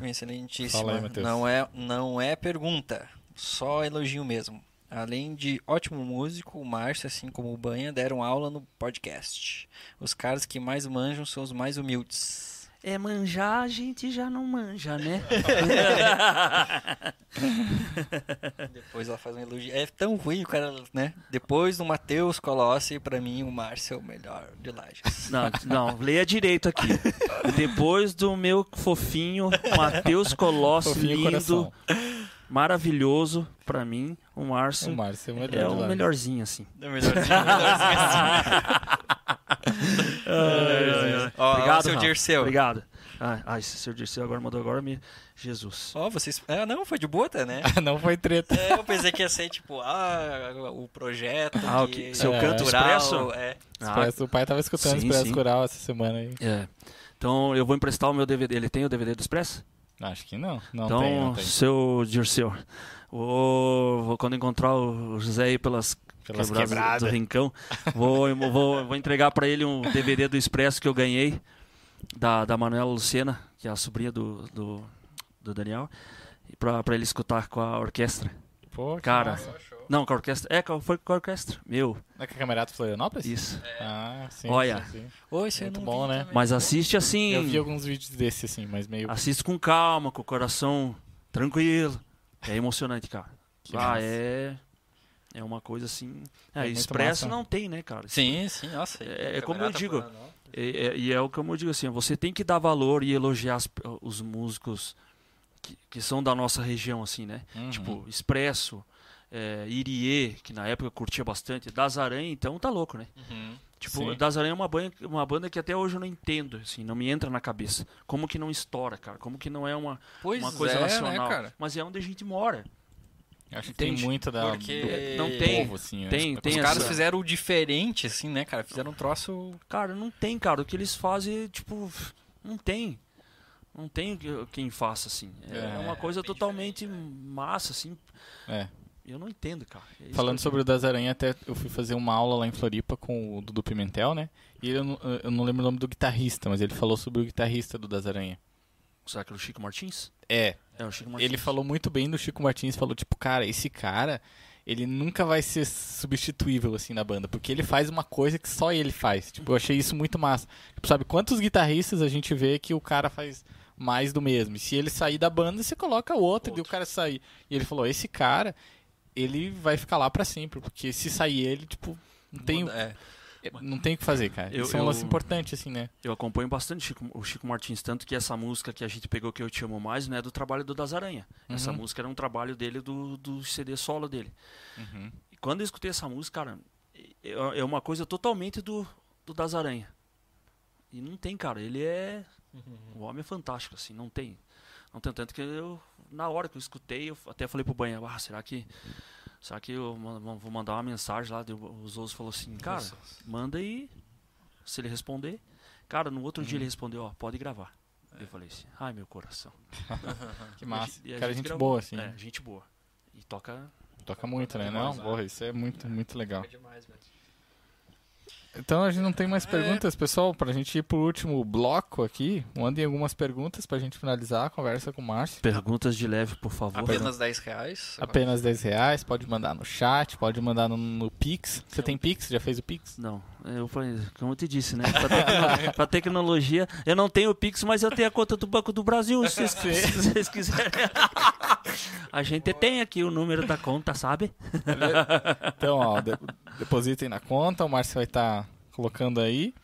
Matheus. não, é, não é pergunta, só elogio mesmo. Além de ótimo músico, o Márcio, assim como o Banha, deram aula no podcast. Os caras que mais manjam são os mais humildes. É manjar, a gente já não manja, né? [LAUGHS] Depois ela faz um elogio. É tão ruim o cara, né? Depois do Matheus Colossi, pra mim o Márcio é o melhor de Lages. Não, não, leia direito aqui. Depois do meu fofinho Matheus Colossi, Fofinho lindo, coração. Maravilhoso, pra mim, o Márcio O Márcio é o melhor. é o melhorzinho, assim. É o melhorzinho, melhorzinho [LAUGHS] assim. Obrigado, seu. Dirceu. Obrigado. Ah, ai, esse seu Dirceu agora mandou agora me... Jesus. Ó, vocês... Ah, não, foi de boa, né? Ah, [LAUGHS] não foi treta. É, eu pensei que ia ser tipo, ah, o projeto. Ah, o que- seu É. canto expresso? É. Ah, Expresso- o pai tava escutando sim, Expresso sim. Coral essa semana aí. é. Então eu vou emprestar o meu DVD. Ele tem o DVD do Expresso? Acho que não. Não então, tem, não tem. seu Dirceu, vou, quando encontrar o José aí pelas, Pelas quebradas quebradas. do Rincão, [LAUGHS] vou, vou, vou entregar pra ele um DVD do Expresso que eu ganhei da, da Manuela Lucena, que é a sobrinha do, do, do Daniel, pra ele escutar com a orquestra. Pô, que Cara, massa. Não, com a orquestra. É, foi com a orquestra. Meu, É com a Camerato Florianópolis? isso. Ah, sim. Olha. sim, sim. Oi, você Muito bom, né? também. Mas assiste assim. Eu vi alguns vídeos desse, assim, mas meio... Assiste com calma, com o coração tranquilo. É emocionante, cara. Que ah, massa. é. É uma coisa assim. É, É expresso massa. não tem, né, cara? Sim, sim, nossa. É- é como eu digo. E é, e é o que eu digo assim: você tem que dar valor e elogiar as- os músicos que, que são da nossa região, assim, né? Uhum. Tipo, Expresso, é, Irie, que na época eu curtia bastante. Das Aranha, então tá louco, né? Uhum. Tipo, Sim. Das Aranha é uma banda, uma banda que até hoje eu não entendo, assim, não me entra na cabeça. Como que não estoura, cara? Como que não é uma, Pois uma coisa é, nacional? né, cara? Mas é onde a gente mora. Acho que tem muita da, Porque- do Não tem- povo, assim. né? tem- Os tem Os essa- caras fizeram o diferente, assim, né, cara? Fizeram um troço. Cara, não tem, cara. O que eles fazem, tipo, não tem. Não tem que- quem faça, assim. É, É, uma coisa totalmente massa, assim. É. Eu não entendo, cara. É Falando sobre o das Aranha, até eu fui fazer uma aula lá em Floripa com o Dudu Pimentel, né? E eu não, eu não lembro o nome do guitarrista, mas ele falou sobre o guitarrista do das Aranha. Será que era o Chico Martins? É, É, o Chico Martins. ele falou muito bem do Chico Martins, falou tipo, cara, esse cara, ele nunca vai ser substituível assim na banda, porque ele faz uma coisa que só ele faz. Tipo, eu achei isso muito massa. Tipo, sabe quantos guitarristas a gente vê que o cara faz mais do mesmo? E se ele sair da banda, você coloca o outro, e o cara sair. E ele falou, esse cara, ele vai ficar lá pra sempre, porque se sair ele, tipo, não tem, É. não tem o que fazer, cara. Eu- isso é um eu- lance importante assim, né? Eu acompanho bastante o Chico, o Chico Martins, tanto que essa música que a gente pegou que eu te amo mais, não é do trabalho do Das Aranha. Essa Uhum. música era um trabalho dele do, do CD solo dele. Uhum. E quando eu escutei essa música, cara, é é uma coisa totalmente do, do Das Aranha. E não tem, cara, ele é. O homem é fantástico, assim, não tem. Não tem tanto que eu. Na hora que eu escutei, eu até falei pro banho, ah, será que. Será que eu vou mandar uma mensagem lá? Os outros falou assim, cara, manda aí. Se ele responder. Cara, no outro dia ele respondeu, ó, pode gravar. Eu falei assim, ai meu coração. [LAUGHS] Que massa. E a cara, gente gente gravou. boa assim. É, gente boa. E toca. Toca muito, né? demais, Não, né? porra, isso é muito, muito legal. demais, velho. Então a gente não tem mais perguntas, pessoal. Pra gente ir pro último bloco aqui, mandem algumas perguntas pra gente finalizar a conversa com o Márcio. Perguntas de leve, por favor. Apenas 10 reais. Apenas 10 reais, pode mandar no chat, pode mandar no, no Pix. Você tem Pix? Já fez o Pix? Não, eu falei, como eu te disse, né? Pra, tecno- tecnologia, eu não tenho o Pix, mas eu tenho a conta do Banco do Brasil, se vocês, [LAUGHS] se vocês quiserem. [LAUGHS] A gente tem aqui o número da conta, sabe? [LAUGHS] Então, ó, de- depositem na conta, o Márcio vai estar colocando aí.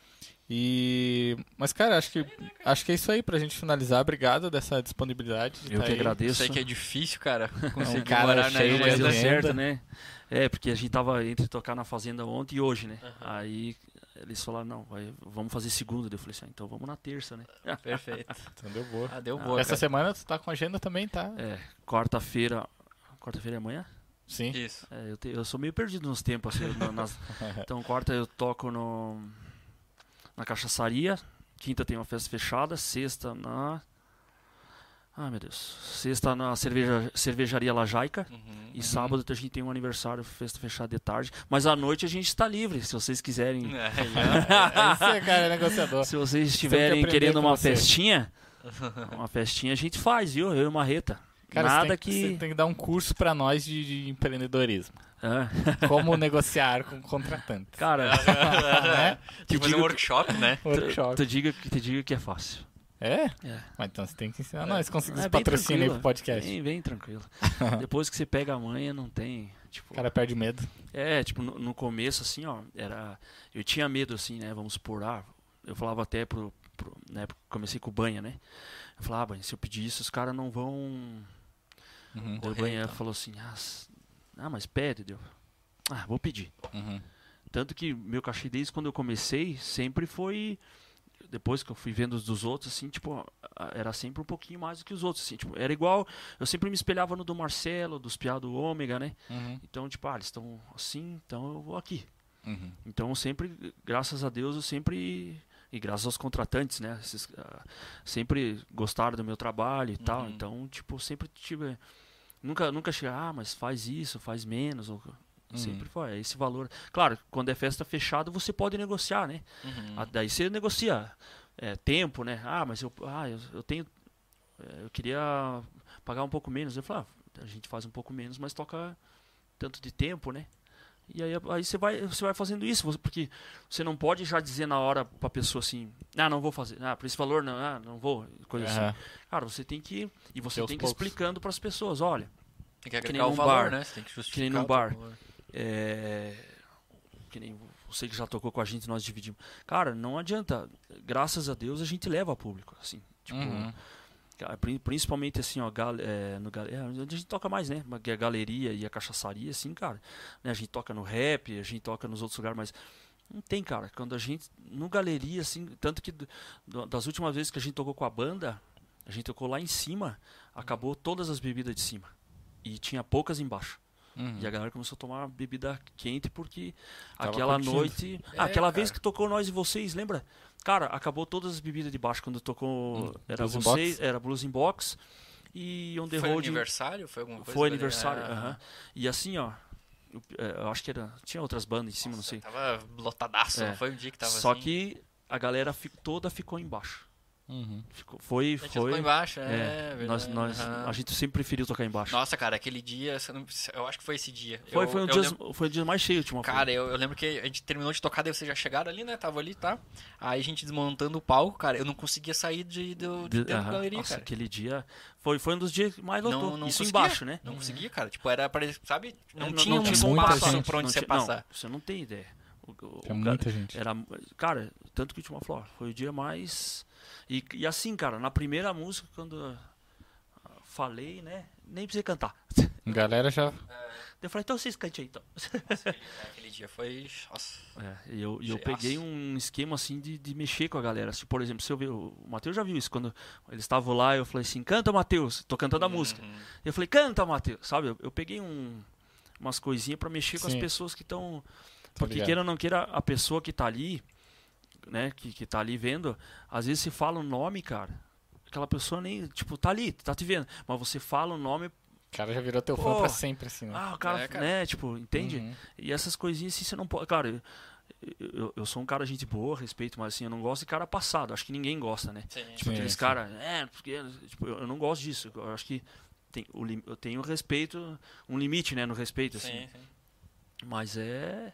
E mas cara, acho que acho que é isso aí pra gente finalizar. Obrigado dessa disponibilidade. de Eu tá que aí. Eu agradeço. sei que é difícil, cara, conseguir cara morar na ilha. mas de deu renda. certo, né? É, porque a gente tava entre tocar na fazenda ontem e hoje, né? Aí eles falaram, não, vai- vamos fazer segunda. Eu falei assim, ah, então vamos na terça, né? [LAUGHS] Perfeito. Então deu boa. Ah, deu boa, Essa cara. semana tu tá com agenda também, tá? É, quarta-feira. Quarta-feira é amanhã? Sim. Isso. É, eu, te- eu sou meio perdido nos tempos. Assim, na- nas- [LAUGHS] então, quarta eu toco no, na cachaçaria. Quinta tem uma festa fechada. Sexta na. Ai meu Deus. Sexta na cerveja, cervejaria Lajaica. Uhum. E sábado a gente tem um aniversário, festa fechada de tarde. Mas à noite a gente está livre, se vocês quiserem. É, [LAUGHS] É isso aí, cara, é negociador. Se vocês estiverem querendo uma você. festinha, [LAUGHS] uma festinha a gente faz, viu? Eu e o Marreta. Cara, Nada você tem, que. Você tem que dar um curso pra nós de, de empreendedorismo. É. [LAUGHS] Como negociar com contratantes. Cara, né? Tem que fazer um digo- workshop, né? Workshop. tu diga, te diga que é fácil. É? É. Mas então você tem que ensinar nós conseguir É patrocínio aí pro podcast. Bem, bem tranquilo. [LAUGHS] Depois que você pega a manha, não tem. Tipo, O cara perde medo. É, tipo, no, no começo, assim, ó, era. Eu tinha medo, assim, né? Vamos supor, ah, eu falava até pro. pro que comecei com o banha, né? Eu falava, ah, banha, se eu pedir isso, os caras não vão. Uhum, o banha falou assim, ah, ah, mas pede, deu. Ah, vou pedir. uhum. Tanto que meu cachê desde quando eu comecei sempre foi. Depois que eu fui vendo os dos outros, assim, tipo, era sempre um pouquinho mais do que os outros, assim, tipo, era igual, eu sempre me espelhava no do Marcelo, dos piá do Ômega, né? Uhum, Então, tipo, ah, eles estão assim, então eu vou aqui. uhum. Então, sempre, graças a Deus, eu sempre, e graças aos contratantes, né? Esses, ah, sempre gostaram do meu trabalho e tal, Uhum. então, tipo, sempre tive, nunca, nunca cheguei, ah, mas faz isso, faz menos, ou, sempre foi, é esse valor. Claro, quando é festa fechada, você pode negociar, né? Uhum. Ah, Daí você negocia é, tempo, né? Ah, mas eu, ah, eu, eu tenho. é, Eu queria pagar um pouco menos. Eu falei, ah, a gente faz um pouco menos, mas toca tanto de tempo, né? E aí, aí você, vai, você vai fazendo isso, você- porque você não pode já dizer na hora pra pessoa assim, ah, não vou fazer, ah, por esse valor não, ah, não vou, coisa Aham. assim. Cara, você tem que. E você tem que ir poucos. explicando pras pessoas, olha, Tem que que nem agregar o num valor, bar. né? Você tem que justificar. Que nem num o bar. valor. É, que nem você que já tocou com a gente, nós dividimos. Cara, não adianta. Graças a Deus a gente leva a público, assim. Tipo, Uhum. Principalmente assim, ó, gal, é, no, é, onde a gente toca mais, né? Que a galeria e a cachaçaria, assim, cara. Né? A gente toca no rap, a gente toca nos outros lugares, mas Não tem, cara. Quando a gente. No galeria, assim. Tanto que do- das últimas vezes que a gente tocou com a banda, a gente tocou lá em cima, acabou todas as bebidas de cima. E tinha poucas embaixo. Uhum. E a galera começou a tomar bebida quente porque Tava aquela curtindo. noite. É, Ah, aquela cara. vez que tocou nós e vocês, lembra? Cara, acabou todas as bebidas de baixo quando tocou. Hum, era Blues in vocês, Box? era Blues in Box e On The Foi Road. aniversário? Foi alguma coisa? Foi aniversário. Ah. E assim, ó. Eu, é, eu acho que era. Tinha outras bandas em cima, não nossa, sei. Tava lotadaço, É. não foi um dia que tava Só assim. que a galera fi- toda ficou embaixo. Uhum. Ficou, foi. A gente foi embaixo, é, é, nós, verdade. nós, aham. A gente sempre preferiu tocar embaixo. Nossa, cara, aquele dia, não- eu acho que foi esse dia. foi, Eu- foi, um dia, lembro- foi o dia mais cheio, uma Cara, eu, eu lembro que a gente terminou de tocar, daí vocês já chegaram ali, né? Tava ali, tá? Aí a gente desmontando o palco, cara, eu não conseguia sair de, do, de dentro da Aham. galeria, Nossa, cara. aquele dia foi, foi um dos dias mais lotou. Não, não Isso conseguia, embaixo, né? Não conseguia, cara. Tipo, era pra, sabe? Não, É, tinha um tinha espaço muita gente. pra onde não você tinha- passar. Não, você não tem ideia. O, o- Tinha o muita cara- gente. Era, cara, tanto que o Última Flor foi o dia mais. E, e assim, cara, na primeira música, quando ah, falei, né? Nem precisei cantar. Galera já. Eu falei, então vocês cantem aí, então. [LAUGHS] Aquele dia foi. Nossa. É, e eu, eu peguei um esquema assim de, de mexer com a galera. Se, por exemplo, se eu ver. O Matheus já viu isso. Quando eles estavam lá, eu falei assim: canta, Matheus. Tô cantando a música. Uhum. E eu falei: canta, Matheus. Sabe? Eu, eu peguei um, umas coisinhas pra mexer com as Sim. pessoas que estão. Porque ligado. queira ou não queira, a pessoa que tá ali, né, que, que tá ali vendo, às vezes se fala um nome, cara. Aquela pessoa nem, tipo, tá ali, tá te vendo. Mas você fala o nome, O cara já virou teu fã Pô. pra sempre, assim, né? ah, o cara, É, cara. né, tipo, entende? Uhum. E essas coisinhas assim você não pode. Cara, eu, eu, sou um cara gente boa, respeito, mas assim, eu não gosto de cara passado. Acho que ninguém gosta, né? Sim. Tipo, Sim, aqueles caras, é, porque. Tipo, eu, eu não gosto disso. Eu acho que tem, o, eu tenho respeito, um limite, né, no respeito, assim. Sim, sim. Mas é.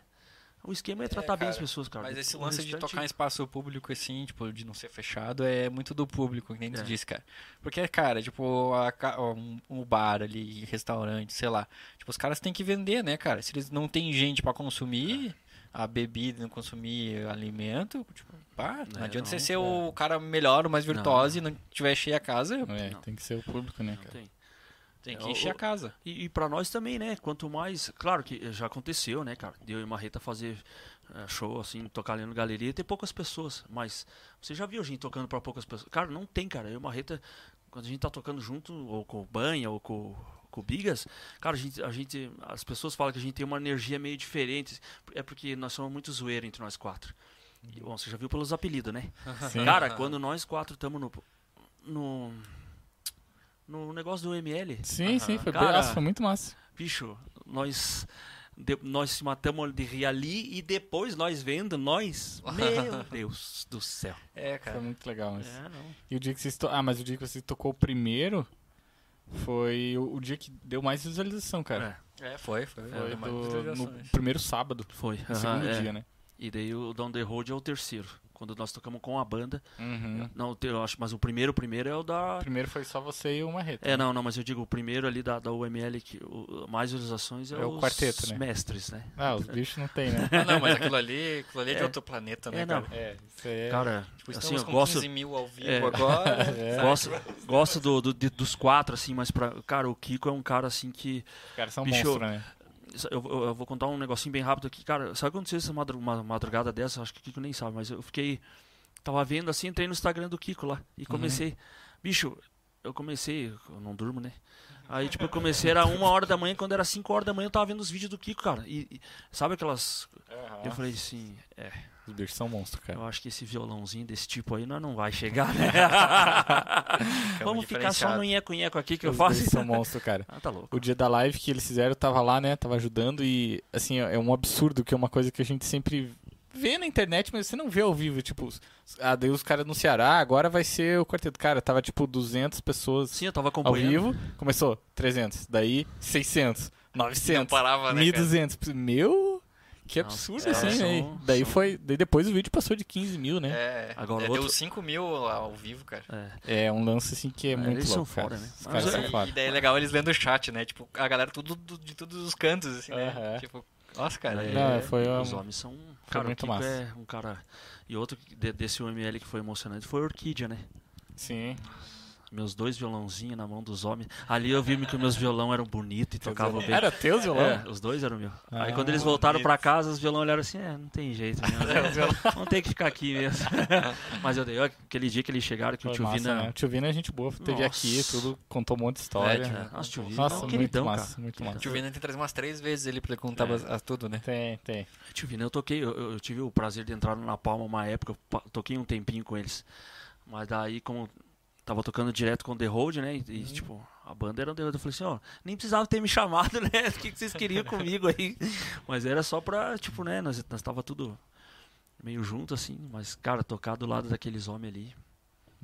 O esquema é tratar bem cara, as pessoas, cara. Mas esse O lance de restante- tocar em espaço público, assim, tipo, de não ser fechado, é muito do público, que nem tu É. disse, cara. Porque, cara, tipo, a um, um bar ali, restaurante, sei lá. Tipo, os caras têm que vender, né, cara? Se eles não têm gente pra consumir a bebida, não consumir alimento, tipo, pá, não É, adianta você não, ser é. o cara melhor, o mais virtuoso e não tiver cheia a casa, É, Não. tem que ser o público, né, Não cara? tem. Tem É, que encher a casa. E, e para nós também, né? Quanto mais. Claro que já aconteceu, né, cara? De eu e Marreta fazer eh, show, assim, tocar ali no galeria e ter poucas pessoas. Mas você já viu a gente tocando para poucas pessoas? Cara, não tem, cara. Eu e Marreta, quando a gente tá tocando junto, ou com o Banha, ou com, com o Bigas, cara, a gente, a gente. As pessoas falam que a gente tem uma energia meio diferente. É porque nós somos muito zoeiro entre nós quatro. E, bom, você já viu pelos apelidos, né? Sim. Cara, quando nós quatro estamos no. No. No negócio do ML, Sim, sim, foi, Cara, foi muito massa. bicho, nós de- nós se matamos de rir ali e depois nós vendo nós, [LAUGHS] meu Deus do céu. É, Foi cara. muito legal. Mas... É, não. E o dia que vocês to... Ah, mas o dia que você tocou o primeiro foi o, o dia que deu mais visualização, cara. É, foi, foi. Foi mais do- no primeiro sábado. Foi. No aham, segundo é. dia, né? E daí o Down the Road é o terceiro. Quando nós tocamos com a banda. Uhum. Não, eu acho, mas o primeiro, o primeiro é o da. O primeiro foi só você e o Marreta. É, né? não, não, mas eu digo o primeiro ali da, da UML, que o, mais visualizações é, É o os quarteto, né? mestres, né? Ah, os bichos não tem, né? [LAUGHS] Ah, não, mas aquilo ali, aquilo ali é de É. outro planeta, né, É, não. cara? É, isso aí é... Cara, Tipo, assim, eu com gosto. 15 mil ao vivo É. agora. [LAUGHS] É. Gosto, gosto do, do- de- dos quatro, assim, mas pra. Cara, o Kiko é um cara assim que. Os caras são Bicho, monstros, né? Eu, eu- eu vou contar um negocinho bem rápido aqui. Cara, sabe quando aconteceu essa madru- uma madrugada dessa? Acho que o Kiko nem sabe, mas eu fiquei. Tava vendo assim, entrei no Instagram do Kiko lá e comecei. Bicho, eu comecei. Eu não durmo, né? Aí, tipo, eu comecei, era uma hora da manhã, quando era cinco horas da manhã, eu tava vendo os vídeos do Kiko, cara. E, e sabe aquelas. Eu falei assim, é, Os bichos são monstros, cara. eu acho que esse violãozinho desse tipo aí nós não vai chegar, né? [LAUGHS] Vamos ficar só no nheco-nheco aqui que eu Os faço. bichos são monstros, cara. [LAUGHS] Ah, tá louco. O dia da live que eles fizeram, eu tava lá, né? Tava ajudando e, assim, é um absurdo que é uma coisa que a gente sempre vê na internet, mas você não vê ao vivo. Tipo, ah, daí os caras no Ceará, agora vai ser o quarteto. Cara, tava tipo 200 pessoas Sim, eu tava ao acompanhando. vivo. Começou 300, daí 600, Não 900, parava, né, cara? 1200. Meu, que Não, absurdo é, assim, são- né? Daí são- foi, daí depois o vídeo passou de 15 mil, né? É, Agora é, outro- deu 5 mil lá ao vivo, cara. É. É um lance assim que é, É, muito eles são louco, cara. fora, né? Os caras é- são E, foda. e daí é legal eles lendo o chat, né? Tipo, a galera tudo do- de todos os cantos, assim, né? Aham. Tipo, nossa, cara. É, Não, foi um- Os homens são. Cara, muito massa. é um cara. E outro de- desse UML que foi emocionante foi a Orquídea, né? Sim. Meus dois violãozinhos na mão dos homens. Ali eu vi que meus violão eram bonitos e tocavam bem. Era teu violão? É, os dois eram meu. Aí Ah, quando eles voltaram pra casa, os violão olharam assim, é, não tem jeito mesmo. [LAUGHS] Vamos ter que ficar aqui mesmo. [LAUGHS] Mas eu dei, aquele dia que eles chegaram, que Foi o tio massa, Vina... né? O tio Vina é gente boa, teve Nossa. aqui, tudo, contou um monte de história. É, tio- É, nossa, tio Vina Nossa, é um muito queridão, massa, cara. muito O massa. tio Vina tem que trazer umas três vezes ele pra ele contar É. tudo, né? Tem, tem. Tio Vina, eu toquei, eu, eu tive o prazer de entrar no Na Palma uma época, eu toquei um tempinho com eles. Mas daí, como tava tocando direto com o The Road, né? E, e, tipo, a banda era The Road. Eu falei assim, ó, nem precisava ter me chamado, [LAUGHS] né? O que, que vocês queriam [LAUGHS] comigo aí? Mas era só pra, tipo, né? Nós, nós tava tudo meio junto, assim. Mas, cara, tocar do lado daqueles homens ali.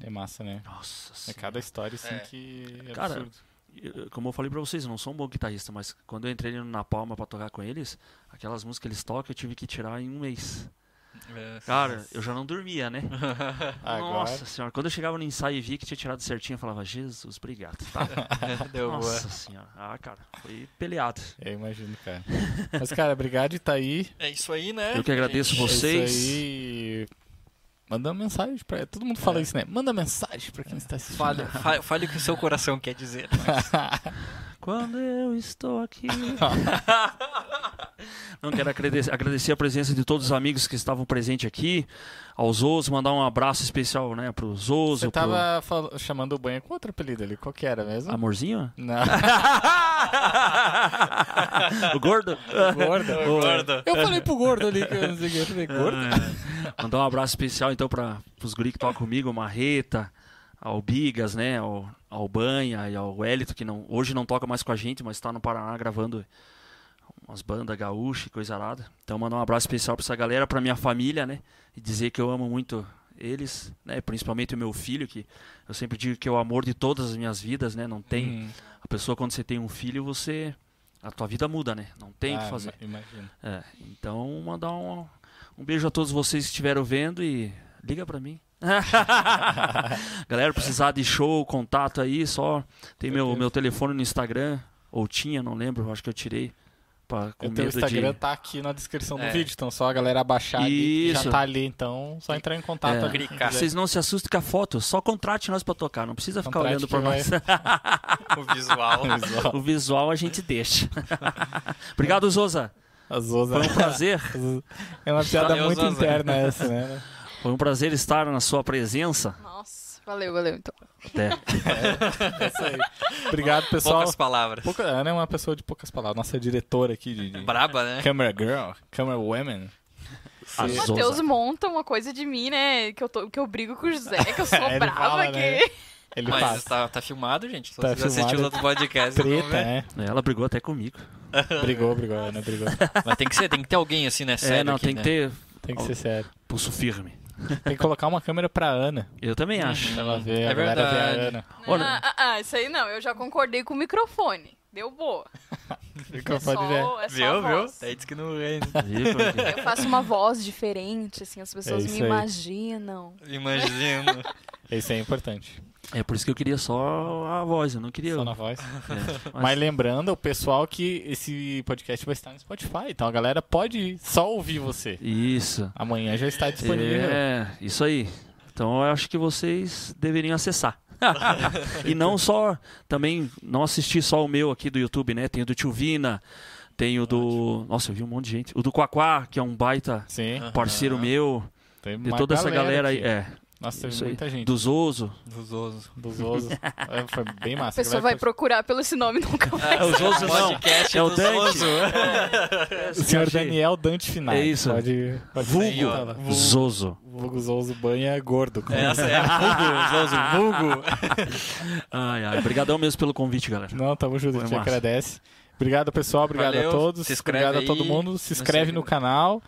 É massa, né? Nossa É senhora. cada história, assim, É. que é Cara, absurdo. Eu- Como eu falei pra vocês, eu não sou um bom guitarrista, mas quando eu entrei no Na Palma pra tocar com eles, aquelas músicas que eles tocam eu tive que tirar em um mês. É. Cara, eu já não dormia, né? [LAUGHS] Agora, Nossa senhora, quando eu chegava no ensaio e vi que tinha tirado certinho, eu falava, Jesus, obrigado. Tá? [LAUGHS] Deu boa. Nossa senhora. Ah, cara, foi peleado. eu imagino, cara. Mas, cara, obrigado de estar aí. É isso aí, né? Eu que agradeço Gente, vocês. É isso aí. Manda uma mensagem pra. Todo mundo fala isso, né? Manda mensagem pra quem está assistindo. Fale, fa- fale o que o seu coração quer dizer. [LAUGHS] Quando eu estou aqui. [LAUGHS] Não quero agradecer, agradecer a presença de todos os amigos que estavam presentes aqui, aos Zoso, mandar um abraço especial, né, pro Zoso, Você tava fal- chamando o banho com outro apelido ali. Qual que era mesmo? pro Amorzinho? Não. [LAUGHS] o gordo? gordo. O [LAUGHS] gordo. Eu falei pro gordo ali que eu não sei o que. Eu falei, gordo? É. Mandar um abraço especial então para os guri que tocam comigo, o Marreta, ao Bigas, né, ao, ao Banha e ao Elito, que não, hoje não toca mais com a gente, mas está no Paraná gravando umas bandas gaúchas e coisa arada. Então mandar um abraço especial para essa galera, para minha família, né, e dizer que eu amo muito eles, né, principalmente o meu filho, que eu sempre digo que é o amor de todas as minhas vidas, né, não tem, Hum. a pessoa quando você tem um filho, você, a tua vida muda, né, não tem o Ah, que fazer. ima- Imagino. É, então mandar um, um beijo a todos vocês que estiveram vendo e liga pra mim. [LAUGHS] Galera, precisar de show, contato aí, só tem meu, meu telefone no Instagram, ou tinha, não lembro, acho que eu tirei. Pra, com O teu medo Instagram de... tá aqui na descrição do É. vídeo, então só a galera abaixar ali, Isso. já tá ali, então só entrar em contato É. ali. Vocês não se assustem com a foto, só contrate nós pra tocar, não precisa ficar Contrate olhando que pra vai- nós. [LAUGHS] O visual. o visual a gente deixa. [LAUGHS] Obrigado, Zosa. Zosa. Foi um prazer. É uma piada Valeu, muito Zosa. interna essa, né? Foi um prazer estar na sua presença. Nossa, valeu, valeu então. Até. É isso aí. Obrigado, pessoal. Poucas palavras. Pouca, Ana é uma pessoa de poucas palavras. Nossa diretora aqui de, de Braba, né? Camera Girl, Camera Women. O. Matheus monta uma coisa de mim, né? Que eu, tô, que eu brigo com o José, que eu sou [LAUGHS] Ele brava, fala, que... né? Ele Mas faz tá, tá filmado, gente. Se Tá vocês assistirem os filmado. outros podcasts, né? Ela brigou até comigo. [LAUGHS] Brigou, brigou, Ana brigou. Mas tem que ser, tem que ter alguém assim, né? Sério é, não, aqui, tem né? que ter Tem que ser sério. pulso firme. [LAUGHS] Tem que colocar uma câmera pra Ana. Eu também acho. Pra ela ver, É a galera ver a verdade. Ana. Ah, ah, ah, isso aí não, eu já concordei com o microfone. Deu boa. [LAUGHS] É Microfone só, já- é só a Viu, viu? diz que não vem. [LAUGHS] Eu faço uma voz diferente, assim, as pessoas É me aí. imaginam. Imagino. Isso é importante. É por isso que eu queria só a voz, eu não queria. Só na voz. É, [LAUGHS] mas- Mas lembrando, o pessoal, que esse podcast vai estar no Spotify. Então a galera pode só ouvir você. Isso. Amanhã já está disponível. É, isso aí. Então eu acho que vocês deveriam acessar. [LAUGHS] e não só, também, não assistir só o meu aqui do YouTube, né? Tem o do Tio Vina, tem o do. Nossa, eu vi um monte de gente. O do Quaquá, que é um baita Sim. parceiro meu. Tem De toda essa galera aí. É, Nossa, teve isso aí. muita gente. Do Zoso. Dos osos. Dos. É, foi bem A massa. pessoa galera vai pode- procurar pelo esse nome nunca mais. É, o Zoso não. Podcast É o dos Dante. osos. O senhor Daniel Dante Finais. É isso. Pode, pode Vulgo. lá. Zoso. Vulgo Zoso Banha gordo. como- Essa é a [LAUGHS] vulgo, Zoso, vulgo. [LAUGHS] Ai, ai. Obrigadão mesmo pelo convite, galera. Não, tamo junto, a gente massa. agradece. Obrigado, pessoal. Obrigado Valeu. a todos. Se inscreve Obrigado a todo aí. mundo. Se inscreve no canal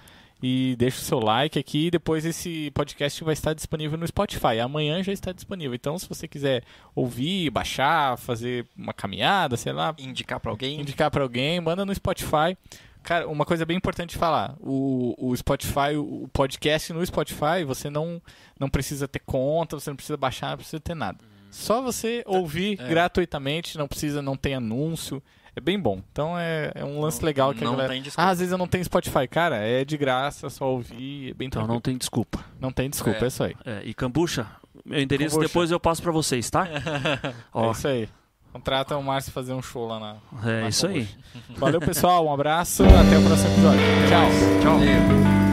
e deixa o seu like aqui. Depois esse podcast vai estar disponível no Spotify. Amanhã já está disponível. Então, se você quiser ouvir, baixar, fazer uma caminhada, sei lá, Indicar pra alguém. indicar para alguém, manda no Spotify. Cara, uma coisa bem importante de falar: o, o Spotify, o o podcast no Spotify, você não, não precisa ter conta, você não precisa baixar, não precisa ter nada. Só você ouvir É. gratuitamente, não precisa, não tem anúncio é bem bom. Então é, é um lance não, legal que não a galera. Tem desculpa. ah, às vezes eu não tenho Spotify. Cara, é de graça, só ouvir. É bem então tranquilo. não tem desculpa. Não tem desculpa, é, é isso aí. É, e Cambucha, meu endereço depois eu passo para vocês, tá? [LAUGHS] é isso aí. Contrata o Márcio fazer um show lá na. É na isso aí. Valeu, pessoal. Um abraço. Até o próximo episódio. Tchau. Tchau.